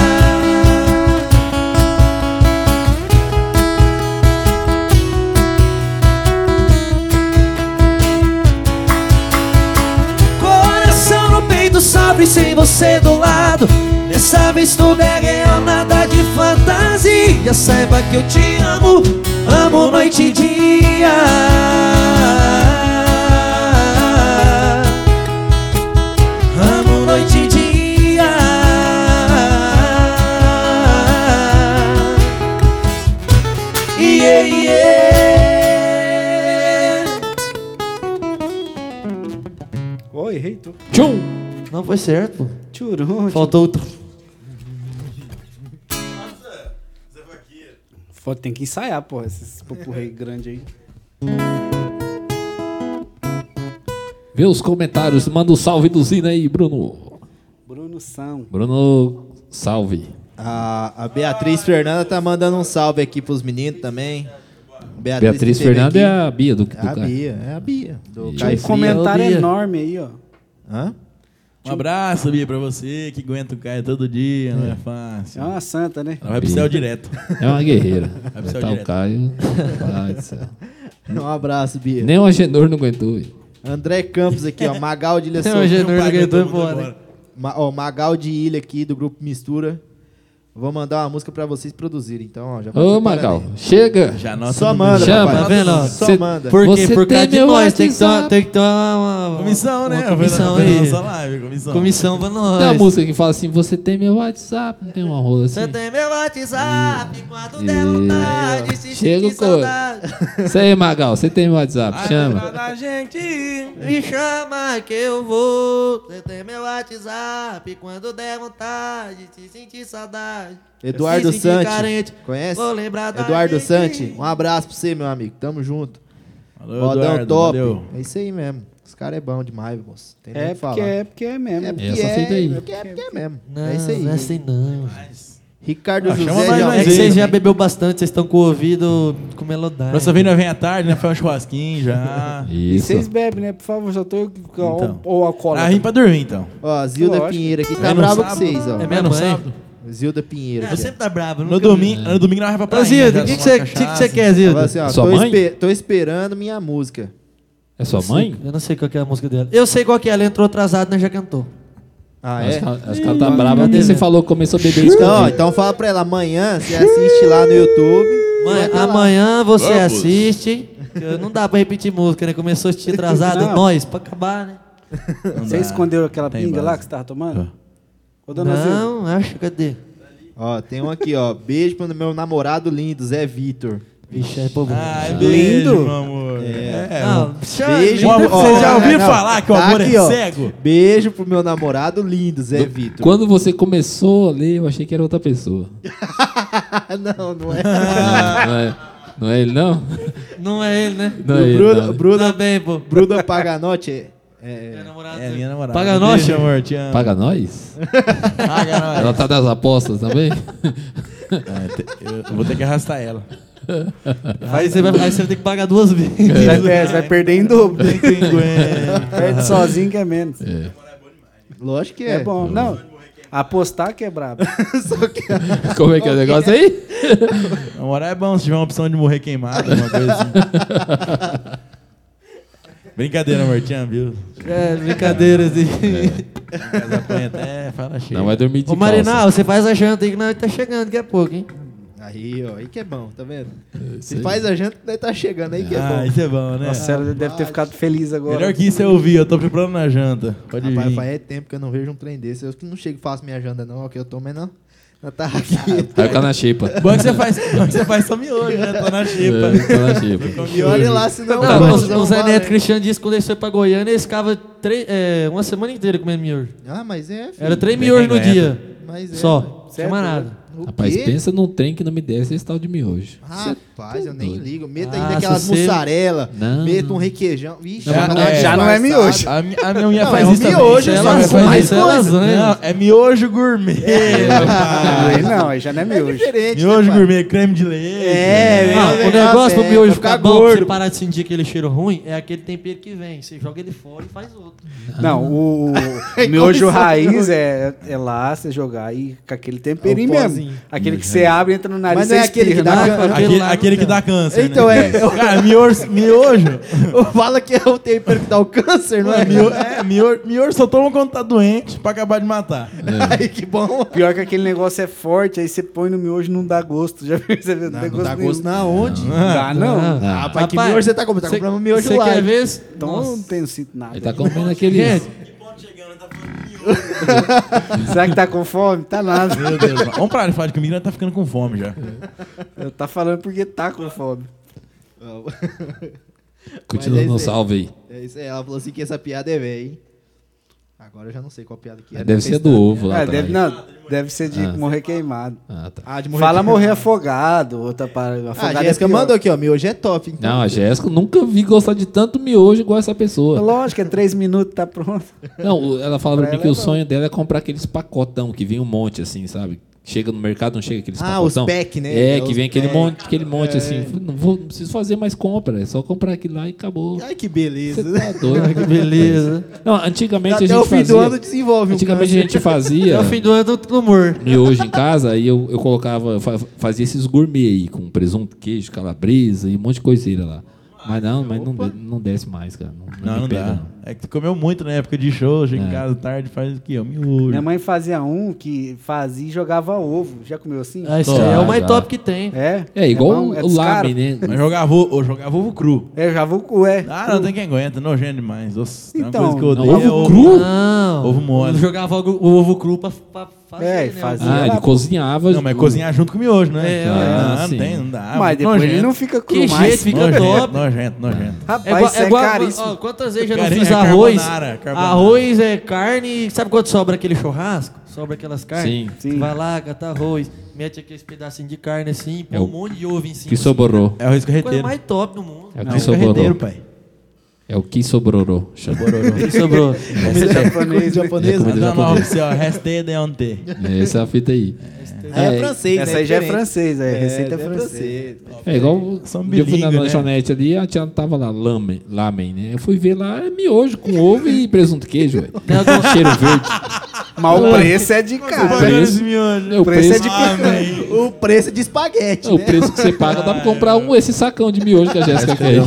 S5: Coração no peito sofre sem você do lado. Dessa vez tudo é real, nada de fantasia. Saiba que eu te amo, amo noite e dia Não foi certo.
S1: Tchurum.
S5: Faltou o...
S1: Foda, Tem que ensaiar, porra, esses popurrei grande aí.
S2: Vê os comentários, manda o salve do Zina aí, Bruno.
S1: Bruno São.
S2: Bruno, salve.
S3: A, a Beatriz Fernanda tá mandando um salve aqui pros meninos também.
S2: Beatriz
S3: que esteve
S2: Fernanda
S3: aqui.
S2: é a Bia do, do
S3: É a. Bia, é a Bia. Do
S2: E-
S3: Caio
S1: Um comentário
S5: Bia.
S1: enorme aí, ó.
S3: Hã?
S4: Um abraço, Bia, pra você que aguenta o Caio todo dia, não é fácil.
S1: É uma santa, né?
S4: Ela vai pro céu direto.
S2: É uma guerreira.
S4: Vai pro céu
S2: tá o
S4: direto.
S2: Caio. Do céu.
S3: Um abraço, Bia.
S2: Nem o Agenor não aguentou.
S3: André Campos aqui, ó. Magal de Ilha
S5: Tem
S3: Sol-
S5: o Agenor
S4: Não paga
S5: aguentou
S4: todo mundo
S5: embora.
S4: agora.
S3: Ma- ó, Magal de Ilha aqui, do grupo Mistura. Vou mandar uma música pra vocês produzirem, então, ó. Já
S2: Ô, Magal,
S3: aí.
S2: chega.
S4: Já anota
S3: Só manda.
S2: Chama,
S3: papai.
S5: tá vendo?
S3: Só
S2: Cê-
S3: manda.
S5: Por quê?
S2: Você
S5: Por causa
S2: tem
S5: de
S2: meu
S5: nós. Tem que, ter uma,
S2: WhatsApp.
S5: tem que ter uma, uma-
S4: Comissão, né?
S5: Uma comissão aí.
S4: nossa live, comissão.
S5: Comissão pra nós.
S2: Tem uma música que fala assim: Você tem meu WhatsApp, não tem uma rola assim.
S5: Você tem meu WhatsApp quando der vontade, se
S2: Chega
S5: sentir saudade.
S2: Isso aí, Magal, você tem meu WhatsApp, chama.
S4: da gente.
S5: Me chama que eu vou. Você tem meu WhatsApp quando der vontade, se sentir saudade.
S3: Eduardo Santi. Conhece?
S5: Vou lembrar da
S3: Eduardo
S5: gente.
S3: Santi. Um abraço pra você, meu amigo. Tamo junto.
S4: Valeu,
S3: Modão
S4: Eduardo,
S3: top.
S4: valeu.
S3: É isso aí mesmo. Os caras é bom demais, moço. Tem
S1: É
S3: que
S1: porque
S3: falar.
S1: é, porque é mesmo.
S3: É porque
S2: Essa
S3: é,
S2: aí.
S3: é porque é, porque é mesmo.
S5: Não,
S3: é isso aí.
S5: não é assim não.
S3: Ricardo
S4: Ah, chama
S3: José
S4: mais nós
S5: É que vocês já bebeu bastante, vocês estão com o ouvido com melodade.
S4: Nossa vinda vem à tarde, né? Foi um churrasquinho já.
S1: E
S2: Isso.
S1: vocês bebem, né? Por favor, já tô.
S4: Então.
S1: Ou, ou alcoólatra.
S4: Ah, vim pra dormir, então.
S3: Ó, a Zilda. Pinheiro aqui tá brava com vocês, ó.
S5: É minha mãe.
S4: sábado.
S3: Zilda Pinheiro. Aqui, ó.
S5: sempre tá bravo.
S4: No domingo, no domingo nós vamos pra praia.
S5: Zilda, o que você que que você quer, Zilda?
S3: assim, ó,
S2: Sua
S3: tô,
S2: mãe?
S3: espe- tô esperando minha música.
S2: É sua mãe?
S5: Eu não sei qual que é a música dela. Eu sei qual que é, ela entrou atrasada, mas já cantou.
S3: Ah, é?
S2: acho que ela tá brava porque
S5: Cadê,
S2: você
S5: né?
S2: falou que começou a beber
S3: Então, ó,
S2: escondido.
S3: então fala pra ela, amanhã você assiste lá no YouTube.
S5: Mãe,
S3: vai lá.
S5: amanhã você
S4: Vamos.
S5: assiste. Não dá pra repetir música, né? Começou a assistir atrasada,
S1: Não.
S5: nós, pra acabar, né?
S1: Você escondeu aquela
S4: Tem
S1: pinga lá que você tava tomando? Ô, dona Zilda.
S5: Não, acho, cadê?
S3: Ó, tem um aqui, ó. Beijo pro meu namorado lindo, Zé Vitor.
S5: Vixe, é povo.
S4: Ai,
S1: Lindo.
S4: beijo, meu amor. É.
S5: Não,
S3: Beijo.
S4: Ó,
S3: pro-
S4: você já ouviu
S3: não,
S4: falar que o
S3: tá
S4: amor
S3: aqui,
S4: é
S3: ó.
S4: cego?
S3: Beijo pro meu namorado lindo, Zé Vitor.
S2: Quando você começou a ler, eu achei que era outra pessoa.
S3: não, não é.
S2: não, não é, não é ele, não?
S5: Não é ele, né?
S2: Não é ele,
S3: Bruna,
S2: não.
S3: Bruna,
S5: Também, pô.
S3: Bruna Paganotti é. é-
S5: É namorado
S4: É minha namorada.
S5: Paga nós,
S4: amor, te amo.
S2: Paga nós?
S4: Paga nós.
S2: Ela tá das apostas também?
S4: Ah, te- Eu vou ter que arrastar ela.
S5: Aí você, vai, aí você vai ter que pagar duas vezes.
S1: Você vai, per- você vai perder em dobro.
S4: Que.
S1: Perde sozinho que é menos.
S3: Lógico que
S1: É,
S3: é.
S1: bom. Não, apostar que é brabo.
S2: Como é que é o negócio aí?
S4: Namorar é bom se tiver uma opção de morrer queimado, uma coisa assim. Brincadeira, amo, viu?
S5: É, brincadeira, assim.
S4: Mas apanha até fala cheio.
S2: Não vai dormir de
S5: Ô. Marinal, você faz a janta aí que nós tá chegando daqui a pouco, hein?
S3: Aí, ó, aí que é bom, tá vendo?
S2: Isso
S3: Se faz a janta, daí tá chegando aí que é
S4: Ah,
S3: bom.
S4: isso é bom, né?
S1: Nossa, ela deve ter ficado feliz agora.
S4: Melhor que isso eu ouvi, eu tô preparando na janta. Pode
S3: Rapaz,
S4: vir.
S3: faz é tempo que eu não vejo um trem desse. Eu não chego e faço minha janta, não. O que eu tô menor. Eu tava aqui.
S2: Vai ficar na xepa.
S4: Bom que você faz, bom que você faz só miojo, né? Tô na xepa.
S2: É, ficar na xepa.
S3: E olha lá, senão.
S5: Não,
S3: vai,
S5: o,
S3: senão
S5: o Zé. Neto Cristiano disse que quando ele foi pra Goiânia, ele ficava três- é, uma semana inteira comendo miojo.
S3: Ah, mas é. filho.
S5: Era três miojos no dia.
S3: Mas é,
S5: Só. Não mais nada.
S3: O
S2: Rapaz,
S3: quê?
S2: pensa num trem que não me desce esse tal de miojo.
S3: Rapaz, eu nem
S2: doido.
S3: ligo. Meto
S5: Ah,
S3: ainda aquelas
S5: se você-
S3: mussarela.
S2: Não.
S3: Meto um requeijão. Vixe,
S4: Não,
S3: já,
S4: é,
S1: já não é miojo.
S4: A, mi- a minha
S3: Não,
S4: faz
S3: é um
S4: isso também.
S3: miojo,
S4: é
S3: só
S4: ela faz
S3: mais
S5: é
S3: coisa.
S5: lasanha.
S4: Não, é miojo gourmet. rapaz.
S1: Aí não, aí já não é
S3: É
S1: miojo.
S3: diferente.
S4: Miojo
S3: né, pai?
S4: gourmet, creme de leite.
S3: É,
S5: Ah,
S3: é,
S5: o negócio
S3: é,
S5: do miojo
S3: pra
S5: ficar pra você
S3: gordo.
S5: parar de sentir aquele cheiro ruim, é aquele tempero que vem. Você joga ele fora e faz outro.
S1: Não, o,
S3: É
S1: miojo raiz é, é lá, você jogar e com aquele temperinho
S3: É
S1: mesmo.
S3: Pozinho.
S1: Aquele que você abre, entra no nariz
S3: Mas
S1: você
S3: não é aquele que dá
S1: não.
S3: can-
S5: Aquele
S4: Aquele,
S5: não
S4: que
S5: dá.
S4: câncer.
S3: Então
S4: né?
S3: é.
S4: Cara, miojo, miojo.
S3: Fala que é o tempero que dá o câncer, não é?
S4: Miojo, é, miojo, miojo só toma quando tá doente pra acabar de matar.
S3: Ai, que bom.
S1: Pior que aquele negócio é forte, aí você põe no miojo não dá gosto. Já percebeu?
S3: Não,
S1: tem
S3: não dá
S1: nenhum.
S3: gosto na onde?
S1: Não dá, não.
S5: Ah,
S3: Rapaz, que miojo você tá comprando? Tá comprando miojo lá.
S5: quer ver?
S1: Então eu não tenho sinto nada.
S2: Ele tá comendo aquele.
S1: Será que tá com fome? Tá nada.
S4: Meu Deus. Vamos parar de falar de comida, tá ficando com fome já.
S1: Tá falando porque tá com fome.
S2: Continua
S3: é
S2: no salve aí.
S3: É isso aí, ela falou assim que essa piada é velha, hein? Agora eu já não sei qual piada que é.
S2: Deve ser do ovo lá.
S1: É,
S2: atrás.
S1: deve, não, deve ser de
S2: Ah.
S1: morrer queimado.
S2: Ah, tá.
S3: Ah, de morrer
S1: Fala
S3: de-
S1: morrer afogado, outra parada.
S3: Ah,
S1: Afogado
S3: a Jéssica
S1: é
S3: mandou aqui, ó. Miojo é top, então.
S2: Não, a Jéssica nunca vi gostar de tanto miojo igual essa pessoa.
S1: Lógico, é três minutos, tá pronto.
S2: Não, ela fala pra
S1: Pra
S2: mim que
S1: é
S2: o
S1: bom.
S2: sonho dela é comprar aqueles pacotão que vem um monte assim, sabe? Chega no mercado, não chega aqueles
S3: Ah, os
S2: pacotão.
S3: pack, né?
S2: É,
S3: É,
S2: que
S3: os
S2: vem aquele
S3: pack.
S2: monte, aquele monte assim. Não, vou, não preciso fazer mais compra, é só comprar aquilo lá e acabou.
S3: Ai, que
S2: Você
S3: beleza.
S2: tá doido,
S5: que beleza.
S2: Não, antigamente
S3: Até
S2: a gente
S3: o fim
S2: fazia.
S3: do ano desenvolve um
S2: Antigamente a
S3: câncer.
S2: gente fazia
S5: É o fim do ano do humor.
S2: miojo em casa e eu, eu colocava, fa- fazia esses gourmet aí, com presunto, queijo, calabresa e um monte de coiseira lá. Mas não, mas não, não desce mais, cara. Não,
S4: Não,
S2: me
S4: não
S2: pega,
S4: dá. É que tu comeu muito na época de show, chega em
S2: É.
S4: casa tarde, faz o quê? O miojo.
S1: Minha mãe fazia um que fazia e jogava ovo. Já comeu assim?
S5: Ah,
S2: Tô,
S5: aí é o mais top que tem.
S1: É?
S2: É igual
S1: bom? É
S2: o lame, né?
S4: Mas jogava, ovo- eu jogava ovo cru.
S1: É, eu já vou. É.
S4: Ah, não tem quem aguenta, nojento demais. Nossa, tem uma
S1: Então,
S4: coisa que eu
S2: não,
S4: odeio. é
S2: ovo cru?
S5: Não.
S4: Ovo mole.
S5: Eu jogava o, ovo cru pra, pra fazer.
S1: É,
S5: né?
S1: fazia.
S2: Ah, ele cozinhava.
S4: Não, mas cozinhar junto com o miojo, né?
S5: É,
S4: Ah,
S2: é.
S4: não
S2: sim.
S4: tem, não dá.
S1: Mas depois
S4: nojento.
S1: ele não fica cru
S5: Que
S1: mais.
S5: jeito, fica
S4: nojento,
S5: top.
S4: Nojento, nojento.
S1: Rapaz,
S5: É igual,
S1: isso
S5: é
S1: é, caríssimo.
S5: ó, quantas vezes eu já não fiz
S4: é
S5: arroz?
S4: carbonara, carbonara.
S5: Arroz é carne. Sabe quando sobra aquele churrasco? Sobra aquelas carnes?
S2: Sim.
S1: Sim.
S5: Vai lá, cata arroz, mete aqueles pedacinhos de carne assim, põe
S2: É o-
S5: um monte de ovo em cima.
S2: Que
S5: assim.
S2: sobrou.
S4: É arroz
S5: Coisa
S4: carreteiro.
S5: mais top do mundo.
S2: É o que sobrou.
S4: carreteiro, pai.
S2: É o que.
S5: Que sobrou.
S1: Comida japonês, né?
S3: japonês.
S2: comida
S3: né?
S4: Não, não,
S2: japonesa.
S4: oficial, reste de ontem.
S2: Essa é a fita aí.
S3: É,
S2: É,
S3: francês, né?
S1: Essa aí já é francês, é. Receita é
S3: é
S1: francês.
S2: É igual.
S4: São
S2: eu fui na
S4: né?
S2: lanchonete ali, a tia tava lá, lamen, lamen, né? Eu fui ver lá, é miojo com ovo e presunto queijo, velho.
S5: Tem algum-
S2: Cheiro verde.
S1: Mas o preço é de cara.
S2: Pagando
S1: né?
S2: esse
S4: miojo.
S2: O
S1: preço é
S2: preço,
S1: de
S4: Amém.
S3: O preço é de espaguete,
S2: o
S3: né?
S2: preço que você paga dá pra comprar um, esse sacão de miojo que a Jéssica quer.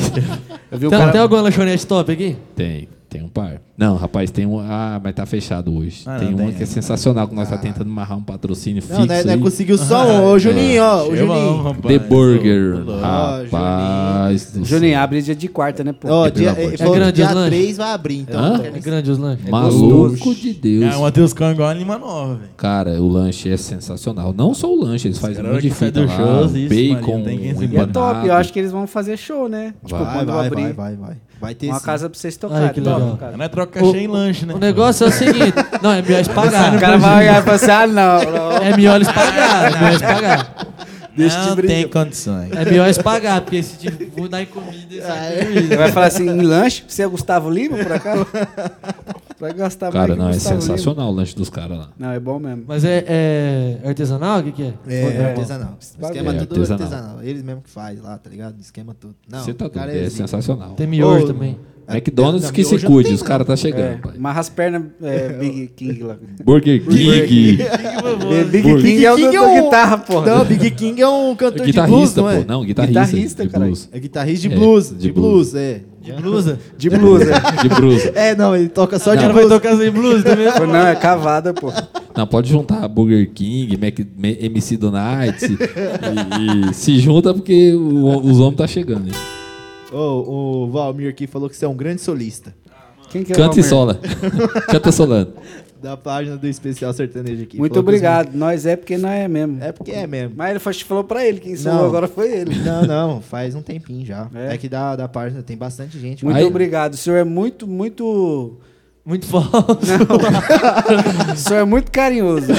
S1: Eu vi o
S5: Tem,
S1: cara...
S5: tem alguma lanchonete top aqui?
S2: Tem, tem um par. Não, rapaz, tem um. Ah, mas tá fechado hoje.
S4: Ah,
S2: tem
S4: não,
S2: um
S4: tem,
S2: que é
S4: é.
S2: sensacional, que nós tá tentando amarrar um patrocínio
S3: Não,
S2: fixo.
S3: né, né, conseguiu só um. Ô, Juninho, ó. O Juninho.
S2: The Burger. Rapaz. céu.
S1: Juninho, abre dia de quarta, né, pô?
S3: Ó,
S2: Pelo
S3: dia,
S5: É
S3: que
S5: grande
S3: dia
S5: os lanches?
S3: 3 vai abrir, então.
S2: Hã?
S5: É grande os lanches.
S2: Maluco de Deus.
S4: É, o Matheus Cão igual a Lima Nova, velho.
S2: Cara, o lanche é sensacional. Não só o lanche, eles fazem um monte de fita lá,
S4: show, isso,
S2: bacon,
S4: Maria,
S1: E é top, eu acho que eles vão fazer show, né? Tipo,
S2: Vai,
S1: quando
S3: Vai,
S1: abrir
S3: vai, vai, vai. Vai ter
S1: uma casa pra vocês tocarem. top, cara.
S4: É troca cachê em lanche, né?
S5: O negócio é o seguinte. Não, é melhor pagar.
S1: O cara vai olhar e falar assim, ah, não, não.
S5: É melhor eles pagar. É melhor eles pagar.
S1: Deixa
S4: não tem condições.
S5: É melhor eles pagar, porque se tipo, vou dar em comida, isso aqui.
S1: vai falar assim, em lanche, você é Gustavo Lima, por acaso? Vai gastar
S2: Cara, não, é
S1: Gustavo Lima.
S2: sensacional o lanche dos caras lá.
S1: Não, é bom mesmo.
S5: Mas é, é artesanal? O que, que é?
S3: É, artesanal. Esquema
S2: É,
S3: tudo
S2: artesanal.
S3: artesanal. Eles mesmo que faz lá, tá ligado? Esquema tudo. Não,
S2: Você tá
S3: o cara
S2: doido, é
S3: zica.
S2: sensacional.
S5: Tem miojo
S3: Ô,
S5: também.
S2: McDonald's
S3: Não,
S2: que se
S3: não
S2: cuide,
S3: tem,
S2: os caras tá
S1: É,
S2: chegando, pai.
S1: mas as pernas é Big King lá.
S2: Burger King.
S1: É, Big
S2: Burger
S1: King é o
S3: é um-
S1: guitarra, porra.
S3: Não, Big King é um cantor de blues,
S2: Guitarrista,
S3: não é?
S2: pô. Não, guitarrista.
S1: Guitarrista,
S2: blues.
S3: É guitarrista de
S2: É,
S3: blues.
S2: de
S3: de
S2: blues.
S3: blues, é.
S5: De blusa?
S1: De blues, é.
S2: De blues.
S3: É, não, ele toca só
S5: O
S3: de
S5: cara vai
S3: blues.
S5: tocar sem blusa também.
S1: Pô, Não, é cavada, pô.
S2: Não, pode juntar Burger King, Mac, MC do Night e, e se junta porque o- os homens tá chegando. hein?
S3: Ô, o Valmir aqui falou que você é um grande solista.
S1: Quem que é o
S2: Canta e sola. Canta solando.
S3: Da página do Especial Sertanejo aqui.
S1: Muito
S3: Falou que os
S1: obrigado. Nós é porque nós é mesmo.
S3: É porque é mesmo.
S1: Mas ele foi- falou pra ele, quem
S3: Não.
S1: agora foi ele.
S3: Não, não, faz um tempinho já.
S1: É?
S3: É, que da, da página tem bastante gente.
S1: Muito
S2: Aí-
S1: obrigado. O senhor é muito, muito.
S5: Muito falso.
S1: O senhor é muito carinhoso.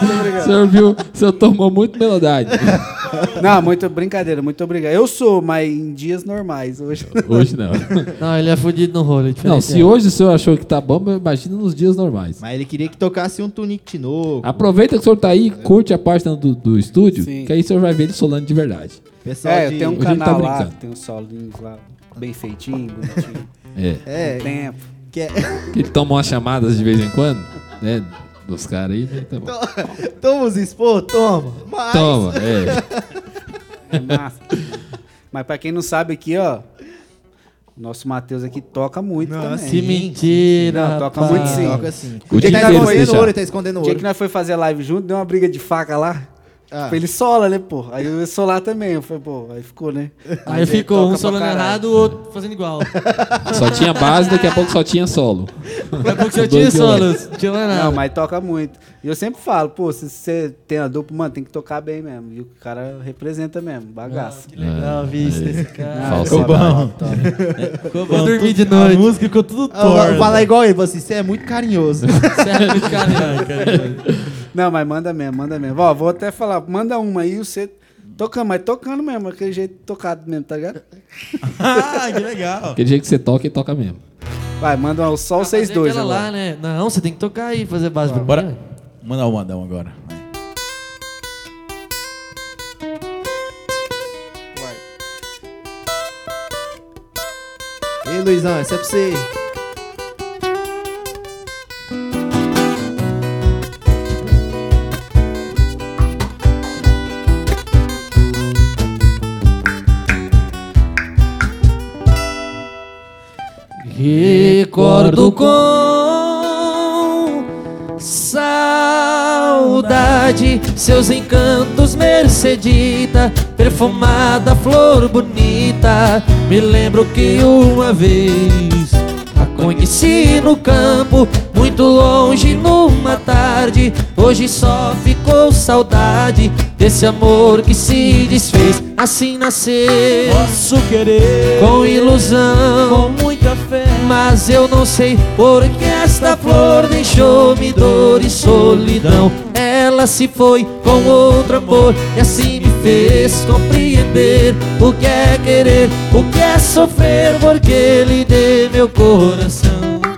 S1: Muito
S2: O
S1: obrigado.
S2: senhor viu, o senhor tomou muito melodade.
S1: Não, muito brincadeira, muito obrigado. Eu sou, mas em dias normais. Hoje.
S2: Hoje não.
S5: Não, ele é fudido no rolo. é
S2: Não, se hoje o senhor achou que tá bom, imagina nos dias normais.
S3: Mas ele queria que tocasse um Tunic Tinoco.
S2: Aproveita que o senhor tá aí, curte a página do, do estúdio,
S1: Sim.
S2: que aí o senhor vai ver ele solando de verdade.
S3: Pessoal
S1: É, eu
S3: de...
S1: tenho um
S2: Hoje tá
S1: canal lá,
S2: brincando.
S1: tem uns solinhos lá, bem feitinho, bonitinho.
S2: É.
S3: É,
S1: Tempo.
S3: que é...
S2: Que ele toma umas chamadas de vez em quando, né? Dos caras aí, né? Tá bom.
S3: Toma os expor? Toma. Mas...
S2: Toma, é.
S1: É massa. Mas pra quem não sabe aqui, ó, nosso Matheus aqui toca muito
S3: Nossa,
S1: também.
S5: Que mentira.
S1: Não, toca muito sim.
S3: Toca assim.
S2: O
S3: Ele
S2: dia
S3: tá
S2: inteiro
S3: escondendo ouro, ele tá escondendo
S1: O dia
S3: ouro.
S1: que nós foi fazer live junto, deu uma briga de faca lá.
S3: Ah.
S1: Tipo, ele sola, né, pô? Aí eu ia solar também. Eu falei, pô, aí ficou, né?
S5: Aí
S1: ele
S5: ficou um solando errado, o outro fazendo igual.
S2: Só tinha base, daqui a pouco só tinha solo.
S5: Daqui a pouco você
S2: Dois
S5: tinha solos. Tinha mais nada.
S1: Não, mas toca muito. E eu sempre falo, pô, se você tem a dupla, mano, tem que tocar bem mesmo. E o cara representa mesmo, bagaço.
S5: Que legal, visto esse cara.
S1: Ah,
S2: Falso.
S1: esse é
S4: Ficou bom.
S5: Ficou bom dormir de
S4: A
S5: noite.
S4: música ficou tudo
S3: Ah,
S4: torta.
S3: Fala igual ele, falou assim, você é muito carinhoso.
S1: Não, mas manda mesmo, manda mesmo. Ó, vou até falar, manda uma aí, você tocando, mas tocando mesmo, aquele jeito tocado mesmo, tá ligado?
S4: ah, que legal.
S2: Aquele jeito que você toca, ele toca mesmo.
S1: Vai, manda uma, só vocês dois
S5: aquela
S1: agora.
S5: lá, né? Não, você tem que tocar aí, fazer base pra
S4: Bora.
S5: mim.
S4: Manda o mandão agora. Vai.
S3: Ei, Luizão, essa é pra você.
S5: Recordo com saudade seus encantos, Mercedita, perfumada flor bonita. Me lembro que uma vez a conheci no campo, muito longe numa tarde. Hoje só ficou saudade desse amor que se desfez. Assim nasceu
S4: Posso querer
S5: com ilusão.
S4: com muita fé.
S5: Mas eu não sei por que esta flor deixou-me dor e solidão. Ela se foi com outro amor e assim me fez compreender o que é querer, o que é sofrer, porque lhe dei meu coração.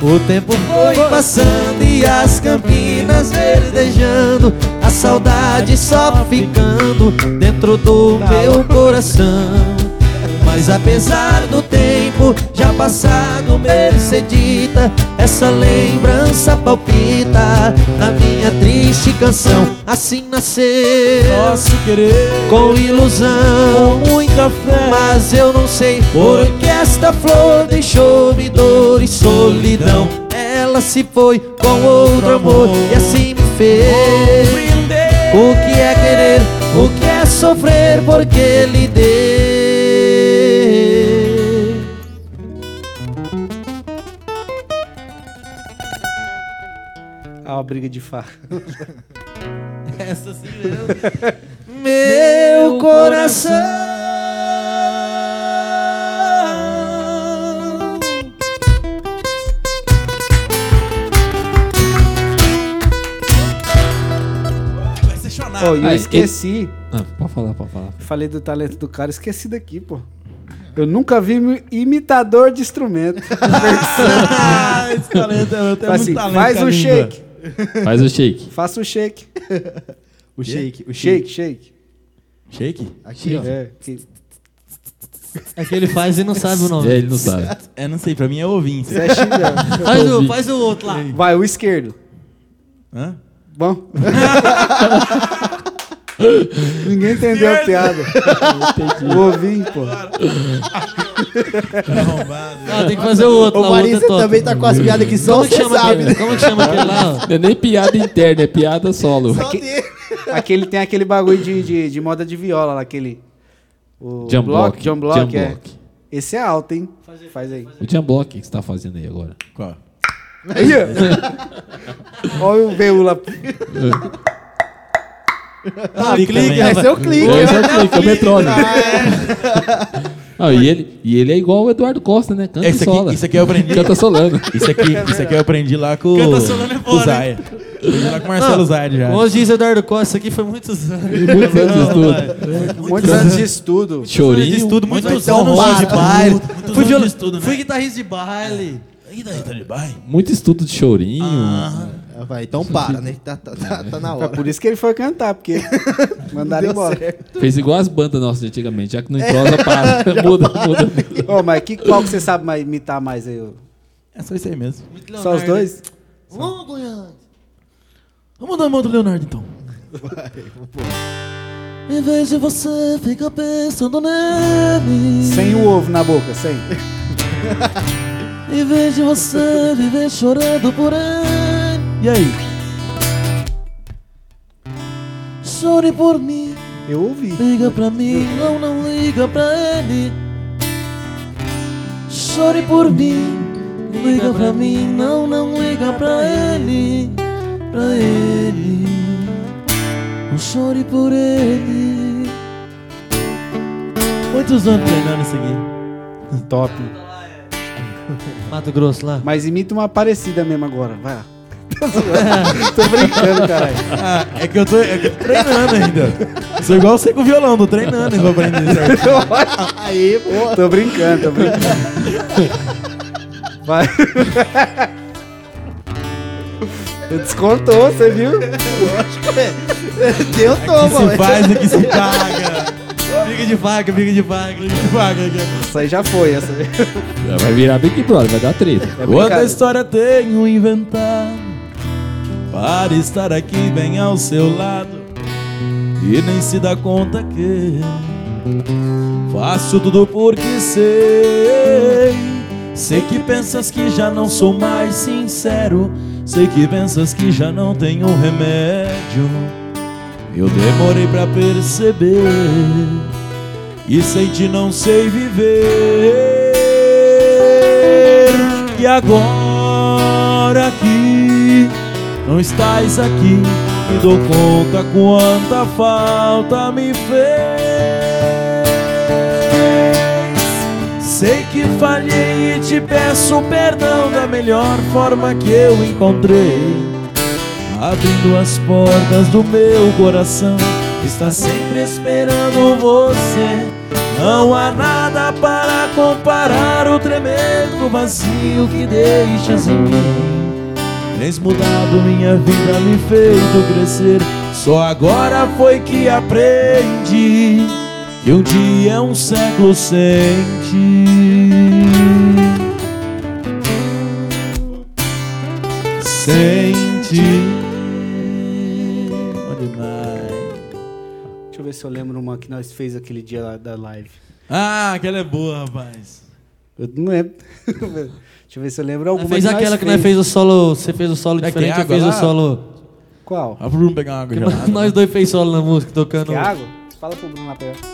S5: O tempo foi passando e as campinas verdejando, a saudade só ficando dentro do meu coração. Mas apesar do tempo já passado, Mercedita, essa lembrança palpita na minha triste canção. Assim nasceu
S4: Posso querer
S5: com ilusão.
S4: com muita fé.
S5: Mas eu não sei por que esta flor deixou-me dor e solidão. Ela se foi com outro amor e assim me fez. O que é querer, o que é sofrer, porque lhe dei.
S1: Ah, uma briga de faca.
S5: Essa sim mesmo. Meu coração.
S1: E eu
S2: Aí,
S1: esqueci.
S2: Ah, pode falar, pode falar.
S1: Falei do talento do cara, esqueci daqui, pô. Eu nunca vi um imitador de instrumento.
S4: Ah, esse talento é, eu tenho muito
S1: assim,
S4: talento
S1: faz
S4: a língua.
S1: shake.
S2: Faz o shake.
S1: Faça o shake.
S3: O shake, o
S1: Shake, shake.
S4: Shake?
S3: Aqui, ó.
S1: É, que-
S5: É que ele faz e não sabe o nome.
S2: É, ele não sabe.
S4: É, não sei, pra mim é ovinho.
S1: Você é.
S5: Faz o, faz o outro lá.
S1: Vai, o esquerdo.
S4: Hã?
S1: Bom. Ninguém entendeu a piada. O ovinho, pô.
S4: Arrombado.
S5: Ah, tem que fazer o outro. O é top.
S3: também tá com as piadas que só
S5: Como que
S3: você
S5: chama
S3: sabe,
S5: aquele?
S3: né?
S5: Como que chama aquele lá? ó?
S2: Não é nem piada interna, é piada solo.
S3: Só dele.
S1: Aquele tem aquele bagulho de, de, de moda de viola lá, aquele. O
S2: Jam Block.
S1: John Block,
S2: Jam
S1: é.
S2: Block.
S1: Esse é alto, hein? Faz aí.
S2: O Jam Block, que você tá fazendo aí agora?
S4: Qual?
S1: Aí, ó. Olha o lá.
S3: Ah,
S4: Clique
S3: clique, é o clique.
S2: Esse é o clique, é o metrônomo. Ah, e, ele, e ele é igual o Eduardo Costa, né? Canta
S4: Esse
S2: e sola.
S4: aqui, isso aqui eu aprendi.
S2: Canta solando.
S4: Isso aqui, isso aqui eu aprendi lá com,
S5: Canta solando é
S4: com o Zaya. Aprendi lá com o Marcelo Zaya já.
S5: Como diz Eduardo Costa, isso aqui foi muitos anos.
S2: Muitos anos de estudo.
S1: Muitos anos de estudo.
S2: Chorinho.
S5: estudo,
S4: Muito
S5: muitos anos de baile.
S4: muito- muitos
S5: Fui,
S4: anos
S5: viola-
S4: de estudo, né?
S5: fui guitarrista de baile.
S4: Tá de bairro.
S2: Muito estudo de chorinho.
S3: Ah, vai, então para, né? Tá, tá, tá, tá na
S1: É
S3: hora.
S1: por isso que ele foi cantar, porque mandaram embora.
S3: certo.
S2: Fez igual as bandas nossas de antigamente, já que não entrosa, para. muda, muda.
S1: Ô, mas que, qual que você sabe mais, imitar mais aí? ô?
S4: É só isso aí mesmo.
S1: Só os dois?
S5: Vamos, Goiás.
S4: Vamos dar uma do Leonardo então.
S5: Em vez de você ficar pensando nele.
S1: Sem o ovo na boca, sem.
S5: Em vez de você viver chorando por ele.
S4: E aí?
S5: Chore por mim.
S1: Eu ouvi.
S5: Liga pra mim, não, não liga pra ele. Chore por mim. Liga pra mim, não, não liga pra ele. Pra ele. Não chore por ele.
S4: Muitos anos treinando isso aqui.
S1: Top.
S5: Mato Grosso lá.
S1: Mas imita uma parecida mesmo agora, vai lá. Tô brincando, caralho.
S4: Ah, é que eu tô, é que eu tô treinando ainda. Sou igual você com o violão, tô treinando e vou aprender certo.
S3: Aí, pô.
S1: Tô brincando, tô brincando. Vai. Descontou, você viu?
S3: Deu
S4: Que
S3: toma,
S4: se faz, aqui se paga.
S5: Briga de faca, briga de faca.
S4: Briga de aqui.
S1: Isso aí já foi, essa aí.
S2: Vai virar Big Brother, vai dar treta.
S1: É
S4: Outra história tenho inventado para estar aqui bem ao seu lado e nem se dá conta que faço tudo porque sei. Sei que pensas que já não sou mais sincero. Sei que pensas que já não tenho remédio. Eu demorei pra perceber e sem ti não sei viver. E agora que não estás aqui, me dou conta quanta falta me fez. Sei que falhei e te peço perdão da melhor forma que eu encontrei. Abrindo as portas do meu coração, está sempre esperando você. Não há nada para comparar o tremendo vazio que deixas em mim. Tens mudado minha vida, me feito crescer. Só agora foi que aprendi que um dia é um século sem ti. Sem ti. Bom demais.
S1: Deixa eu ver se eu lembro uma que nós fez aquele dia lá da live.
S4: Ah, aquela é boa, rapaz.
S1: Eu não lembro. Deixa eu ver se eu lembro alguma.
S5: fez
S1: nós
S5: aquela que nós fez o solo. Você fez o solo diferente, eu fiz o solo.
S1: Qual?
S4: Ó, pro Bruno pegar uma água
S5: Que
S4: gelada.
S5: nós dois fez solo na música, tocando.
S1: Que água? Fala pro Bruno lá perto.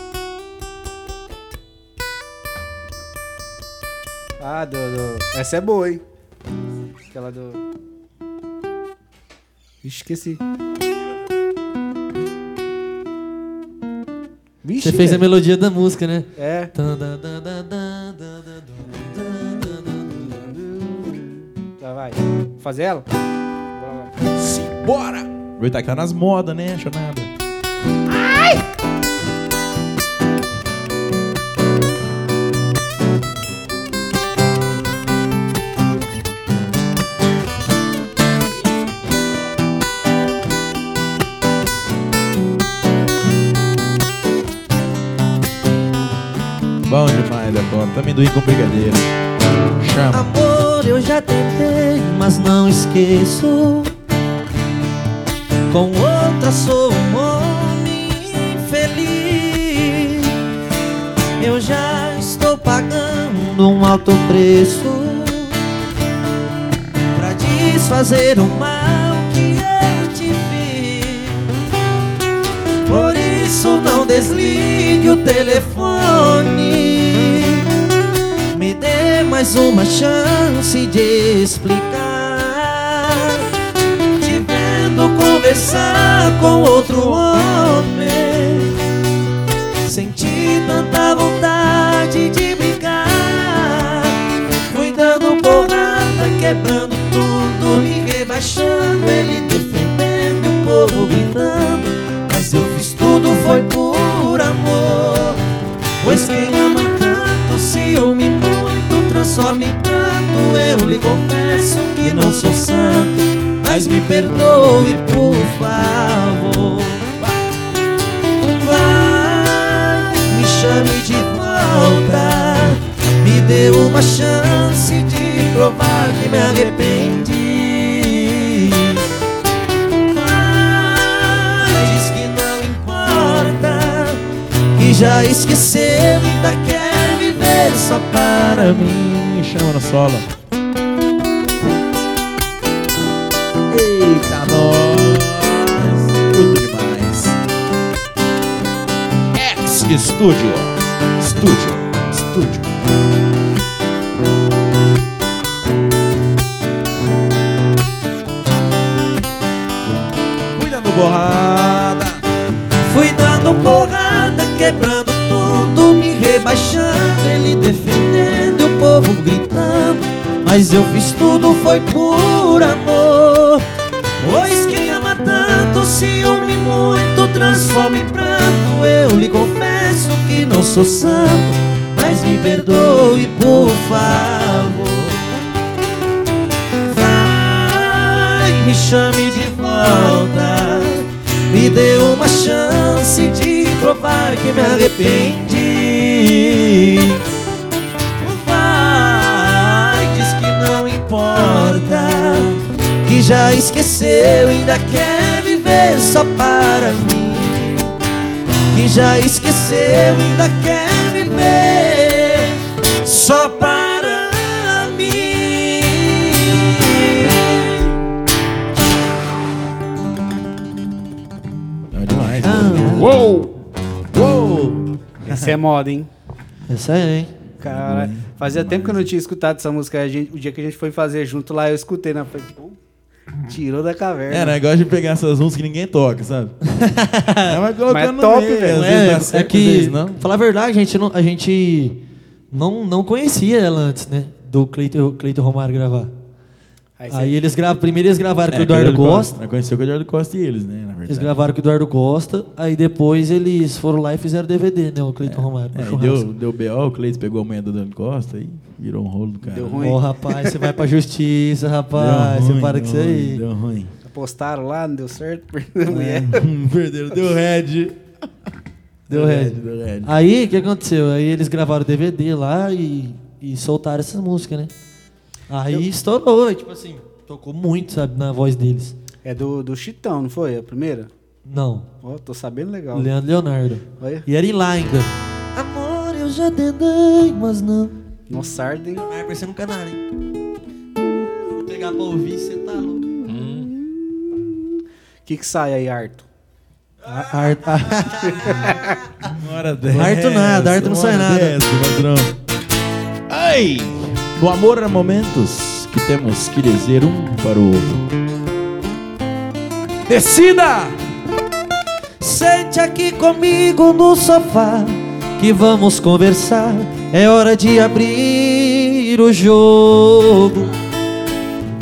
S1: Ah, do, do- Essa é boa, hein? Aquela do. Ixi, esqueci. Vixe,
S5: Você fez a melodia da música, né?
S1: É. Vai. Fazer ela? Bora lá.
S4: Simbora! Aproveitar que tá nas modas, né? Acha nada. Bom demais da conta. Amendoim com brigadeiro. Chama.
S5: Amor, eu já tentei, mas não esqueço. Com outra sou um homem infeliz. Eu já estou pagando um alto preço pra desfazer o mal que eu te fiz. Por isso não desligue o telefone. Mais uma chance de explicar. Te vendo conversar com outro homem. Senti tanta vontade de brincar. Fui dando porrada, quebrando tudo, me rebaixando. Ele defendendo, o povo gritando. Mas eu fiz tudo, foi por amor. Pois quem ama transforma em pranto. Eu lhe confesso que não sou santo, mas me perdoe, por favor. Vai, me chame de volta, me dê uma chance de provar que me arrependi. Vai, diz que não importa, que já esqueceu e só para mim.
S4: Chama na sola.
S3: Eita, nós! Tudo demais.
S4: X Studio. Studio. Studio. Cuidando borrada.
S5: Fui dando porrada, quebrando povo gritando. Mas eu fiz tudo, foi por amor. Pois quem ama tanto, ciúme muito, transforma em pranto. Eu lhe confesso que não sou santo, mas me perdoe, por favor. Vai, me chame de volta. Me dê uma chance de provar que me arrependi. Já esqueceu, ainda quer viver só para mim. Que já esqueceu, ainda quer viver só para mim.
S4: É demais.
S2: Uou!
S4: Uou!
S1: Essa é moda, hein?
S5: Essa aí, hein?
S1: Cara, fazia tempo que eu não tinha escutado essa música. A gente- o dia que a gente foi fazer junto lá, eu escutei na frente. Tirou da caverna.
S4: É, negócio de pegar essas músicas que ninguém toca, sabe? é, mas colocando
S1: Mas é
S4: no
S1: top,
S4: meio,
S1: velho.
S5: é, é
S4: certo,
S5: que,
S4: vezes não.
S5: falar a verdade, a gente não, a gente não, não conhecia ela antes, né? Do Cleito, Cleito Romário gravar.
S1: Aí
S5: Aí, eles gravam, primeiro eles gravaram com o
S4: É,
S5: Eduardo Costa.
S4: Nós conheceu com o Eduardo Costa e eles, né? Na verdade.
S5: Eles gravaram com o Eduardo Costa, aí depois eles foram lá e fizeram DVD, né? O Cleiton Romário.
S4: É, e
S5: churrasco.
S4: deu, deu B.O., o Cleiton pegou a manhã do Eduardo Costa e virou um rolo do cara.
S1: Deu ruim.
S5: Ô, rapaz, você vai pra justiça, rapaz. você para com isso aí.
S4: Deu ruim.
S1: Postaram lá, não deu certo, a mulher.
S4: Hum, Perderam, deu red.
S5: Deu red.
S4: Deu red.
S5: Aí, o que aconteceu? Aí eles gravaram o DVD lá e, e soltaram essas músicas, né? Aí estourou, e, tipo assim, tocou muito, sabe, na voz deles.
S1: É do, do Chitão, não foi? A primeira?
S5: Não,
S1: Ó, tô sabendo legal.
S5: Leandro Leonardo.
S1: Olha.
S5: E era em lá ainda. Amor, eu já tentei, mas não.
S1: Nossa, Arden.
S5: Vai parecendo um canário, hein? Vou pegar pra ouvir, você tá louco.
S1: O que que sai aí, Arthur?
S5: Ar-
S4: Uma hora dessa.
S5: Arthur nada, Arthur não sai nada.
S4: Dessa. Ai! No amor há momentos que temos que dizer um para o outro. Decida!
S5: Sente aqui comigo no sofá que vamos conversar. É hora de abrir o jogo.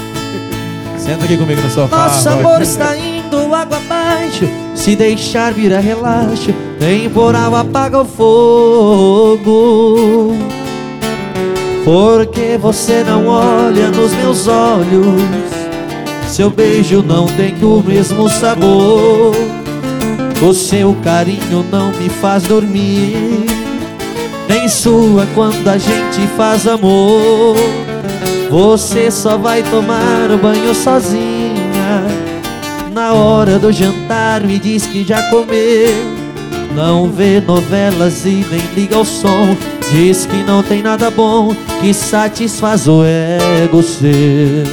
S4: Senta aqui comigo no sofá.
S5: Nosso amor está indo água abaixo. Se deixar vira relaxo, temporal apaga o fogo. Porque você não olha nos meus olhos. Seu beijo não tem o mesmo sabor. O seu carinho não me faz dormir. Nem sua quando a gente faz amor. Você só vai tomar o banho sozinha. na hora do jantar me diz que já comeu. Não vê novelas e nem liga ao som. Diz que não tem nada bom que satisfaz o ego seu.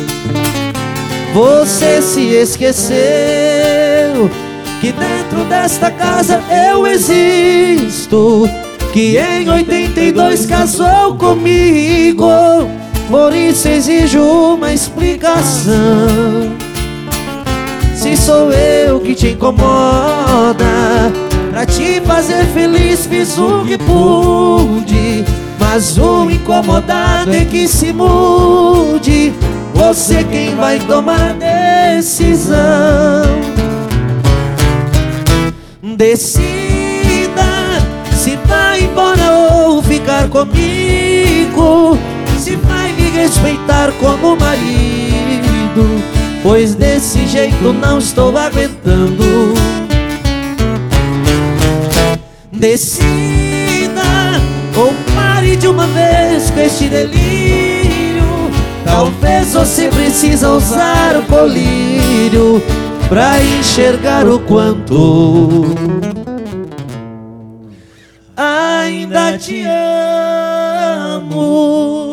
S5: Você se esqueceu que dentro desta casa eu existo. Que em 82 casou comigo. Por isso exijo uma explicação. Se sou eu que te incomoda, pra te fazer feliz fiz o que pude. Mas o incomodado é que se mude. Você quem vai tomar decisão. Decida se vai embora ou ficar comigo. Se vai me respeitar como marido. Pois desse jeito não estou aguentando. Decida ou pare de uma vez com este delírio. Talvez você precisa usar o colírio pra enxergar o quanto ainda te amo.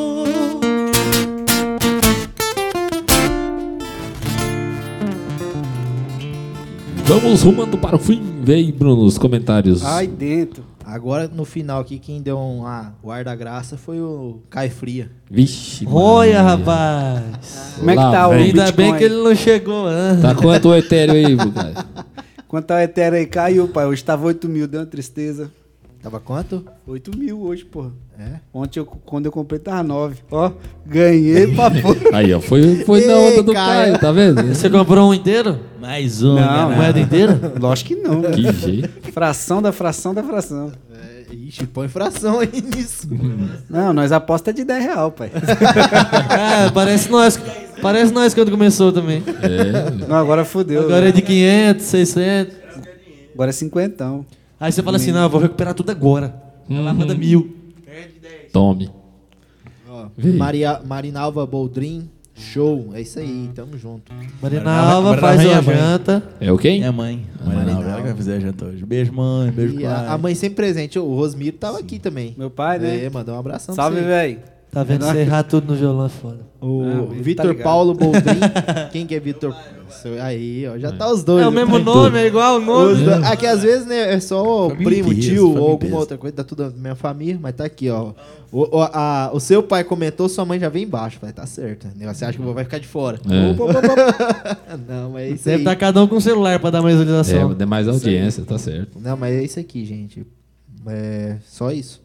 S2: Vamos rumando para o fim. Vem, Bruno, os comentários.
S1: Ai, dentro.
S3: Agora, no final aqui, quem deu um, ah, ar da graça foi o Caio Fria.
S2: Vixe.
S5: Olha, rapaz.
S1: Como é que tá o.
S5: Ainda bem que ele não chegou antes.
S2: Tá quanto o Ethereum aí, cara?
S1: Quanto tá o Ethereum aí? Caiu, pai. Hoje tava 8 mil, deu uma tristeza.
S3: Tava quanto?
S1: 8 mil hoje, porra.
S3: É?
S1: Ontem, eu, quando eu comprei, tava 9. Ó, ganhei pra porra.
S2: Aí, ó, foi, foi na
S3: Ei,
S2: onda do
S3: Caio.
S2: Tá vendo?
S5: Você comprou um inteiro?
S4: Mais um,
S1: Não.
S5: Moeda inteira?
S1: Lógico que não, né?
S2: Que jeito.
S1: Fração da fração da fração.
S3: é ixi, põe fração aí nisso.
S1: Não, nós aposta de 10 real, pai.
S5: Ah, parece nós. Parece nós quando começou também.
S2: É.
S1: Não, agora fodeu.
S5: Agora é de 500, 600.
S1: Agora é cinquentão.
S5: Aí você fala assim, não, eu vou recuperar tudo agora. Ela manda mil.
S2: Tome.
S3: Ó. Maria, Marinalva Boldrin, show. É isso aí, tamo junto.
S5: Marina
S4: Marina-
S5: Alva
S4: Marina
S5: faz uma
S4: mãe.
S5: janta.
S2: É o quem?
S4: Minha mãe. Mãe
S3: Mãe
S4: não,
S3: não.
S4: ela que vai fazer a janta hoje. Beijo, mãe. Beijo,
S3: E
S4: pai.
S3: a, a mãe sempre presente. O Rosmiro tava aqui também.
S1: Meu pai, né?
S3: É, mandou um abração
S1: Salve,
S3: pra você.
S1: velho.
S5: Tá vendo?
S1: É
S5: Você errar tudo no violão é foda.
S3: O
S1: ele tá
S3: Vitor
S1: ligado.
S3: Paulo Boldrin. Quem que é Vitor? Aí, ó, já tá os dois.
S5: É o
S3: né?
S5: mesmo nome, é igual o
S3: Os
S5: nome.
S3: dois- Aqui às vezes, né, é só o
S4: Família
S3: primo, tio ou alguma outra coisa, tá tudo da minha família, mas tá aqui, ó. O, o, a- o seu pai comentou, sua mãe já vem embaixo. Falei, tá certo. Você acha que o vô vai ficar de fora?
S2: É.
S3: Opa, opa, opa. Não, mas é isso
S5: Deve
S3: aí.
S5: estar cada um com o celular pra dar mais visualização.
S2: É, dê mais audiência, tá certo.
S3: Não, mas é isso aqui, gente. É só isso,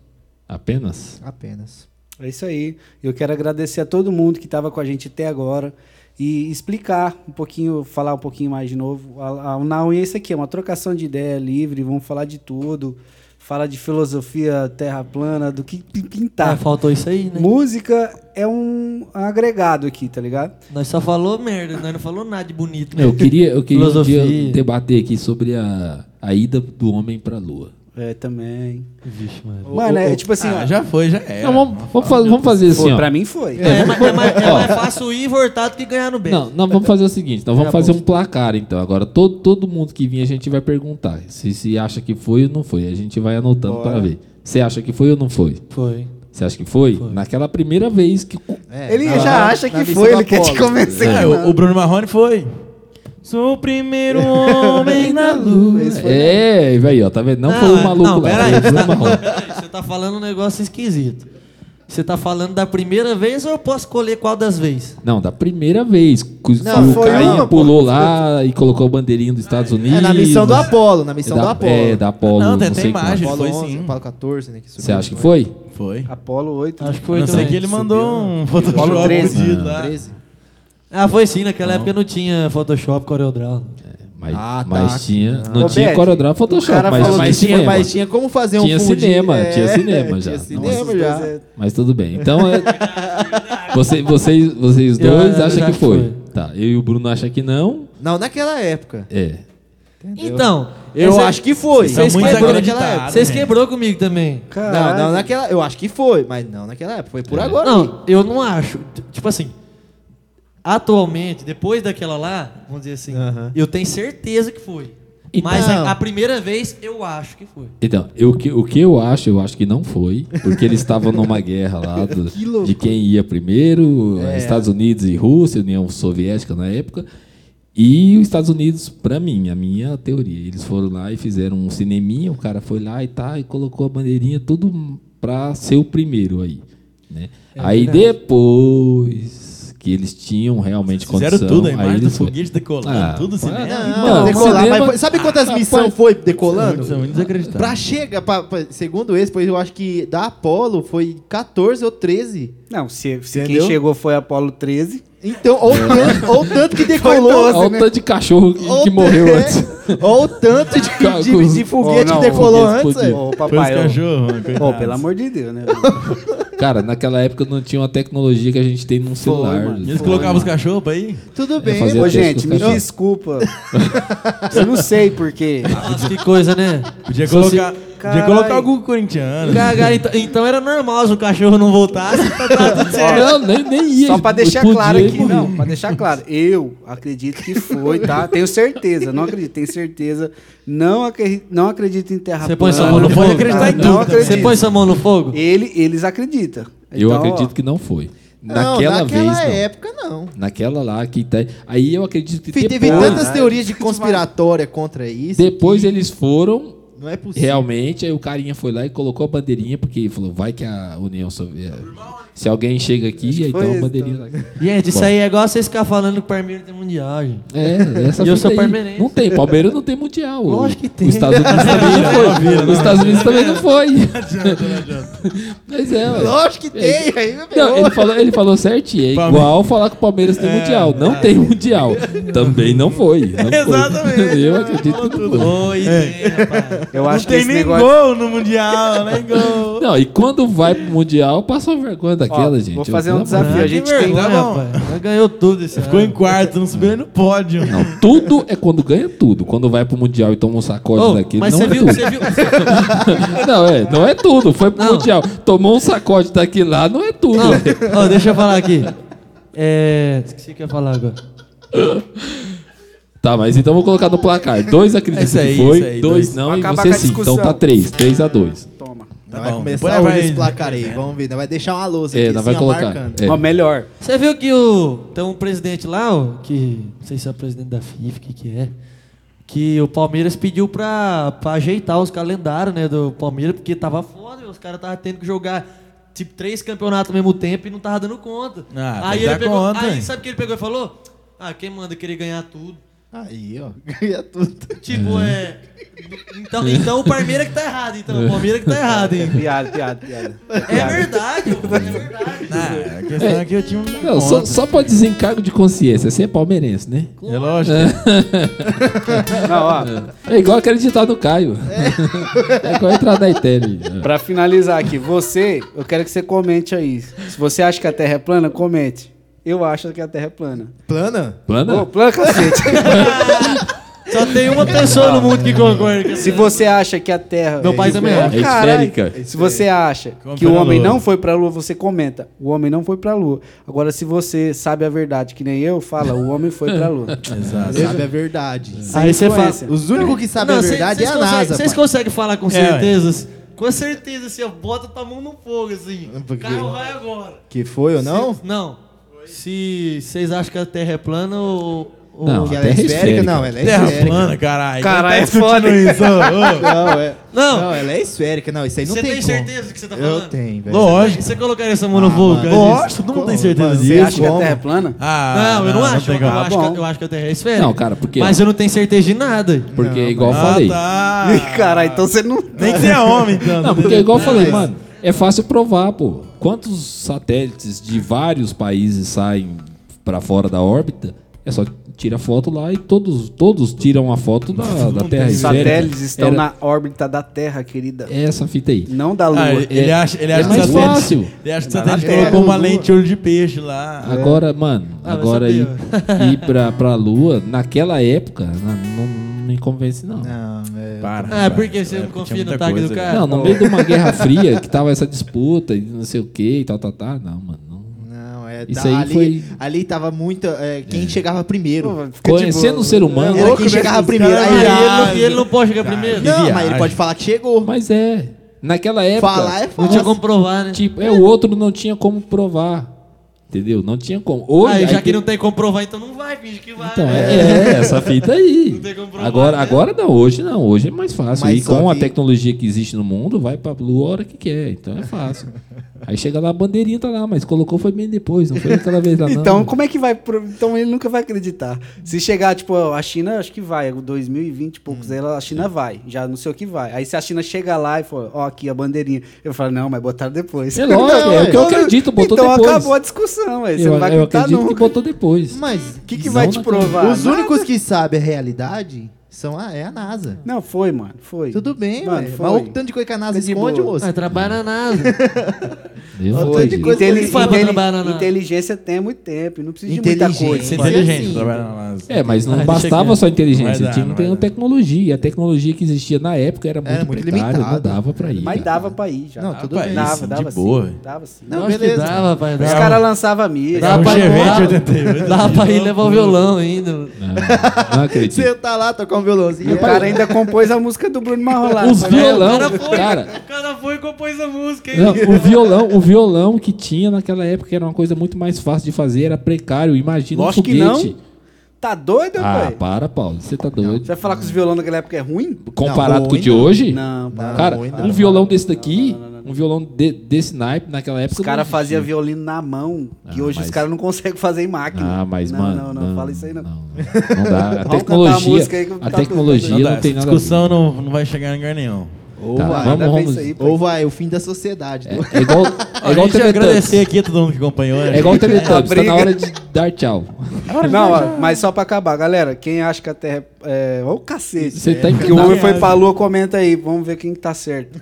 S2: Apenas.
S3: apenas.
S1: É isso aí. Eu quero agradecer a todo mundo que estava com a gente até agora e explicar um pouquinho, falar um pouquinho mais de novo. A, a, é isso aqui, é uma trocação de ideia livre, vamos falar de tudo. Fala de filosofia terra plana, do que pi-
S5: Ah,
S1: pintar.
S5: faltou isso aí, né?
S1: Música é um agregado aqui, tá ligado?
S5: Nós só falou merda, nós não falou nada de bonito. né?
S2: Eu queria, eu queria um debater aqui sobre a, a ida do homem pra lua.
S1: É, também.
S5: Vixe, mano.
S1: Mano, é tipo assim,
S4: Ah,
S1: ó.
S4: já foi, já era.
S2: Não, vamos, vamos, fazer, vamos fazer assim,
S1: Foi,
S2: ó.
S1: pra mim foi.
S5: É, é, mais- é mais, é mais fácil ir voltado que ganhar no bem.
S2: Não, não, vamos fazer o seguinte, nós vamos
S5: É,
S2: fazer
S5: bom.
S2: um placar então. Agora todo, todo mundo que vir a gente vai perguntar se, se acha que foi ou não foi. A gente vai anotando
S1: Bora.
S2: para ver. Você acha que foi ou não foi?
S5: Foi.
S2: Você acha que foi? Naquela primeira vez que.
S3: É,
S1: Ele
S3: na-
S1: já acha
S3: na
S1: que foi, ele quer te convencer.
S4: É, o, o Bruno Marrone foi. Sou o primeiro homem na lua.
S2: É, aí, ó, tá vendo? Não, foi o maluco
S5: não,
S2: lá.
S5: pera aí, você tá, você tá falando um negócio esquisito. Você tá falando da primeira vez ou eu posso escolher qual das vezes?
S2: Não, da primeira vez.
S3: Não,
S2: o
S1: foi
S2: Caio
S1: uma, pô.
S2: pulou lá e colocou o bandeirinho dos Estados Unidos.
S3: É na missão do Apolo, na missão
S2: da,
S3: do Apolo.
S2: É, da Apolo.
S4: Não, tem
S2: não
S4: até
S2: sei
S4: imagem.
S3: Apolo
S4: Foi
S3: 11,
S4: sim.
S3: Apolo 14, né?
S2: Você acha que foi?
S4: Foi.
S1: Apolo 8.
S5: Acho que foi
S4: não sei que ele mandou um Photoshop
S1: Apolo 13.
S4: fudido lá.
S3: 13.
S5: Ah, foi sim, naquela época não tinha Photoshop, CorelDRAW.
S2: Mas,
S3: Ah, tá.
S2: mas tinha. Não
S1: Ô,
S2: tinha CorelDRAW Photoshop,
S1: o cara
S2: mas,
S1: falou
S2: mas
S3: Mas tinha, mas tinha como fazer um
S2: Tinha
S3: fundi-
S2: cinema,
S3: é,
S2: tinha cinema já.
S3: Tinha
S2: Não,
S3: cinema já.
S2: Mas tudo bem. Então, é, você, vocês, vocês dois
S5: eu
S2: acham
S5: já
S2: que foi.
S5: foi.
S2: Tá, eu e o Bruno acham que não.
S3: Não, naquela época.
S2: É.
S5: Então,
S3: Eu
S5: esse-
S3: acho que foi.
S4: Vocês
S5: quebrou
S3: naquela época.
S5: Vocês
S4: né?
S5: quebrou comigo também.
S3: Não,
S1: Caralho.
S3: não, naquela. Eu acho que foi, mas não naquela época. Foi por agora.
S5: Não, eu não acho. Tipo assim, atualmente, depois daquela lá, vamos dizer assim, eu tenho certeza que foi.
S2: Então-
S5: Mas a, a primeira vez eu acho que foi.
S2: Então, eu, o que- o que eu acho, eu acho que não foi, porque eles estavam numa guerra lá do- de quem ia primeiro, Estados Unidos e Rússia, União Soviética na época. E os Estados Unidos, pra mim, a minha teoria, eles foram lá e fizeram um cineminha, o cara foi lá e tá, e colocou a bandeirinha, tudo pra ser o primeiro aí. Né? aí depois que eles tinham realmente
S4: Fizeram
S2: condição,
S4: tudo, a
S2: aí
S4: imagem do foguete decolando,
S2: Ah,
S4: tudo cinema.
S3: Não,
S2: Mano,
S3: decolar,
S2: cinema-
S3: mas foi- sabe quantas missões foi decolando?
S4: São desacreditados.
S3: Pra chegar, pra, pra- segundo esse, foi, eu acho que da Apollo foi 14 ou 13.
S1: Não, se, se quem chegou foi Apolo 13.
S3: Então, ou tanto, ou tanto que decolou.
S1: doze,
S2: Olha o
S1: né?
S2: tanto de cachorro que,
S3: ou
S2: que morreu
S3: é,
S2: antes.
S3: Ou tanto de, de, de foguete
S1: Oh, não,
S3: que decolou antes. é.
S1: Ô,
S2: Hum.
S4: Foi os
S1: papai, ô,
S4: cachorros, coitados.
S1: pelo amor de Deus, né?
S2: Cara, naquela época não tinha uma tecnologia que a gente tem num celular.
S1: mano.
S4: Eles
S1: Foi,
S4: colocavam os
S1: mano.
S4: cachorros pra ir?
S3: Tudo bem,
S1: Ô, gente, me
S2: os cachorros.
S1: desculpa. Eu não sei porquê.
S5: Que coisa, né?
S4: Podia
S5: se-
S4: colocar, podia colocar algum corintiano.
S5: Cagar, então, então era normal se o cachorro não voltasse, tá, tá tudo certo.
S2: Não, nem, nem ia.
S1: Só pra deixar
S2: Podia
S1: claro aqui,
S2: morrer.
S1: não, pra deixar claro, eu acredito que foi, tá? Tenho certeza, não acredito, tenho certeza. Não acredito, não acredito em terra
S5: Você põe sua mão no fogo?
S1: Não
S5: acreditar em tudo. Você põe sua mão no fogo?
S1: Ele, eles acreditam.
S2: Eu
S1: Então,
S2: acredito
S1: ó,
S2: que não foi.
S3: Não,
S2: Naquela
S3: naquela
S2: vez, não.
S3: época, não.
S2: Naquela lá que tá. Aí eu acredito que
S3: Fih,
S2: depois,
S3: Teve tantas teorias de conspiratória contra isso.
S2: depois
S3: que
S2: eles foram
S3: Não é possível.
S2: realmente. Aí o carinha foi lá e colocou a bandeirinha, porque falou: vai que a União Soviética. Se alguém chega aqui, aí então a bandeirinha lá.
S5: Gente, isso
S2: Bom.
S5: aí é igual vocês ficar falando que o Palmeiras tem mundial, gente.
S2: É, essa
S5: E eu sou
S2: aí.
S5: palmeirense.
S2: Não tem, Palmeiras não tem mundial.
S5: Lógico que tem.
S2: Os Estados Unidos também não foi. Os Estados Unidos também não foi. Mas é, ué.
S3: Lógico que tem, aí me
S2: Não, ele falou, ele falou certinho. É
S4: Palmeiras.
S2: igual falar que o Palmeiras tem mundial. Não tem mundial. Também não foi. Não foi.
S4: Exatamente.
S2: Eu acredito que não foi.
S5: Oi, tem, rapaz.
S1: Eu
S4: Não
S1: acho que
S4: tem
S1: esse
S4: nem
S1: negócio...
S4: gol no Mundial, nem gol.
S2: Não, e quando vai pro mundial, passa uma vergonha daquela,
S1: Ó,
S2: gente.
S1: vou fazer um desafio. a gente tem-
S5: vergonha. Já ganhou tudo esse
S4: Ficou em
S5: ano.
S4: quarto, não subiu nem no pódio.
S2: Não, tudo é quando ganha tudo. Quando vai pro mundial e toma um sacode
S5: Ô,
S2: daquele,
S5: mas
S2: não
S5: você
S2: é
S5: viu,
S2: tudo.
S5: você viu,
S2: Não, é, não é tudo. Foi pro
S5: Não.
S2: mundial, tomou um sacode daquele lá, não é tudo.
S5: Não, ó, deixa eu falar aqui. É. Esqueci o que eu ia falar agora.
S2: Tá, mas então vou colocar no placar. Dois acreditam
S4: Isso aí,
S2: que foi,
S4: aí,
S2: dois
S4: dois.
S2: não
S1: Vai
S2: e você sim. Então tá três, três a dois.
S1: Toma.
S4: Tá
S3: vai
S4: bom.
S3: começar
S4: Depois
S3: hoje
S4: vai-
S3: esse placar aí. Vamos ver. Vai deixar uma lousa
S2: É,
S3: aqui,
S2: não vai
S3: assim, ó,
S2: colocar. É.
S1: Ó, melhor.
S5: Você viu que o. Tem um presidente lá, ó, que. Não sei se é o presidente da FIFA, o que, que é. Que o Palmeiras pediu pra, pra ajeitar os calendários, né, do Palmeiras, porque tava foda, os caras estavam tendo que jogar tipo três campeonatos ao mesmo tempo e não tava dando conta.
S4: Ah,
S5: aí ele pegou.
S4: conta,
S5: aí
S4: hein?
S5: sabe o que ele pegou e falou? Ah, quem manda querer ganhar tudo?
S3: Aí, ó. Ganha tudo.
S5: Tipo, é. Então, então o Palmeiras que tá errado, então. O Palmeiras que tá errado, hein?
S1: Piada, piada, piada.
S5: É verdade, é verdade.
S4: Ah, a questão é que eu tinha um.
S2: Não, só, só pra desencargo de consciência. Você é palmeirense, né?
S4: É lógico.
S1: Não, ó,
S2: É igual acreditar no Caio. É, igual entrar na Ethereum.
S1: pra finalizar aqui, você, eu quero que você comente aí. Se você acha que a Terra é plana, comente. Eu acho que a Terra é plana.
S3: Plana?
S2: Plana?
S1: Ô, plana, cacete.
S5: Só tem uma pessoa no mundo que concorda. com
S1: Se você acha que a Terra...
S5: Meu pai também
S2: É
S5: acha.
S1: Caralho.
S2: esférica.
S1: Se você acha que o homem
S4: Lua.
S1: não foi pra Lua, você comenta. O homem não foi pra Lua. Agora, se você sabe a verdade, que nem eu, fala, o homem foi pra Lua.
S4: Exato.
S3: Sabe a verdade.
S5: Aí você fala.
S1: influência.
S3: Os únicos que sabem a
S5: cê-
S3: verdade é a NASA.
S5: Vocês
S3: pai.
S5: conseguem falar com
S4: É,
S5: certeza? Com certeza, assim, ó, bota tua mão no fogo, assim. O
S3: Porque-
S5: carro vai agora.
S3: Que foi ou não?
S5: Se- não. Se vocês acham que a Terra é plana ou. ou-
S2: Não.
S3: Que ela é esférica?
S2: esférica.
S3: Não, ela é
S4: Terra
S3: esférica.
S4: plana, caralho.
S1: Caralho,
S4: Quem
S1: é
S4: tá
S1: foda.
S4: isso? Ô.
S3: Não, é.
S5: Não.
S3: Não, ela é esférica. Não, isso aí não
S5: Você
S3: tem,
S5: tem
S3: como.
S5: certeza do que você tá falando?
S3: Eu tenho, velho.
S4: Lógico.
S5: Você colocaria essa mão no
S3: Ah,
S5: fogo? cara?
S4: Lógico, todo mundo tem certeza
S3: Mano,
S1: Você
S4: disso.
S1: acha que a? Terra é plana?
S4: Ah,
S5: Não, eu não, acho.
S4: tem
S5: eu,
S4: como.
S5: acho que, eu acho que a Terra é esférica.
S2: Não, cara, porque-
S5: Mas eu não tenho certeza de nada.
S2: Porque, igual eu
S4: Ah,
S2: falei.
S4: tá.
S1: Caralho, então você não...
S4: Nem que seja homem, então.
S2: Não, porque igual eu falei, mano, é fácil provar, pô. Quantos satélites de vários países saem pra fora da órbita? É só tira foto lá e todos, todos tiram a foto da, da Terra
S1: Os satélites estão
S2: Era
S1: na órbita da Terra, querida.
S2: Essa fita aí.
S1: Não da Lua.
S4: Ah, ele, ele acha, ele
S2: é
S4: acha
S2: mais
S4: que o satélite-
S2: fácil.
S4: Ele acha que o satélite
S1: Terra,
S4: colocou uma lente olho de peixe lá.
S2: Agora, mano,
S5: Ah,
S2: agora ir, ir pra, pra Lua, naquela época, não me convence, não.
S3: Não, é...
S4: Para.
S5: Ah,
S4: para.
S5: porque você
S4: É,
S5: não confia no tag do
S4: coisa,
S5: cara?
S2: Não, no meio de uma guerra fria, que tava essa disputa e não sei o que e tal, tal, tal. Não, mano. Não.
S3: Não, é É,
S2: Isso
S3: tá,
S2: aí
S3: ali,
S2: foi-
S3: ali tava muito. é, quem chegava primeiro.
S1: Pô,
S2: Conhecendo
S1: boa.
S2: o ser humano.
S3: Era quem
S4: né?
S3: chegava primeiro. Aí,
S5: ele, não, ele não pode chegar primeiro?
S4: que
S3: não, mas ele pode falar que chegou.
S2: Mas é. Naquela época.
S3: Falar é
S5: Não
S3: fácil.
S5: tinha como provar, né?
S2: Tipo, é, o outro não tinha como provar. Entendeu? Não tinha como. Hoje,
S5: Aí, já
S2: aí
S5: que
S2: tem-
S5: não tem como provar, então não vai, finge que vai.
S2: Então, é, é, essa fita aí.
S5: Não tem como provar,
S2: Agora,
S5: né?
S2: agora não, hoje não, hoje é mais fácil.
S3: Mas
S2: e com a
S3: que-
S2: tecnologia que existe no mundo, vai pra Lua a hora que quer, então é fácil. Aí chega lá, a bandeirinha tá lá, mas colocou foi bem depois, não foi aquela vez lá não.
S1: Então, como é que vai. pro- Então, ele nunca vai acreditar. Se chegar, tipo, a China, acho que vai, 2020 e poucos,
S2: Hum.
S1: ela, a China vai. Já não sei o que vai. Aí, se a China chega lá e for, ó, aqui a bandeirinha, eu falo, não, mas botaram depois.
S2: É lógico,
S3: Não,
S2: é o que eu
S3: é.
S2: acredito, botou
S1: então,
S2: depois.
S1: acabou a discussão, aí. Você
S2: eu,
S1: não vai
S2: eu
S1: acreditar
S2: acredito que
S1: nunca.
S2: botou depois.
S3: Mas
S1: O que, que vai te provar?
S3: os
S1: Nada.
S3: únicos que sabem a realidade são a, é a NASA.
S1: Não, foi, mano. Foi.
S3: Tudo bem,
S1: Mano.
S3: Mas o tanto de coisa que a NASA esconde, moço.
S5: Ah, trabalha na NASA.
S3: O tanto de coisa
S1: Inteli-
S5: pra
S1: inteli- Inteligência tem há muito tempo não precisa de muita coisa.
S4: Inteligente
S3: assim,
S4: trabalhar na NASA.
S2: É, mas não
S5: Ah,
S2: bastava só inteligência,
S4: dar,
S2: tinha que tecnologia. E a tecnologia que existia na época era muito,
S3: Era muito
S2: precária, não
S3: limitada.
S2: dava pra ir.
S1: Mas
S2: cara.
S1: dava pra ir já.
S3: Não, tudo bem.
S1: dava, dava
S4: de
S1: sim.
S4: boa.
S1: Dava sim.
S3: Não, beleza.
S5: dava, pai.
S1: Os caras lançavam mídia.
S5: dava, pra,
S4: Chevette
S5: dava,
S4: 88.
S5: dava pra ir levar o violão ainda.
S2: Não, acredito.
S3: Você tá lá, tocar um violãozinho.
S1: O cara ainda compôs a música do Bruno Marrolado.
S2: Os violão,
S5: O cara foi,
S2: cara,
S5: o cara foi e compôs a música.
S2: Não, o violão, o violão que tinha naquela época era uma coisa muito mais fácil de fazer, era precário. Imagina
S1: Lógico
S2: um
S1: que
S2: foguete.
S1: não. Tá doido,
S2: Ah,
S1: pai?
S2: para, Paulo. Você tá doido.
S1: Você vai falar que os violão naquela época é ruim?
S2: Comparado
S3: Não,
S2: com o de hoje?
S1: Não, pá.
S2: Cara,
S3: ruim
S2: um
S3: não.
S2: violão desse daqui, um violão de- desse naipe naquela época.
S1: Os caras
S2: não
S1: faziam violino na mão, que
S2: Ah,
S1: hoje
S2: mas-
S1: os caras não conseguem fazer em máquina.
S2: Ah, mas,
S1: não,
S2: mano.
S1: Não, não, fala isso aí não.
S2: Não, não dá. A
S1: cantar a
S2: tecnologia,
S1: música aí que
S2: a
S1: tá
S2: tecnologia
S4: Não
S2: não,
S4: dá,
S2: tem nada a
S4: discussão não, não vai chegar em lugar nenhum.
S3: Ou
S2: Tá,
S3: vai.
S2: vamos,
S1: a
S2: vamos.
S1: isso aí.
S3: Ou vai, o fim da sociedade.
S2: É, é igual, é
S4: a
S2: igual
S4: gente
S2: Teletubbies.
S4: agradecer aqui a todo mundo que acompanhou. né?
S2: É igual o Teletubbies, tá na hora de dar tchau.
S1: Não, ó, mas só pra acabar, galera, quem acha que a Terra é... Ô, cacete.
S2: Você tá
S1: Que o homem foi pra lua, comenta aí. Vamos ver quem que tá certo.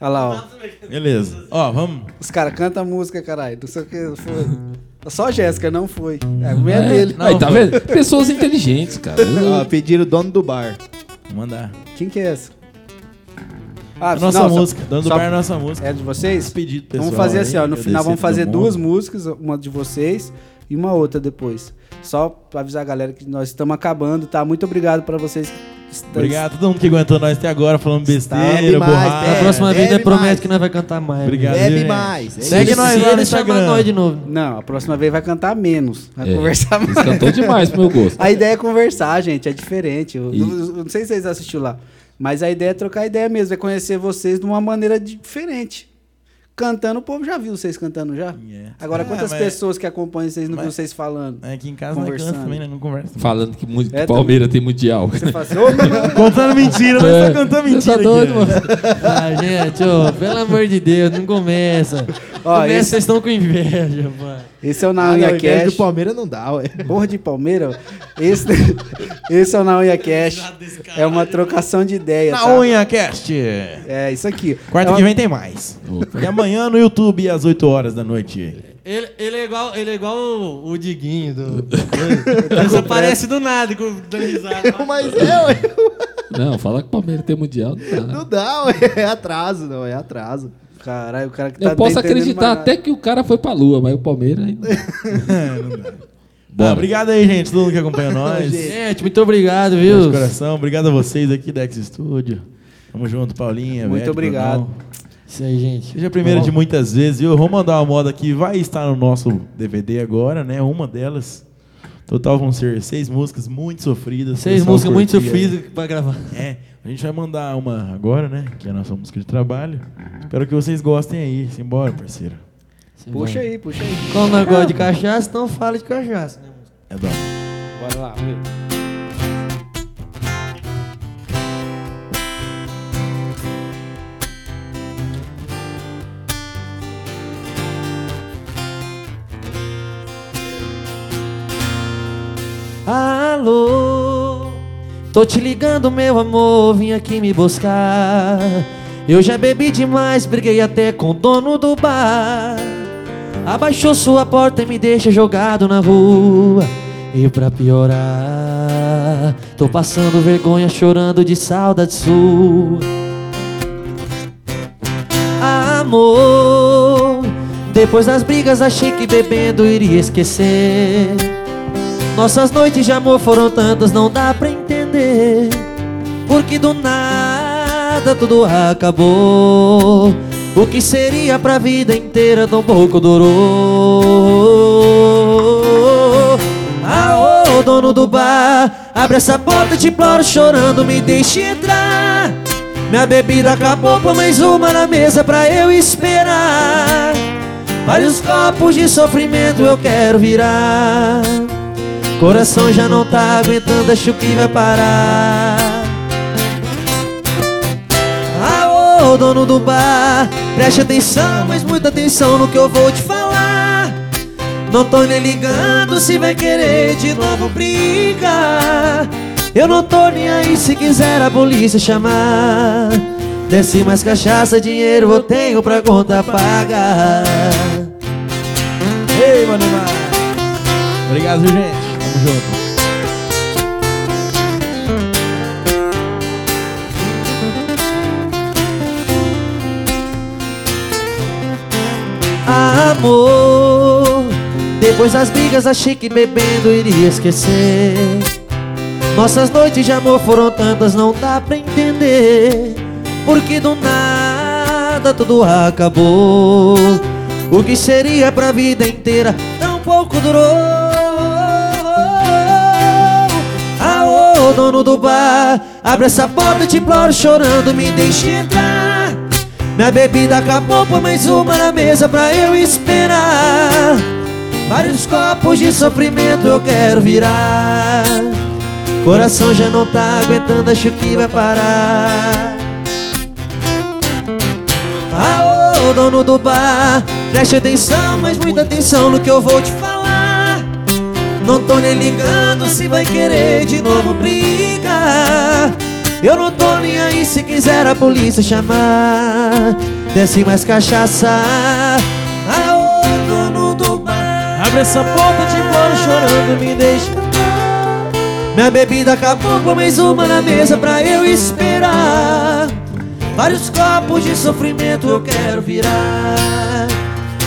S1: Olha lá, ó.
S4: Beleza. Ó, vamos.
S1: Os caras cantam música, caralho. Não sei o que. Foi. Só a Jéssica, não foi. É, a mulher dele.
S2: Aí, tá vendo? Pessoas inteligentes, cara.
S3: Ó, pediram o dono do bar.
S4: Vou mandar.
S1: Quem que é essa? Ah,
S4: A nossa
S1: não, só-
S4: música. Dando
S1: só-
S4: bar é a nossa música.
S1: É de vocês?
S4: Pedido pessoal.
S1: vamos fazer assim, ó. No final vamos fazer duas músicas, uma de vocês e uma outra depois. Só pra avisar a galera que nós estamos acabando, tá? Muito obrigado pra vocês que.
S4: Obrigado a todo mundo que aguentou nós até agora falando besteira, borrada.
S5: Na próxima vez,
S3: bebe
S5: nós promete que nós vai cantar mais.
S4: Obrigado.
S3: Bebe mais. é
S4: Segue nós
S5: Se
S4: lá no Instagram.
S5: nós de novo.
S1: Não, a próxima vez vai cantar menos. Vai
S2: É,
S1: conversar
S2: Eles
S1: mais.
S2: cantou demais pro meu gosto.
S1: A ideia é conversar, gente, é diferente. Eu, eu não sei se vocês assistiram lá, mas a ideia é trocar ideia mesmo, é conhecer vocês de uma maneira diferente. Cantando, o povo já viu vocês cantando já?
S4: Yeah.
S1: Agora,
S4: Ah,
S1: quantas
S4: mas-
S1: pessoas que acompanham vocês não
S4: mas-
S1: viu vocês falando?
S4: É, Aqui em casa nós
S1: Conversando.
S4: canta também, né? Não conversa.
S2: Falando que, que
S1: É,
S2: Palmeiras tem mundial.
S1: Você fala ô, meu-
S4: Contando mentira, nós
S2: É.
S4: tá cantando mentira.
S2: Tá
S4: aqui,
S2: doido,
S4: né?
S2: mano?
S5: Ah, gente, ô, pelo amor de Deus, não começa.
S1: Ó, esse-
S5: vocês estão com inveja, pai.
S1: esse é o
S3: Ah,
S1: Na
S3: não,
S1: Unha
S3: inveja do
S1: Cash.
S3: Palmeiras não dá, ué.
S1: Porra de Palmeiras. Esse, esse é o Na Unha Cash. É uma trocação de ideia,
S4: Na
S1: tá?
S4: unha, cast.
S1: É isso aqui.
S4: Quarta
S1: é
S4: que
S1: uma-
S4: vem tem mais. E amanhã no YouTube às 8 horas da noite.
S5: Ele, ele é igual, ele é igual o, o Diguinho do. Ele só aparece do nada com dando risada.
S3: Mas é, ué.
S2: Não, falar que o Palmeiras tem mundial não dá.
S3: Não dá, ué. É atraso, não. É atraso.
S1: Caralho, o cara que tá
S2: Eu posso acreditar até que o cara foi pra lua, mas o Palmeiras ainda.
S4: Ah,
S2: Bora.
S4: obrigado aí, gente, todo mundo que acompanha nós.
S5: Gente, muito obrigado,
S4: De
S5: viu?
S4: coração, obrigado a vocês aqui da X Studio. Tamo junto, Paulinha.
S1: Muito
S4: Beth,
S1: obrigado.
S4: Brunão.
S5: Isso aí, gente.
S4: Seja a primeira de muitas vezes, viu? Vamos mandar uma moda que vai estar no nosso DVD agora, né? Uma delas. Total vão ser seis músicas muito sofridas.
S5: Seis músicas muito sofridas pra gravar.
S4: É, a gente vai mandar uma agora, né? Que é a nossa música de trabalho. Espero que vocês gostem aí. Simbora, parceiro.
S1: Puxa aí, puxa aí.
S5: Quando não gosta de cachaça, não fala de cachaça. Né?
S4: É bom.
S1: Bora lá.
S5: Alô, tô te ligando, meu amor, vim aqui me buscar. Eu já bebi demais, briguei até com o dono do bar. Abaixou sua porta e me deixa jogado na rua. E pra piorar, tô passando vergonha, chorando de saudade sua. Amor, Depois das brigas achei que bebendo iria esquecer Nossas noites de amor foram tantas, não dá pra entender Porque do nada tudo acabou. O que seria pra vida inteira tão pouco durou? Ah, ô dono do bar, abre essa porta, te imploro chorando, me deixe entrar. Minha bebida acabou, põe mais uma na mesa pra eu esperar. Vários copos de sofrimento eu quero virar. Coração já não tá aguentando, acho que vai parar Ô dono do bar. Preste atenção, mas muita atenção no que eu vou te falar. Não tô nem ligando se vai querer de novo brigar. Eu não tô nem aí se quiser a polícia chamar. Desce mais cachaça, dinheiro eu tenho pra conta pagar.
S4: Ei, mano, Obrigado, viu, gente? Tamo junto.
S5: Amor. Depois das brigas achei que bebendo iria esquecer. Nossas noites de amor foram tantas, não dá pra entender. Porque do nada tudo acabou. O que seria pra vida inteira tão pouco durou. Ah, ô dono do bar Abre essa porta, te imploro chorando, me deixe entrar Minha bebida acabou, põe mais uma na mesa pra eu esperar. Vários copos de sofrimento eu quero virar. Coração já não tá aguentando, acho que vai parar. Ah, ô dono do bar Preste atenção, mas muita atenção no que eu vou te falar. Não tô nem ligando se vai querer de novo brigar Eu não tô nem aí se quiser a polícia chamar. Desce mais cachaça. Ah, ô dono do bar
S4: Abre essa porta, te imploro chorando, me deixa.
S5: Minha bebida acabou com mais uma na mesa pra eu esperar. Vários copos de sofrimento eu quero virar.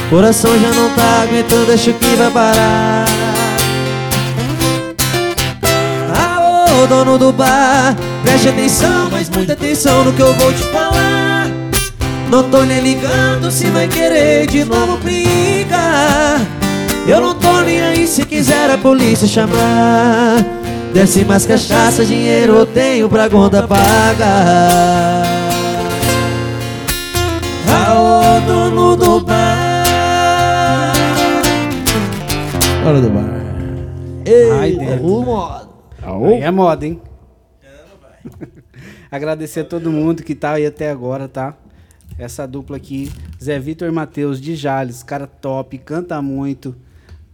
S5: Coração já não tá aguentando, acho que vai parar. Ah, ô dono do bar Preste atenção, mas muita atenção no que eu vou te falar Não tô nem ligando se vai querer de novo brigar Eu não tô nem aí se quiser a polícia chamar Desce mais cachaça, dinheiro eu tenho pra conta pagar Aô, dono do bar
S4: Hora do bar.
S1: Ai, dentro.
S5: O modo
S1: Aí é moda, hein? Agradecer a todo mundo que tá aí até agora, tá? Essa dupla aqui, Zé Vitor e Matheus de Jales, cara top, canta muito.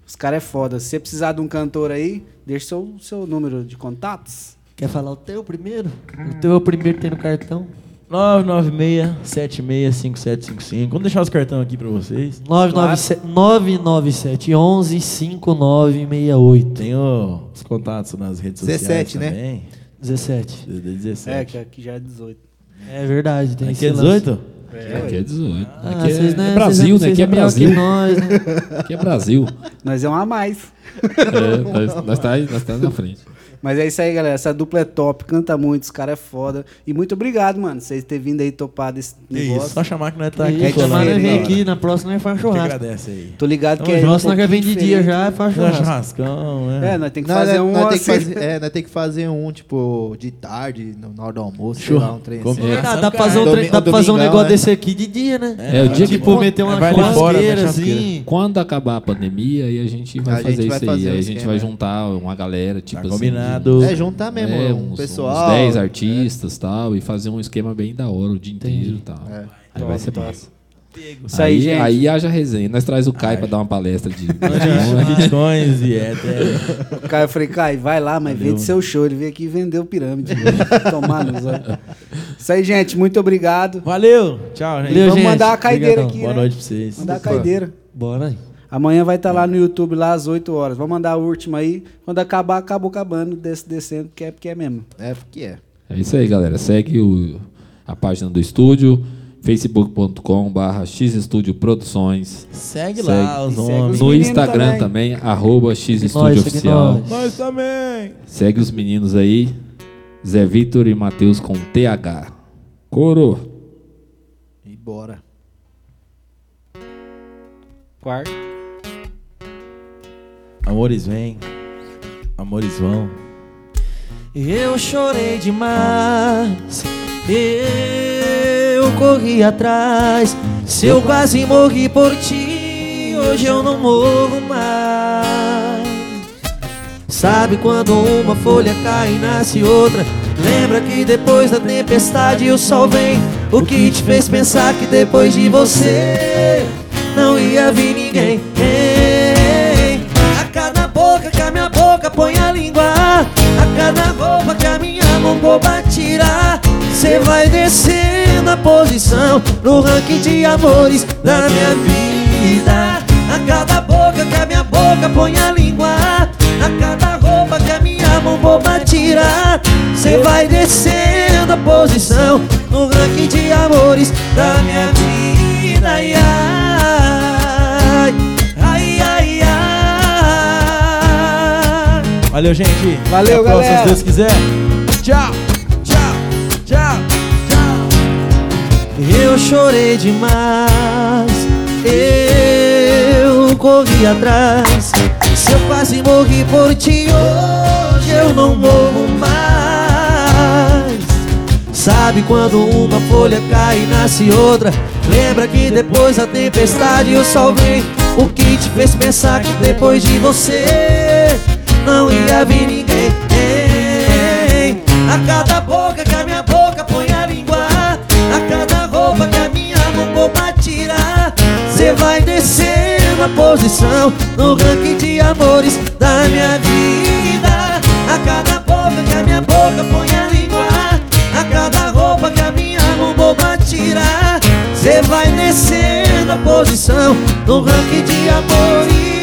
S1: Os caras é foda. Se você precisar de um cantor aí, deixa o seu, seu número de contatos.
S5: Quer falar o teu primeiro? O teu é o primeiro que tem no cartão.
S4: 996-765755. Vamos deixar os cartões aqui para vocês.
S5: 997-11-5968.
S4: Tem os contatos nas redes
S3: 17, sociais né?
S4: também.
S5: 17,
S4: né? 17. 17.
S1: É, que aqui já é 18.
S5: É verdade, tem
S4: Aqui é 18?
S2: É, aqui é 18.
S5: Ah,
S2: aqui é,
S5: não,
S2: é Brasil, né? Aqui é Brasil.
S5: Nós, né?
S2: Aqui é Brasil.
S1: Nós é um a mais.
S2: É, nós, estamos tá, tá na frente.
S1: Mas é isso aí, galera. Essa dupla é top, canta muito, os caras é foda. E muito obrigado, mano, vocês terem vindo aí topar desse
S4: Que
S1: negócio.
S4: isso, só chamar que nós tá aqui.
S1: é
S5: chamar nós vem
S1: né?
S5: aqui, na próxima nós faz
S4: Que
S5: churrasco.
S4: agradece aí.
S1: Tô ligado que é.
S5: Na
S1: um
S5: próxima nós
S1: pouquinho
S5: vem de dia já, faz
S4: Churrasco, churrascão,
S1: É,
S4: né?
S1: nós tem que fazer
S3: nós,
S1: um
S3: nós tem que fazer, é, nós tem que fazer um, tipo, de tarde, no- na hora do almoço,
S4: Churra-
S3: lá, um trem assim.
S4: É.
S5: Dá, dá pra fazer um, tre- dá pra fazer um
S3: domingão,
S5: negócio
S3: né?
S5: desse aqui de dia, né?
S2: É, o dia que
S5: Tipo, meter uma
S4: vai ali fora,
S5: churrasqueira
S4: né,
S5: assim.
S2: Quando acabar a pandemia, aí a gente vai fazer isso aí. Aí a gente vai
S3: né?
S2: juntar uma galera, tipo
S4: Tá
S2: assim.
S4: Combinado.
S3: É, juntar mesmo,
S2: É,
S3: um
S2: uns,
S3: pessoal.
S2: uns 10 artistas e tal, e fazer um esquema bem da hora o dia inteiro e tal.
S3: É.
S2: Aí vai ser massa.
S1: Isso aí, gente.
S2: Aí haja resenha. Nós traz o Kai pra dar uma palestra de.
S4: Bitcoins e é até.
S1: O Caio, eu falei, Caio, vai lá, mas vende seu show. Ele veio aqui e vendeu pirâmide. Tomar nos olhos. Isso aí, gente. Muito obrigado.
S4: Valeu! Tchau, gente.
S5: Valeu,
S1: Vamos
S5: gente.
S1: mandar a caideira
S5: Obrigadão.
S1: aqui,
S4: Boa
S1: né?
S4: noite pra vocês.
S1: Mandar a caideira.
S5: Bora aí.
S1: Amanhã vai estar lá no YouTube, lá às 8 horas. Vamos mandar a última aí. Quando acabar, acabou acabando, desce, descendo, porque é, porque é mesmo.
S3: É, porque é.
S2: É isso aí, galera. Segue o- a página do estúdio facebook.com.br xstudio produções.
S4: Segue,
S2: Segue.
S4: lá os
S1: os
S2: No Instagram
S1: também.
S2: também, arroba xstudio oficial.
S5: nós.
S4: Nós também.
S2: Segue os meninos aí. Zé Vitor e Matheus com TH. Coro.
S3: E bora.
S1: Quarto.
S4: Amores vêm, amores vão.
S5: Eu chorei demais, eu corri atrás. Se eu quase morri por ti, hoje eu não morro mais. Sabe quando uma folha cai e nasce outra? Lembra que depois da tempestade o sol vem. O que te fez pensar que depois de você não ia vir ninguém? Língua, a cada roupa que a minha mão boba tirar, cê vai descendo a posição no ranking de amores da minha vida. A cada boca que a minha boca põe a língua, a cada roupa que a minha mão boba tirar, cê vai descendo a posição no ranking de amores da minha vida. Ai,
S4: Valeu, gente.
S1: Valeu,
S4: Até a próxima,
S1: galera.
S4: se Deus quiser. Tchau, tchau, tchau, tchau.
S5: Eu chorei demais, eu corri atrás. Se eu quase morri por ti, hoje eu não morro mais. Sabe quando uma folha cai e nasce outra? Lembra que depois da tempestade o sol vem. O que te fez pensar que depois de você não ia vir ninguém? A cada boca que a minha boca põe a língua, a cada roupa que a minha mão boba tirar, cê vai descendo a posição no ranking de amores da minha vida. A cada boca que a minha boca põe a língua, a cada roupa que a minha mão boba tirar, cê vai descendo a posição no ranking de amores